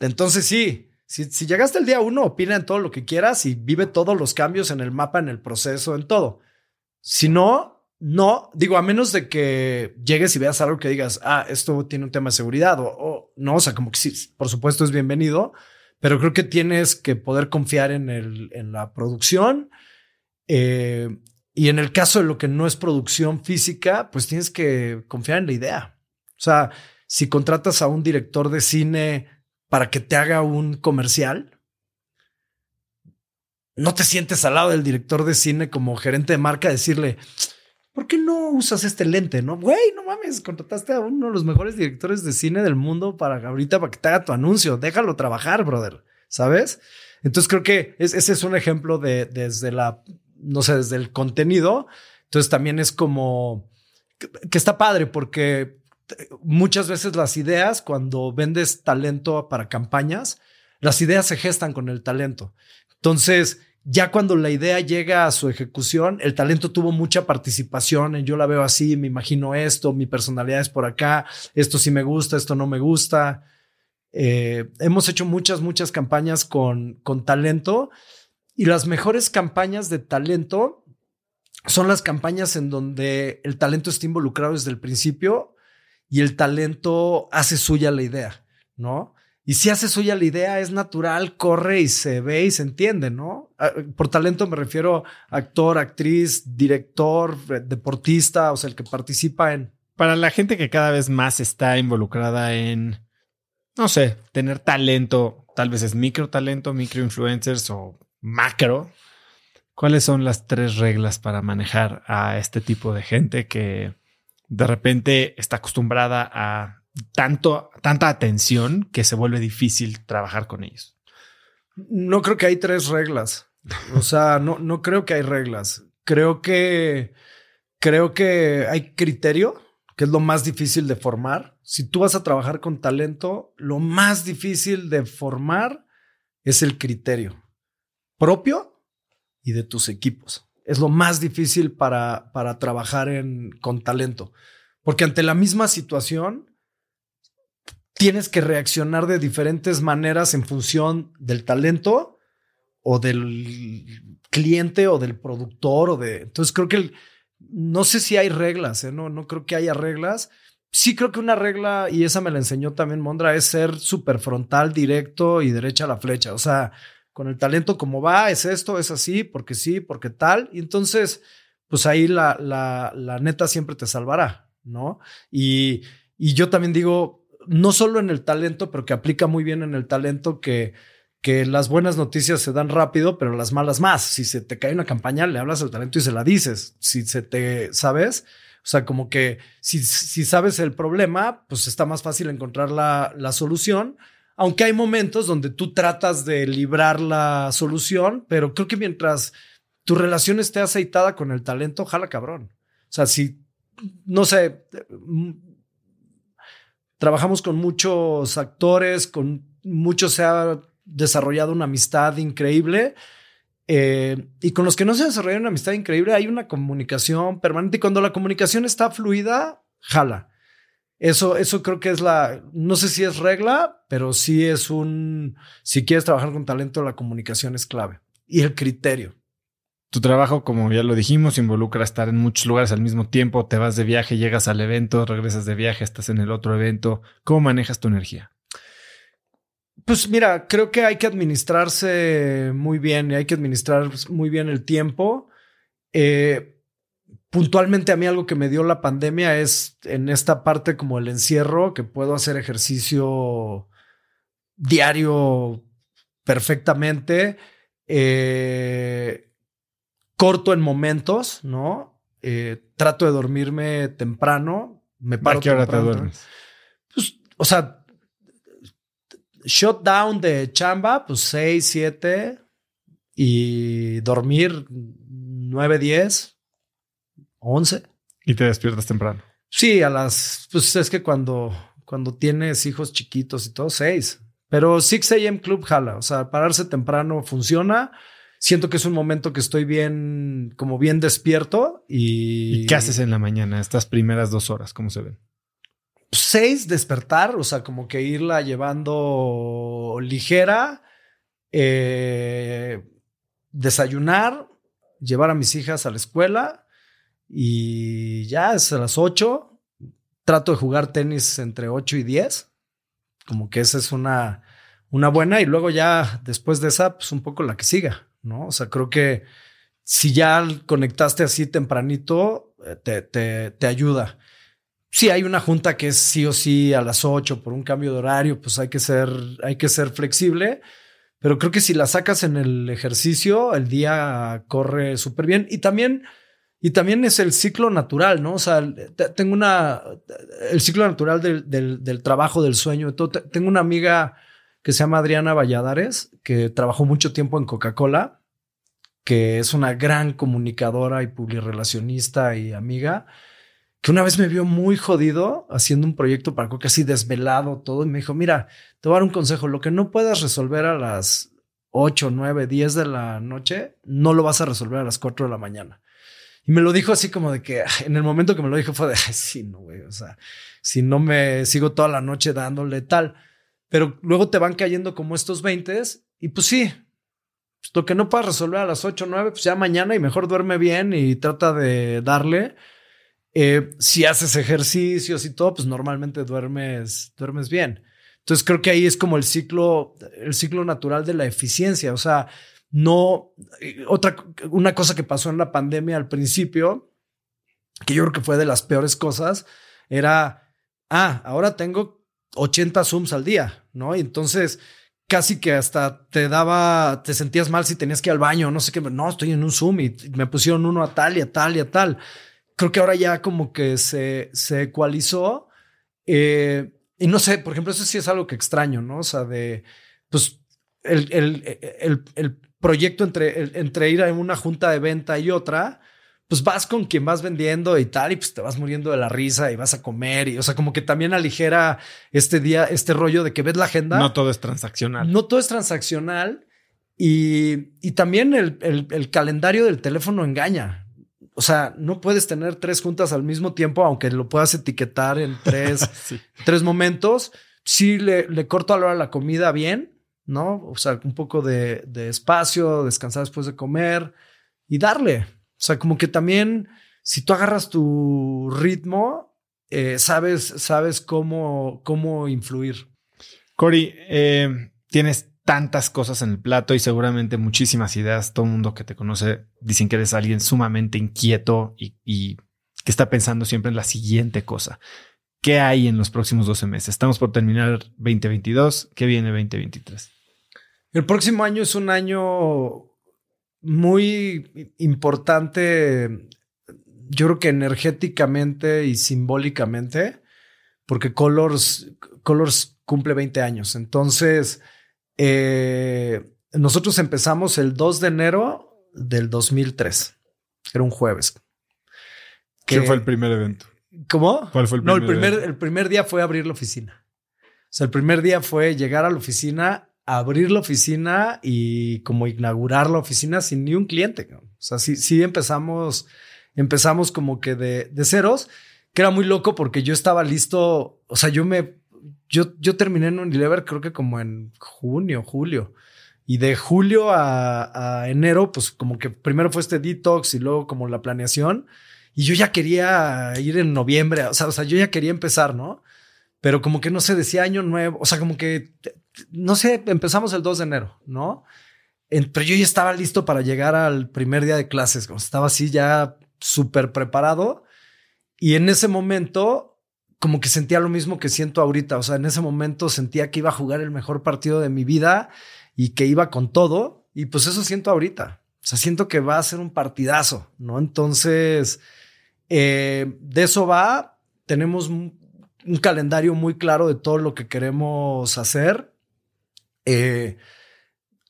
entonces sí. Si, si llegaste el día uno, opina en todo lo que quieras y vive todos los cambios en el mapa, en el proceso, en todo. Si no, no, digo, a menos de que llegues y veas algo que digas, ah, esto tiene un tema de seguridad o, no, o sea, como que sí, por supuesto es bienvenido, pero creo que tienes que poder confiar en, el, en la producción. Eh, y en el caso de lo que no es producción física, pues tienes que confiar en la idea. O sea, si contratas a un director de cine para que te haga un comercial, no te sientes al lado del director de cine como gerente de marca decirle, ¿por qué no usas este lente? No, güey, no mames, contrataste a uno de los mejores directores de cine del mundo para ahorita para que te haga tu anuncio. Déjalo trabajar, brother. ¿Sabes? Entonces creo que ese es un ejemplo de desde la no sé, desde el contenido. Entonces también es como que, está padre porque muchas veces las ideas, cuando vendes talento para campañas, las ideas se gestan con el talento. Entonces, ya cuando la idea llega a su ejecución, el talento tuvo mucha participación en yo la veo así, me imagino esto, mi personalidad es por acá, esto sí me gusta, esto no me gusta. Eh, hemos hecho muchas, muchas campañas con, con talento y las mejores campañas de talento son las campañas en donde el talento está involucrado desde el principio y el talento hace suya la idea, ¿no? Y si hace suya la idea, es natural, corre y se ve y se entiende, ¿no? Ah, por talento me refiero a actor, actriz, director, deportista, o sea, el que participa en... Para la gente que cada vez más está involucrada en, no sé, tener talento, tal vez es micro talento, micro influencers o macro, ¿cuáles son las tres reglas para manejar a este tipo de gente que de repente está acostumbrada a tanto, tanta atención que se vuelve difícil trabajar con ellos? No creo que hay tres reglas. O sea, no, no creo que hay reglas. Creo que creo que hay criterio, que es lo más difícil de formar. Si tú vas a trabajar con talento, lo más difícil de formar es el criterio propio y de tus equipos. Es lo más difícil para, para trabajar en, con talento, porque ante la misma situación tienes que reaccionar de diferentes maneras en función del talento o del cliente o del productor o de... Entonces creo que no sé si hay reglas, ¿eh? no, no creo que haya reglas. Sí creo que una regla, y esa me la enseñó también Mondra, es ser súper frontal, directo y derecha a la flecha. O sea, con el talento como va, es esto, es así, porque sí, porque tal. Y entonces, pues ahí la, la, la neta siempre te salvará, ¿no? Y, y yo también digo, no solo en el talento, pero que aplica muy bien en el talento que, que las buenas noticias se dan rápido, pero las malas más. Si se te cae una campaña, le hablas al talento y se la dices. Si se te, ¿sabes? O sea, como que si, si sabes el problema, pues está más fácil encontrar la, la solución aunque hay momentos donde tú tratas de librar la solución, pero creo que mientras tu relación esté aceitada con el talento, jala cabrón. O sea, si, no sé, trabajamos con muchos actores, con muchos se ha desarrollado una amistad increíble. Eh, y con los que no se ha desarrollado una amistad increíble, hay una comunicación permanente. Y cuando la comunicación está fluida, jala. Eso, eso creo que es la, no sé si es regla, pero sí es un, si quieres trabajar con talento, la comunicación es clave. Y el criterio. Tu trabajo, como ya lo dijimos, involucra estar en muchos lugares al mismo tiempo. Te vas de viaje, llegas al evento, regresas de viaje, estás en el otro evento. ¿Cómo manejas tu energía? Pues mira, creo que hay que administrarse muy bien y hay que administrar muy bien el tiempo. Eh, puntualmente a mí algo que me dio la pandemia es en esta parte como el encierro, que puedo hacer ejercicio diario perfectamente, eh, corto en momentos, ¿no? Eh, trato de dormirme temprano, me paro. ¿A qué hora te duermes? Pues, o sea, shutdown de chamba, pues 6, 7 y dormir 9, 10 11. Y te despiertas temprano. Sí, a las, pues es que cuando, cuando tienes hijos chiquitos y todo, 6. Pero 6 a.m. Club jala, o sea, pararse temprano funciona. Siento que es un momento que estoy bien, como bien despierto y... ¿Y qué haces en la mañana, estas primeras dos horas? ¿Cómo se ven? Seis, despertar, o sea, como que irla llevando ligera, eh, desayunar, llevar a mis hijas a la escuela, y ya es a las 8. Trato de jugar tenis entre 8 y 10. Como que esa es una, una buena. Y luego ya después de esa, pues un poco la que siga, ¿no? O sea, creo que si ya conectaste así tempranito, eh, te, te, te ayuda. Si hay una junta que es sí o sí a las 8 por un cambio de horario, pues hay que ser, hay que ser flexible. Pero creo que si la sacas en el ejercicio, el día corre súper bien. Y también y también es el ciclo natural, ¿no? O sea, tengo una, el ciclo natural del, del, trabajo, del sueño. Todo. Tengo una amiga que se llama Adriana Valladares, que trabajó mucho tiempo en Coca-Cola, que es una gran comunicadora y publirelacionista y amiga, que una vez me vio muy jodido haciendo un proyecto para Coca, así desvelado todo, y me dijo, mira, te voy a dar un consejo, lo que no puedas resolver a las 8, 9, 10 de la noche, no lo vas a resolver a las 4 de la mañana. Y me lo dijo así como de que en el momento que me lo dijo fue de, ay, sí, no, güey, o sea, si no me sigo toda la noche dándole tal. Pero luego te van cayendo como estos 20 y pues sí, pues lo que no puedas resolver a las 8 o 9, pues ya mañana y mejor duerme bien y trata de darle. Eh, si haces ejercicios y todo, pues normalmente duermes, duermes bien. Entonces creo que ahí es como el ciclo, el ciclo natural de la eficiencia. O sea, no, eh, otra, una cosa que pasó en la pandemia al principio, que yo creo que fue de las peores cosas, era, ah, ahora tengo 80 Zooms al día, ¿no? Y entonces casi que hasta te daba, te sentías mal si tenías que ir al baño, no sé qué, no, estoy en un Zoom y me pusieron uno a tal y a tal y a tal. Creo que ahora ya como que se, se ecualizó. Eh, y no sé, por ejemplo, eso sí es algo que extraño, ¿no? O sea, de, pues, el, el, el, el proyecto entre, entre ir a una junta de venta y otra, pues vas con quien vas vendiendo y tal, y pues te vas muriendo de la risa y vas a comer. Y o sea, como que también aligera este día, este rollo de que ves la agenda. No todo es transaccional. No todo es transaccional. Y, y también el, el, calendario del teléfono engaña. O sea, no puedes tener tres juntas al mismo tiempo, aunque lo puedas etiquetar en tres, tres momentos. Sí, le, le corto a la hora la comida bien, ¿no? O sea, un poco de, espacio, descansar después de comer y darle. O sea, como que también, si tú agarras tu ritmo, eh, sabes, sabes cómo, cómo influir. Cory, eh, tienes tantas cosas en el plato y seguramente muchísimas ideas. Todo el mundo que te conoce dicen que eres alguien sumamente inquieto y, y que está pensando siempre en la siguiente cosa. ¿Qué hay en los próximos 12 meses? Estamos por terminar 2022. ¿Qué viene 2023? El próximo año es un año muy importante, yo creo que energéticamente y simbólicamente, porque Colors, Colors cumple 20 años. Entonces, eh, nosotros empezamos el 2 de enero del 2003. Era un jueves. ¿Qué fue el primer evento? ¿Cómo? ¿Cuál fue el primer No, el primer, el primer día fue abrir la oficina. O sea, el primer día fue llegar a la oficina, abrir la oficina y como inaugurar la oficina sin ni un cliente. O sea, sí, sí empezamos, empezamos como que de, ceros, que era muy loco porque yo estaba listo. O sea, yo me, yo, yo terminé en Unilever creo que como en junio, julio. Y de julio a, a, enero, pues como que primero fue este detox y luego como la planeación. Y yo ya quería ir en noviembre, o sea, o sea, yo ya quería empezar, ¿no? Pero como que no se decía año nuevo, o sea, como que, no sé, empezamos el 2 de enero, ¿no? pero yo ya estaba listo para llegar al primer día de clases, estaba así ya súper preparado. Y en ese momento, como que sentía lo mismo que siento ahorita, o sea, en ese momento sentía que iba a jugar el mejor partido de mi vida y que iba con todo. Y pues eso siento ahorita. O sea, siento que va a ser un partidazo, ¿no? Entonces, eh, de eso va. Tenemos un, calendario muy claro de todo lo que queremos hacer. Eh,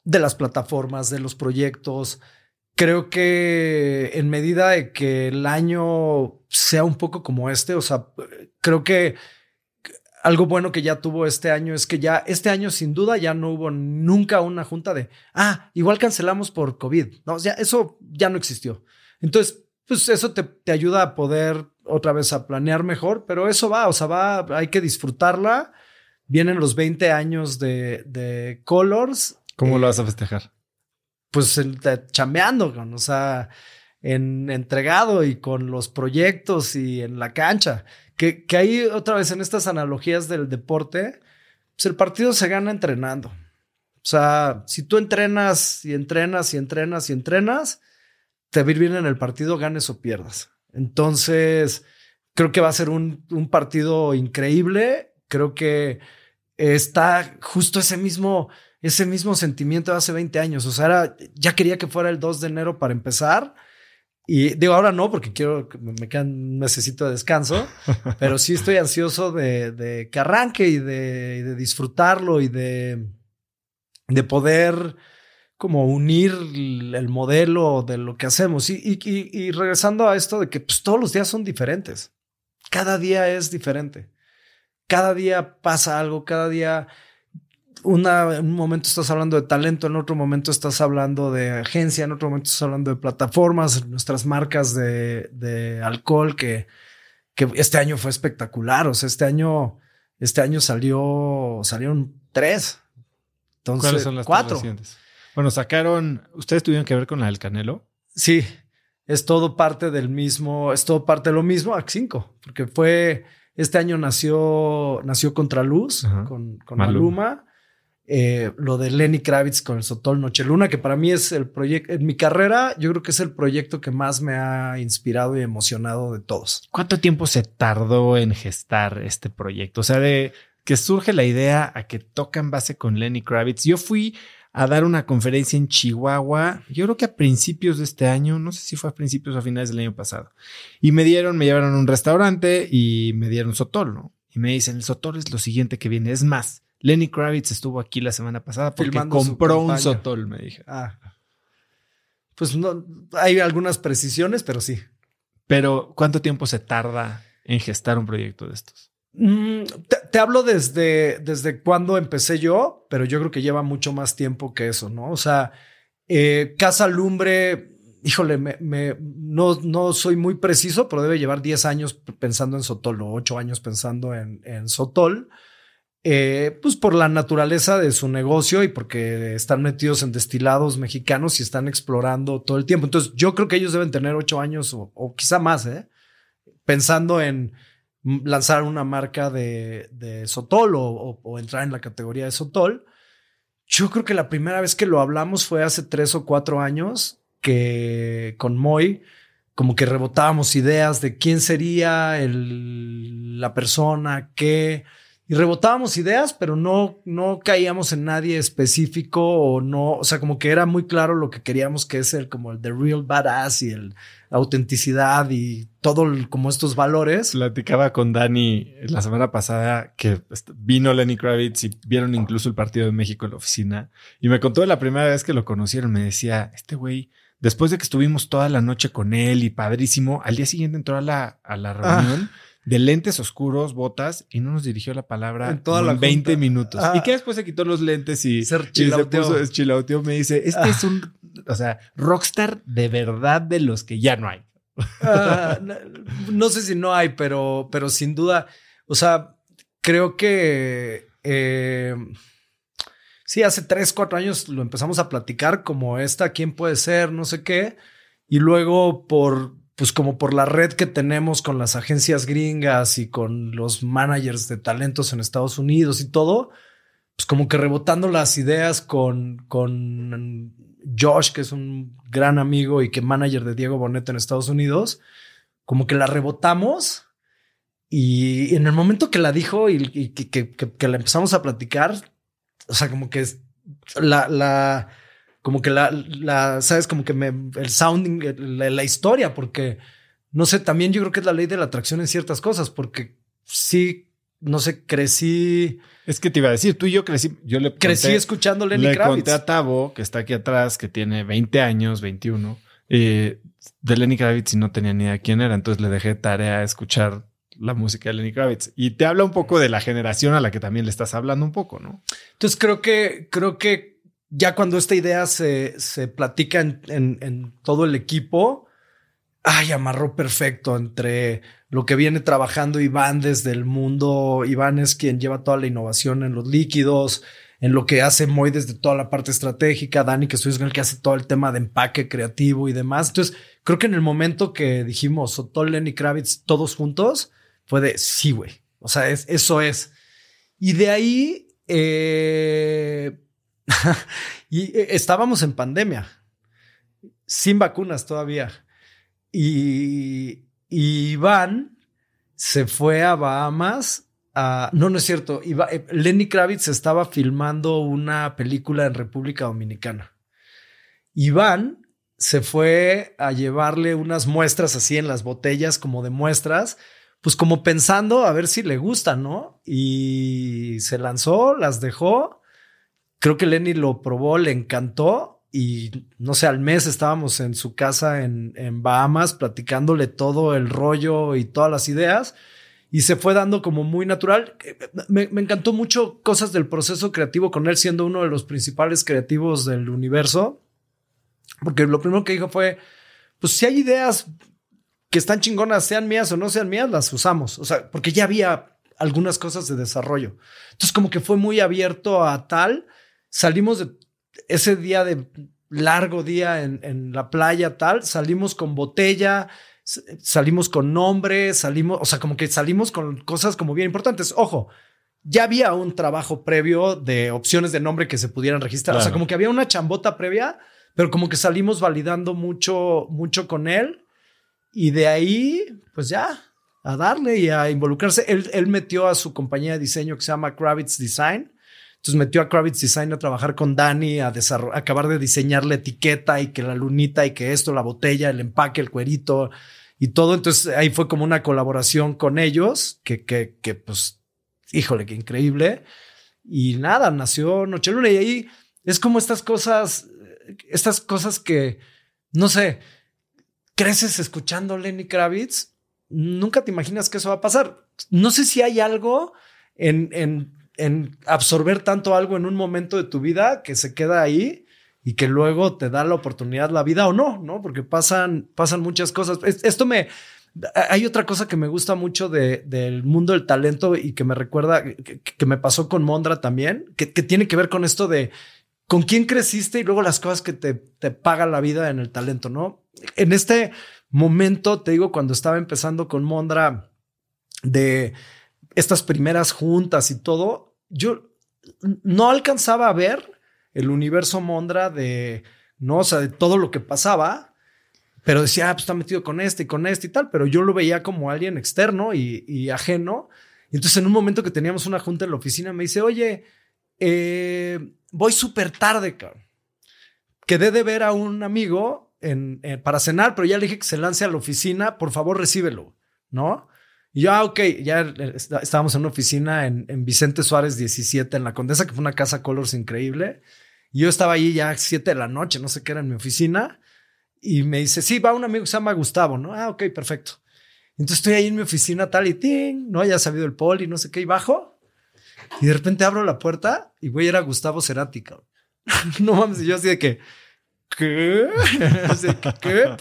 de las plataformas, de los proyectos. Creo que en medida de que el año sea un poco como este, o sea, creo que algo bueno que ya tuvo este año es que ya este año sin duda ya no hubo nunca una junta de, ah, igual cancelamos por COVID. No, ya eso ya no existió. Entonces, pues eso te, te, ayuda a poder otra vez a planear mejor, pero eso va, o sea, va, hay que disfrutarla. Vienen los 20 años de, de Colors. ¿Cómo eh, lo vas a festejar? Pues chambeando, o sea, en entregado y con los proyectos y en la cancha. Que, que ahí otra vez en estas analogías del deporte, pues el partido se gana entrenando. O sea, si tú entrenas y entrenas y entrenas y entrenas, te va a ir bien en el partido, ganes o pierdas. Entonces, creo que va a ser un, un partido increíble. Creo que está justo ese mismo, ese mismo sentimiento de hace 20 años. O sea, era, ya quería que fuera el 2 de enero para empezar y digo, ahora no, porque quiero, me quedan, necesito de descanso, pero sí estoy ansioso de, de que arranque y de, de, disfrutarlo y de, de poder como unir el modelo de lo que hacemos. Y, y, y regresando a esto de que pues, todos los días son diferentes. Cada día es diferente. Cada día pasa algo, cada día una, en un momento estás hablando de talento, en otro momento estás hablando de agencia, en otro momento estás hablando de plataformas, nuestras marcas de, de alcohol, que, que este año fue espectacular. O sea, este año, este año salió, salieron tres. Entonces, ¿Cuáles son las cuatro? Bueno, sacaron, ¿ustedes tuvieron que ver con la del Canelo? Sí, es todo parte del mismo, es todo parte de lo mismo, a cinco, porque fue, este año nació, nació Contraluz Ajá. con, con Maluma. Maluma eh, lo de Lenny Kravitz con el Sotol Luna, que para mí es el proyecto, en mi carrera, yo creo que es el proyecto que más me ha inspirado y emocionado de todos. ¿Cuánto tiempo se tardó en gestar este proyecto? O sea, de que surge la idea a que tocan base con Lenny Kravitz. Yo fui a dar una conferencia en Chihuahua, yo creo que a principios de este año, no sé si fue a principios o a finales del año pasado. Y me dieron, me llevaron a un restaurante y me dieron Sotol, ¿no? Y me dicen, el Sotol es lo siguiente que viene. Es más, Lenny Kravitz estuvo aquí la semana pasada porque Filmando compró un sotol, me dije. Ah. Pues no, hay algunas precisiones, pero sí. Pero, ¿cuánto tiempo se tarda en gestar un proyecto de estos? Mm, te, hablo desde, desde cuando empecé yo, pero yo creo que lleva mucho más tiempo que eso, ¿no? O sea, eh, Casa Lumbre, híjole, me, no, no soy muy preciso, pero debe llevar 10 años pensando en Sotol o 8 años pensando en, en Sotol. Eh, pues por la naturaleza de su negocio y porque están metidos en destilados mexicanos y están explorando todo el tiempo. Entonces, yo creo que ellos deben tener ocho años o, o quizá más, ¿eh? pensando en lanzar una marca de, de Sotol o, entrar en la categoría de Sotol. Yo creo que la primera vez que lo hablamos fue hace tres o cuatro años que con Moy como que rebotábamos ideas de quién sería el, la persona que y rebotábamos ideas, pero no, no caíamos en nadie específico o no, o sea, como que era muy claro lo que queríamos que es el como el the real badass y el la autenticidad y todo el- como estos valores. Platicaba con Dani la semana pasada que vino Lenny Kravitz y vieron incluso el partido de México en la oficina. Y me contó de la primera vez que lo conocieron. Me decía, este güey, después de que estuvimos toda la noche con él y padrísimo, al día siguiente entró a la, a la reunión de lentes oscuros, botas, y no nos dirigió la palabra En toda la en 20 junta. minutos. Ah. Y que después se quitó los lentes y, Se y se puso, chilauteó. Me dice, este Ah. es un, o sea, rockstar de verdad de los que ya no hay. Ah, no, no sé si no hay, pero, pero sin duda, o sea, creo que eh, sí, hace tres, cuatro años lo empezamos a platicar como esta, quién puede ser, no sé qué, y luego por, pues como por la red que tenemos con las agencias gringas y con los managers de talentos en Estados Unidos y todo, pues como que rebotando las ideas con, con Josh, que es un gran amigo y que manager de Diego Boneta en Estados Unidos, como que la rebotamos y en el momento que la dijo y, que, que- la empezamos a platicar, o sea, como que la, la, como que la, la, sabes, como que me, el sounding, la, la historia, porque no sé, también yo creo que es la ley de la atracción en ciertas cosas, porque sí, no sé, crecí, Es que te iba a decir, tú y yo crecí, yo le crecí conté- escuchando Lenny Le Kravitz. conté a Tavo, que está aquí atrás, que tiene 20 años, 21, eh, de Lenny Kravitz y no tenía ni idea quién era. Entonces le dejé tarea a escuchar la música de Lenny Kravitz. Y te habla un poco de la generación a la que también le estás hablando un poco, ¿no? Entonces creo que, creo que ya cuando esta idea se, se platica en, en- todo el equipo, ay, amarró perfecto entre lo que viene trabajando Iván desde el mundo. Iván es quien lleva toda la innovación en los líquidos, en lo que hace Moy desde toda la parte estratégica, Dani, que con el que hace todo el tema de empaque creativo y demás. Entonces, creo que en el momento que dijimos Sotol, Lenny Kravitz, todos juntos, fue de sí, güey. O sea, es, eso es. Y de ahí, eh, y eh, estábamos en pandemia, sin vacunas todavía. Y, Iván se fue a Bahamas. a- no, no es cierto. Eh, Lenny Kravitz estaba filmando una película en República Dominicana. Iván se fue a llevarle unas muestras así en las botellas como de muestras, pues como pensando a ver si le gusta, ¿no? Y se lanzó, las dejó. Creo que Lenny lo probó, le encantó y no sé, al mes estábamos en su casa en, en Bahamas platicándole todo el rollo y todas las ideas y se fue dando como muy natural. Me, me encantó mucho cosas del proceso creativo con él siendo uno de los principales creativos del universo, porque lo primero que dijo fue, pues si hay ideas que están chingonas, sean mías o no sean mías, las usamos. O sea, porque ya había algunas cosas de desarrollo. Entonces, como que fue muy abierto a tal. Salimos de ese día de largo día en, en la playa, tal. Salimos con botella, salimos con nombre, salimos, o sea, como que salimos con cosas como bien importantes. Ojo, ya había un trabajo previo de opciones de nombre que se pudieran registrar. O sea, como que había una chambota previa, pero como que salimos validando mucho, mucho con él. Y de ahí, pues ya, a darle y a involucrarse. Él, él metió a su compañía de diseño que se llama Kravitz Design. Entonces metió a Kravitz Design a trabajar con Dani, a acabar de diseñar la etiqueta y que la lunita y que esto, la botella, el empaque, el cuerito y todo. Entonces ahí fue como una colaboración con ellos que, que, que pues, híjole, qué increíble. Y nada, nació Nocheluna y ahí es como estas cosas, estas cosas que, no sé, creces escuchando Lenny Kravitz, nunca te imaginas que eso va a pasar. No sé si hay algo en, en, en absorber tanto algo en un momento de tu vida que se queda ahí y que luego te da la oportunidad la vida o no, ¿no? Porque pasan, pasan muchas cosas. Es- Esto me... Hay otra cosa que me gusta mucho de- del mundo del talento y que me recuerda, que, que me pasó con Mondra también, que, que tiene que ver con esto de con quién creciste y luego las cosas que te, te paga la vida en el talento, ¿no? En este momento, te digo, cuando estaba empezando con Mondra de estas primeras juntas y todo, yo no alcanzaba a ver el universo Mondra de, no, o sea, de todo lo que pasaba, pero decía, ah, pues está metido con este y con este y tal, pero yo lo veía como alguien externo y, y ajeno. Entonces en un momento que teníamos una junta en la oficina me dice, oye, eh, voy súper tarde, cabrón. Quedé de ver a un amigo eh, para cenar, pero ya le dije que se lance a la oficina, por favor recíbelo, ¿no? Y yo, ah, ok, ya eh, estábamos en una oficina en, en, Vicente Suárez 17, en la Condesa, que fue una casa Colors increíble. Y yo estaba ahí ya a 7 de la noche, no sé qué era en mi oficina. Y me dice, sí, va un amigo que se llama Gustavo, ¿no? Ah, ok, perfecto. Entonces estoy ahí en mi oficina tal y ting, ¿no? Ya sabido el poli, no sé qué, y bajo. Y de repente abro la puerta y güey, era Gustavo Cerati, cabrón. no mames, y yo así de que, ¿qué? ¿qué?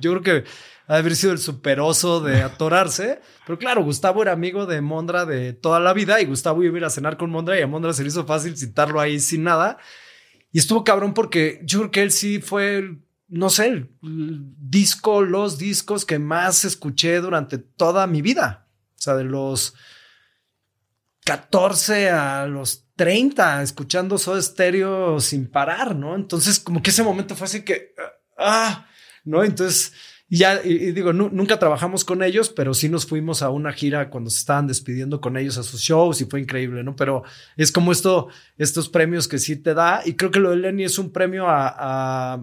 Yo creo que ha haber sido el superoso de atorarse. Pero claro, Gustavo era amigo de Mondra de toda la vida y Gustavo iba a ir a cenar con Mondra y a Mondra se le hizo fácil citarlo ahí sin nada. Y estuvo cabrón porque yo creo que él sí fue, no sé, el disco, los discos que más escuché durante toda mi vida. O sea, de los 14 a los 30, escuchando Soda Stereo sin parar, ¿no? Entonces, como que ese momento fue así que, ah, ¿no? Entonces, ya, y, digo, nunca trabajamos con ellos, pero sí nos fuimos a una gira cuando se estaban despidiendo con ellos a sus shows y fue increíble, ¿no? Pero es como esto, estos premios que sí te da. Y creo que lo de Lenny es un premio a,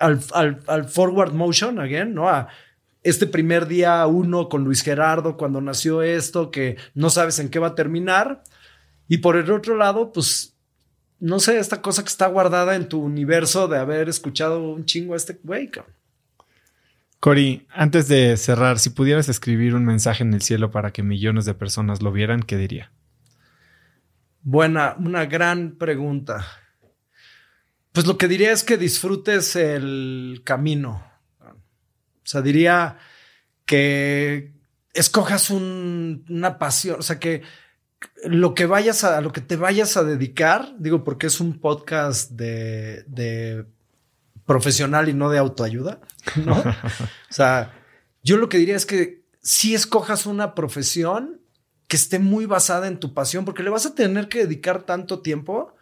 al, al, forward motion, again, ¿no? A este primer día uno con Luis Gerardo cuando nació esto, que no sabes en qué va a terminar. Y por el otro lado, pues, no sé, esta cosa que está guardada en tu universo de haber escuchado un chingo a este güey, cabrón. Cori, antes de cerrar, si pudieras escribir un mensaje en el cielo para que millones de personas lo vieran, ¿qué diría? Buena, una gran pregunta. Pues lo que diría es que disfrutes el camino. O sea, diría que escojas una pasión, o sea, que lo que vayas a, lo que te vayas a dedicar, digo, porque es un podcast de, de profesional y no de autoayuda, ¿no? o sea, yo lo que diría es que si escojas una profesión que esté muy basada en tu pasión, porque le vas a tener que dedicar tanto tiempo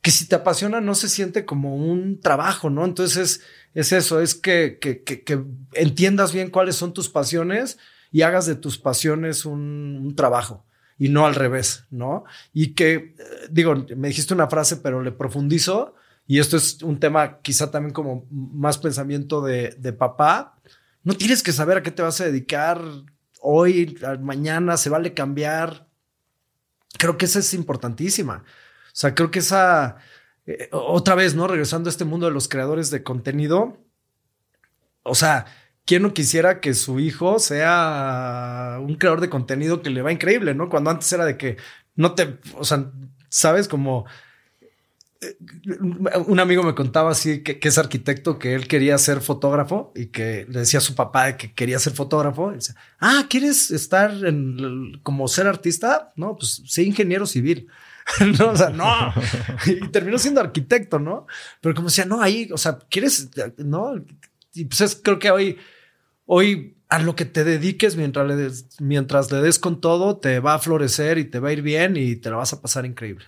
que si te apasiona no se siente como un trabajo, ¿no? Entonces es, eso, es que, que, que, entiendas bien cuáles son tus pasiones y hagas de tus pasiones un, un trabajo y no al revés, ¿no? Y que, eh, digo, me dijiste una frase, pero le profundizo y esto es un tema quizá también como más pensamiento de, papá, no tienes que saber a qué te vas a dedicar hoy, mañana, se vale cambiar. Creo que esa es importantísima. O sea, creo que esa, eh, otra vez, ¿no? Regresando a este mundo de los creadores de contenido, o sea, ¿quién no quisiera que su hijo sea un creador de contenido que le va increíble, ¿no? Cuando antes era de que no te, o sea, sabes como un amigo me contaba así que, es arquitecto, que él quería ser fotógrafo y que le decía a su papá que quería ser fotógrafo. Y dice, ah, ¿quieres estar en como ser artista? No, pues sí, ingeniero civil. no, o sea, no. y terminó siendo arquitecto, ¿no? Pero como decía, no, ahí, o sea, ¿quieres? No. Y pues es, creo que hoy, hoy a lo que te dediques mientras le des, mientras le des con todo, te va a florecer y te va a ir bien y te la vas a pasar increíble.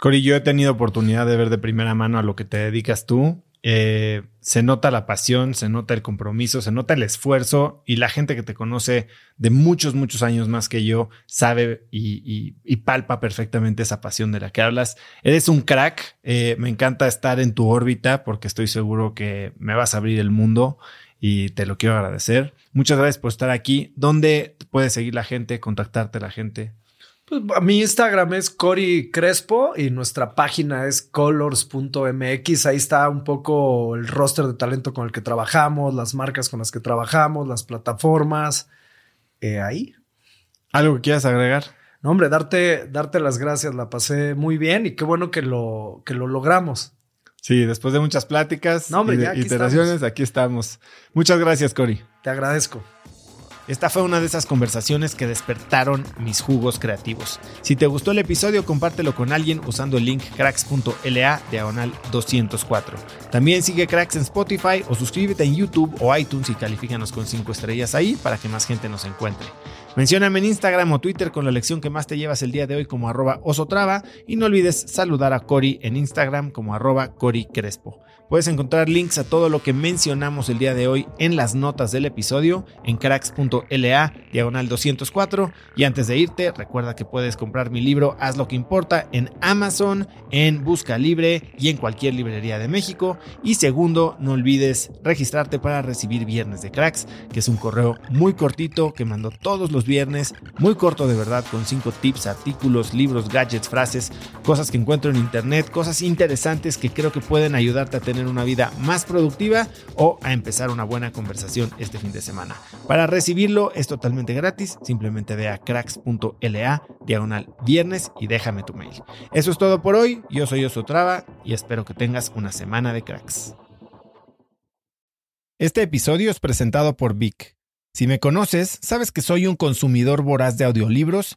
Cori, yo he tenido oportunidad de ver de primera mano a lo que te dedicas tú. Eh, se nota la pasión, se nota el compromiso, se nota el esfuerzo y la gente que te conoce de muchos, muchos años más que yo sabe y, palpa perfectamente esa pasión de la que hablas. Eres un crack, eh, me encanta estar en tu órbita porque estoy seguro que me vas a abrir el mundo y te lo quiero agradecer. Muchas gracias por estar aquí. ¿Dónde puede seguir la gente, contactarte la gente? Pues, mi Instagram es Cori Crespo y nuestra página es colors.mx. Ahí está un poco el roster de talento con el que trabajamos, las marcas con las que trabajamos, las plataformas. Eh, ahí. ¿Algo que quieras agregar? No, hombre, darte, darte las gracias. La pasé muy bien y qué bueno que lo, que lo logramos. Sí, después de muchas pláticas y de iteraciones, aquí estamos. Muchas gracias, Cori. Te agradezco. Esta fue una de esas conversaciones que despertaron mis jugos creativos. Si te gustó el episodio, compártelo con alguien usando el link cracks.la diagonal 204. También sigue Cracks en Spotify o suscríbete en YouTube o iTunes y califícanos con 5 estrellas ahí para que más gente nos encuentre. Mencióname en Instagram o Twitter con la lección que más te llevas el día de hoy como arroba osotrava y no olvides saludar a Cory en Instagram como arroba Cory Crespo. Puedes encontrar links a todo lo que mencionamos el día de hoy en las notas del episodio en cracks.la diagonal 204 y antes de irte recuerda que puedes comprar mi libro Haz lo que importa en Amazon, en Busca Libre y en cualquier librería de México. Y segundo no olvides registrarte para recibir Viernes de Cracks que es un correo muy cortito que mando todos los viernes, muy corto de verdad con 5 tips, artículos, libros, gadgets, frases, cosas que encuentro en internet, cosas interesantes que creo que pueden ayudarte a tener una vida más productiva o a empezar una buena conversación este fin de semana. Para recibirlo es totalmente gratis, simplemente ve a cracks.la diagonal viernes y déjame tu mail. Eso es todo por hoy, yo soy Osotrava y espero que tengas una semana de cracks. Este episodio es presentado por Vic. Si me conoces, sabes que soy un consumidor voraz de audiolibros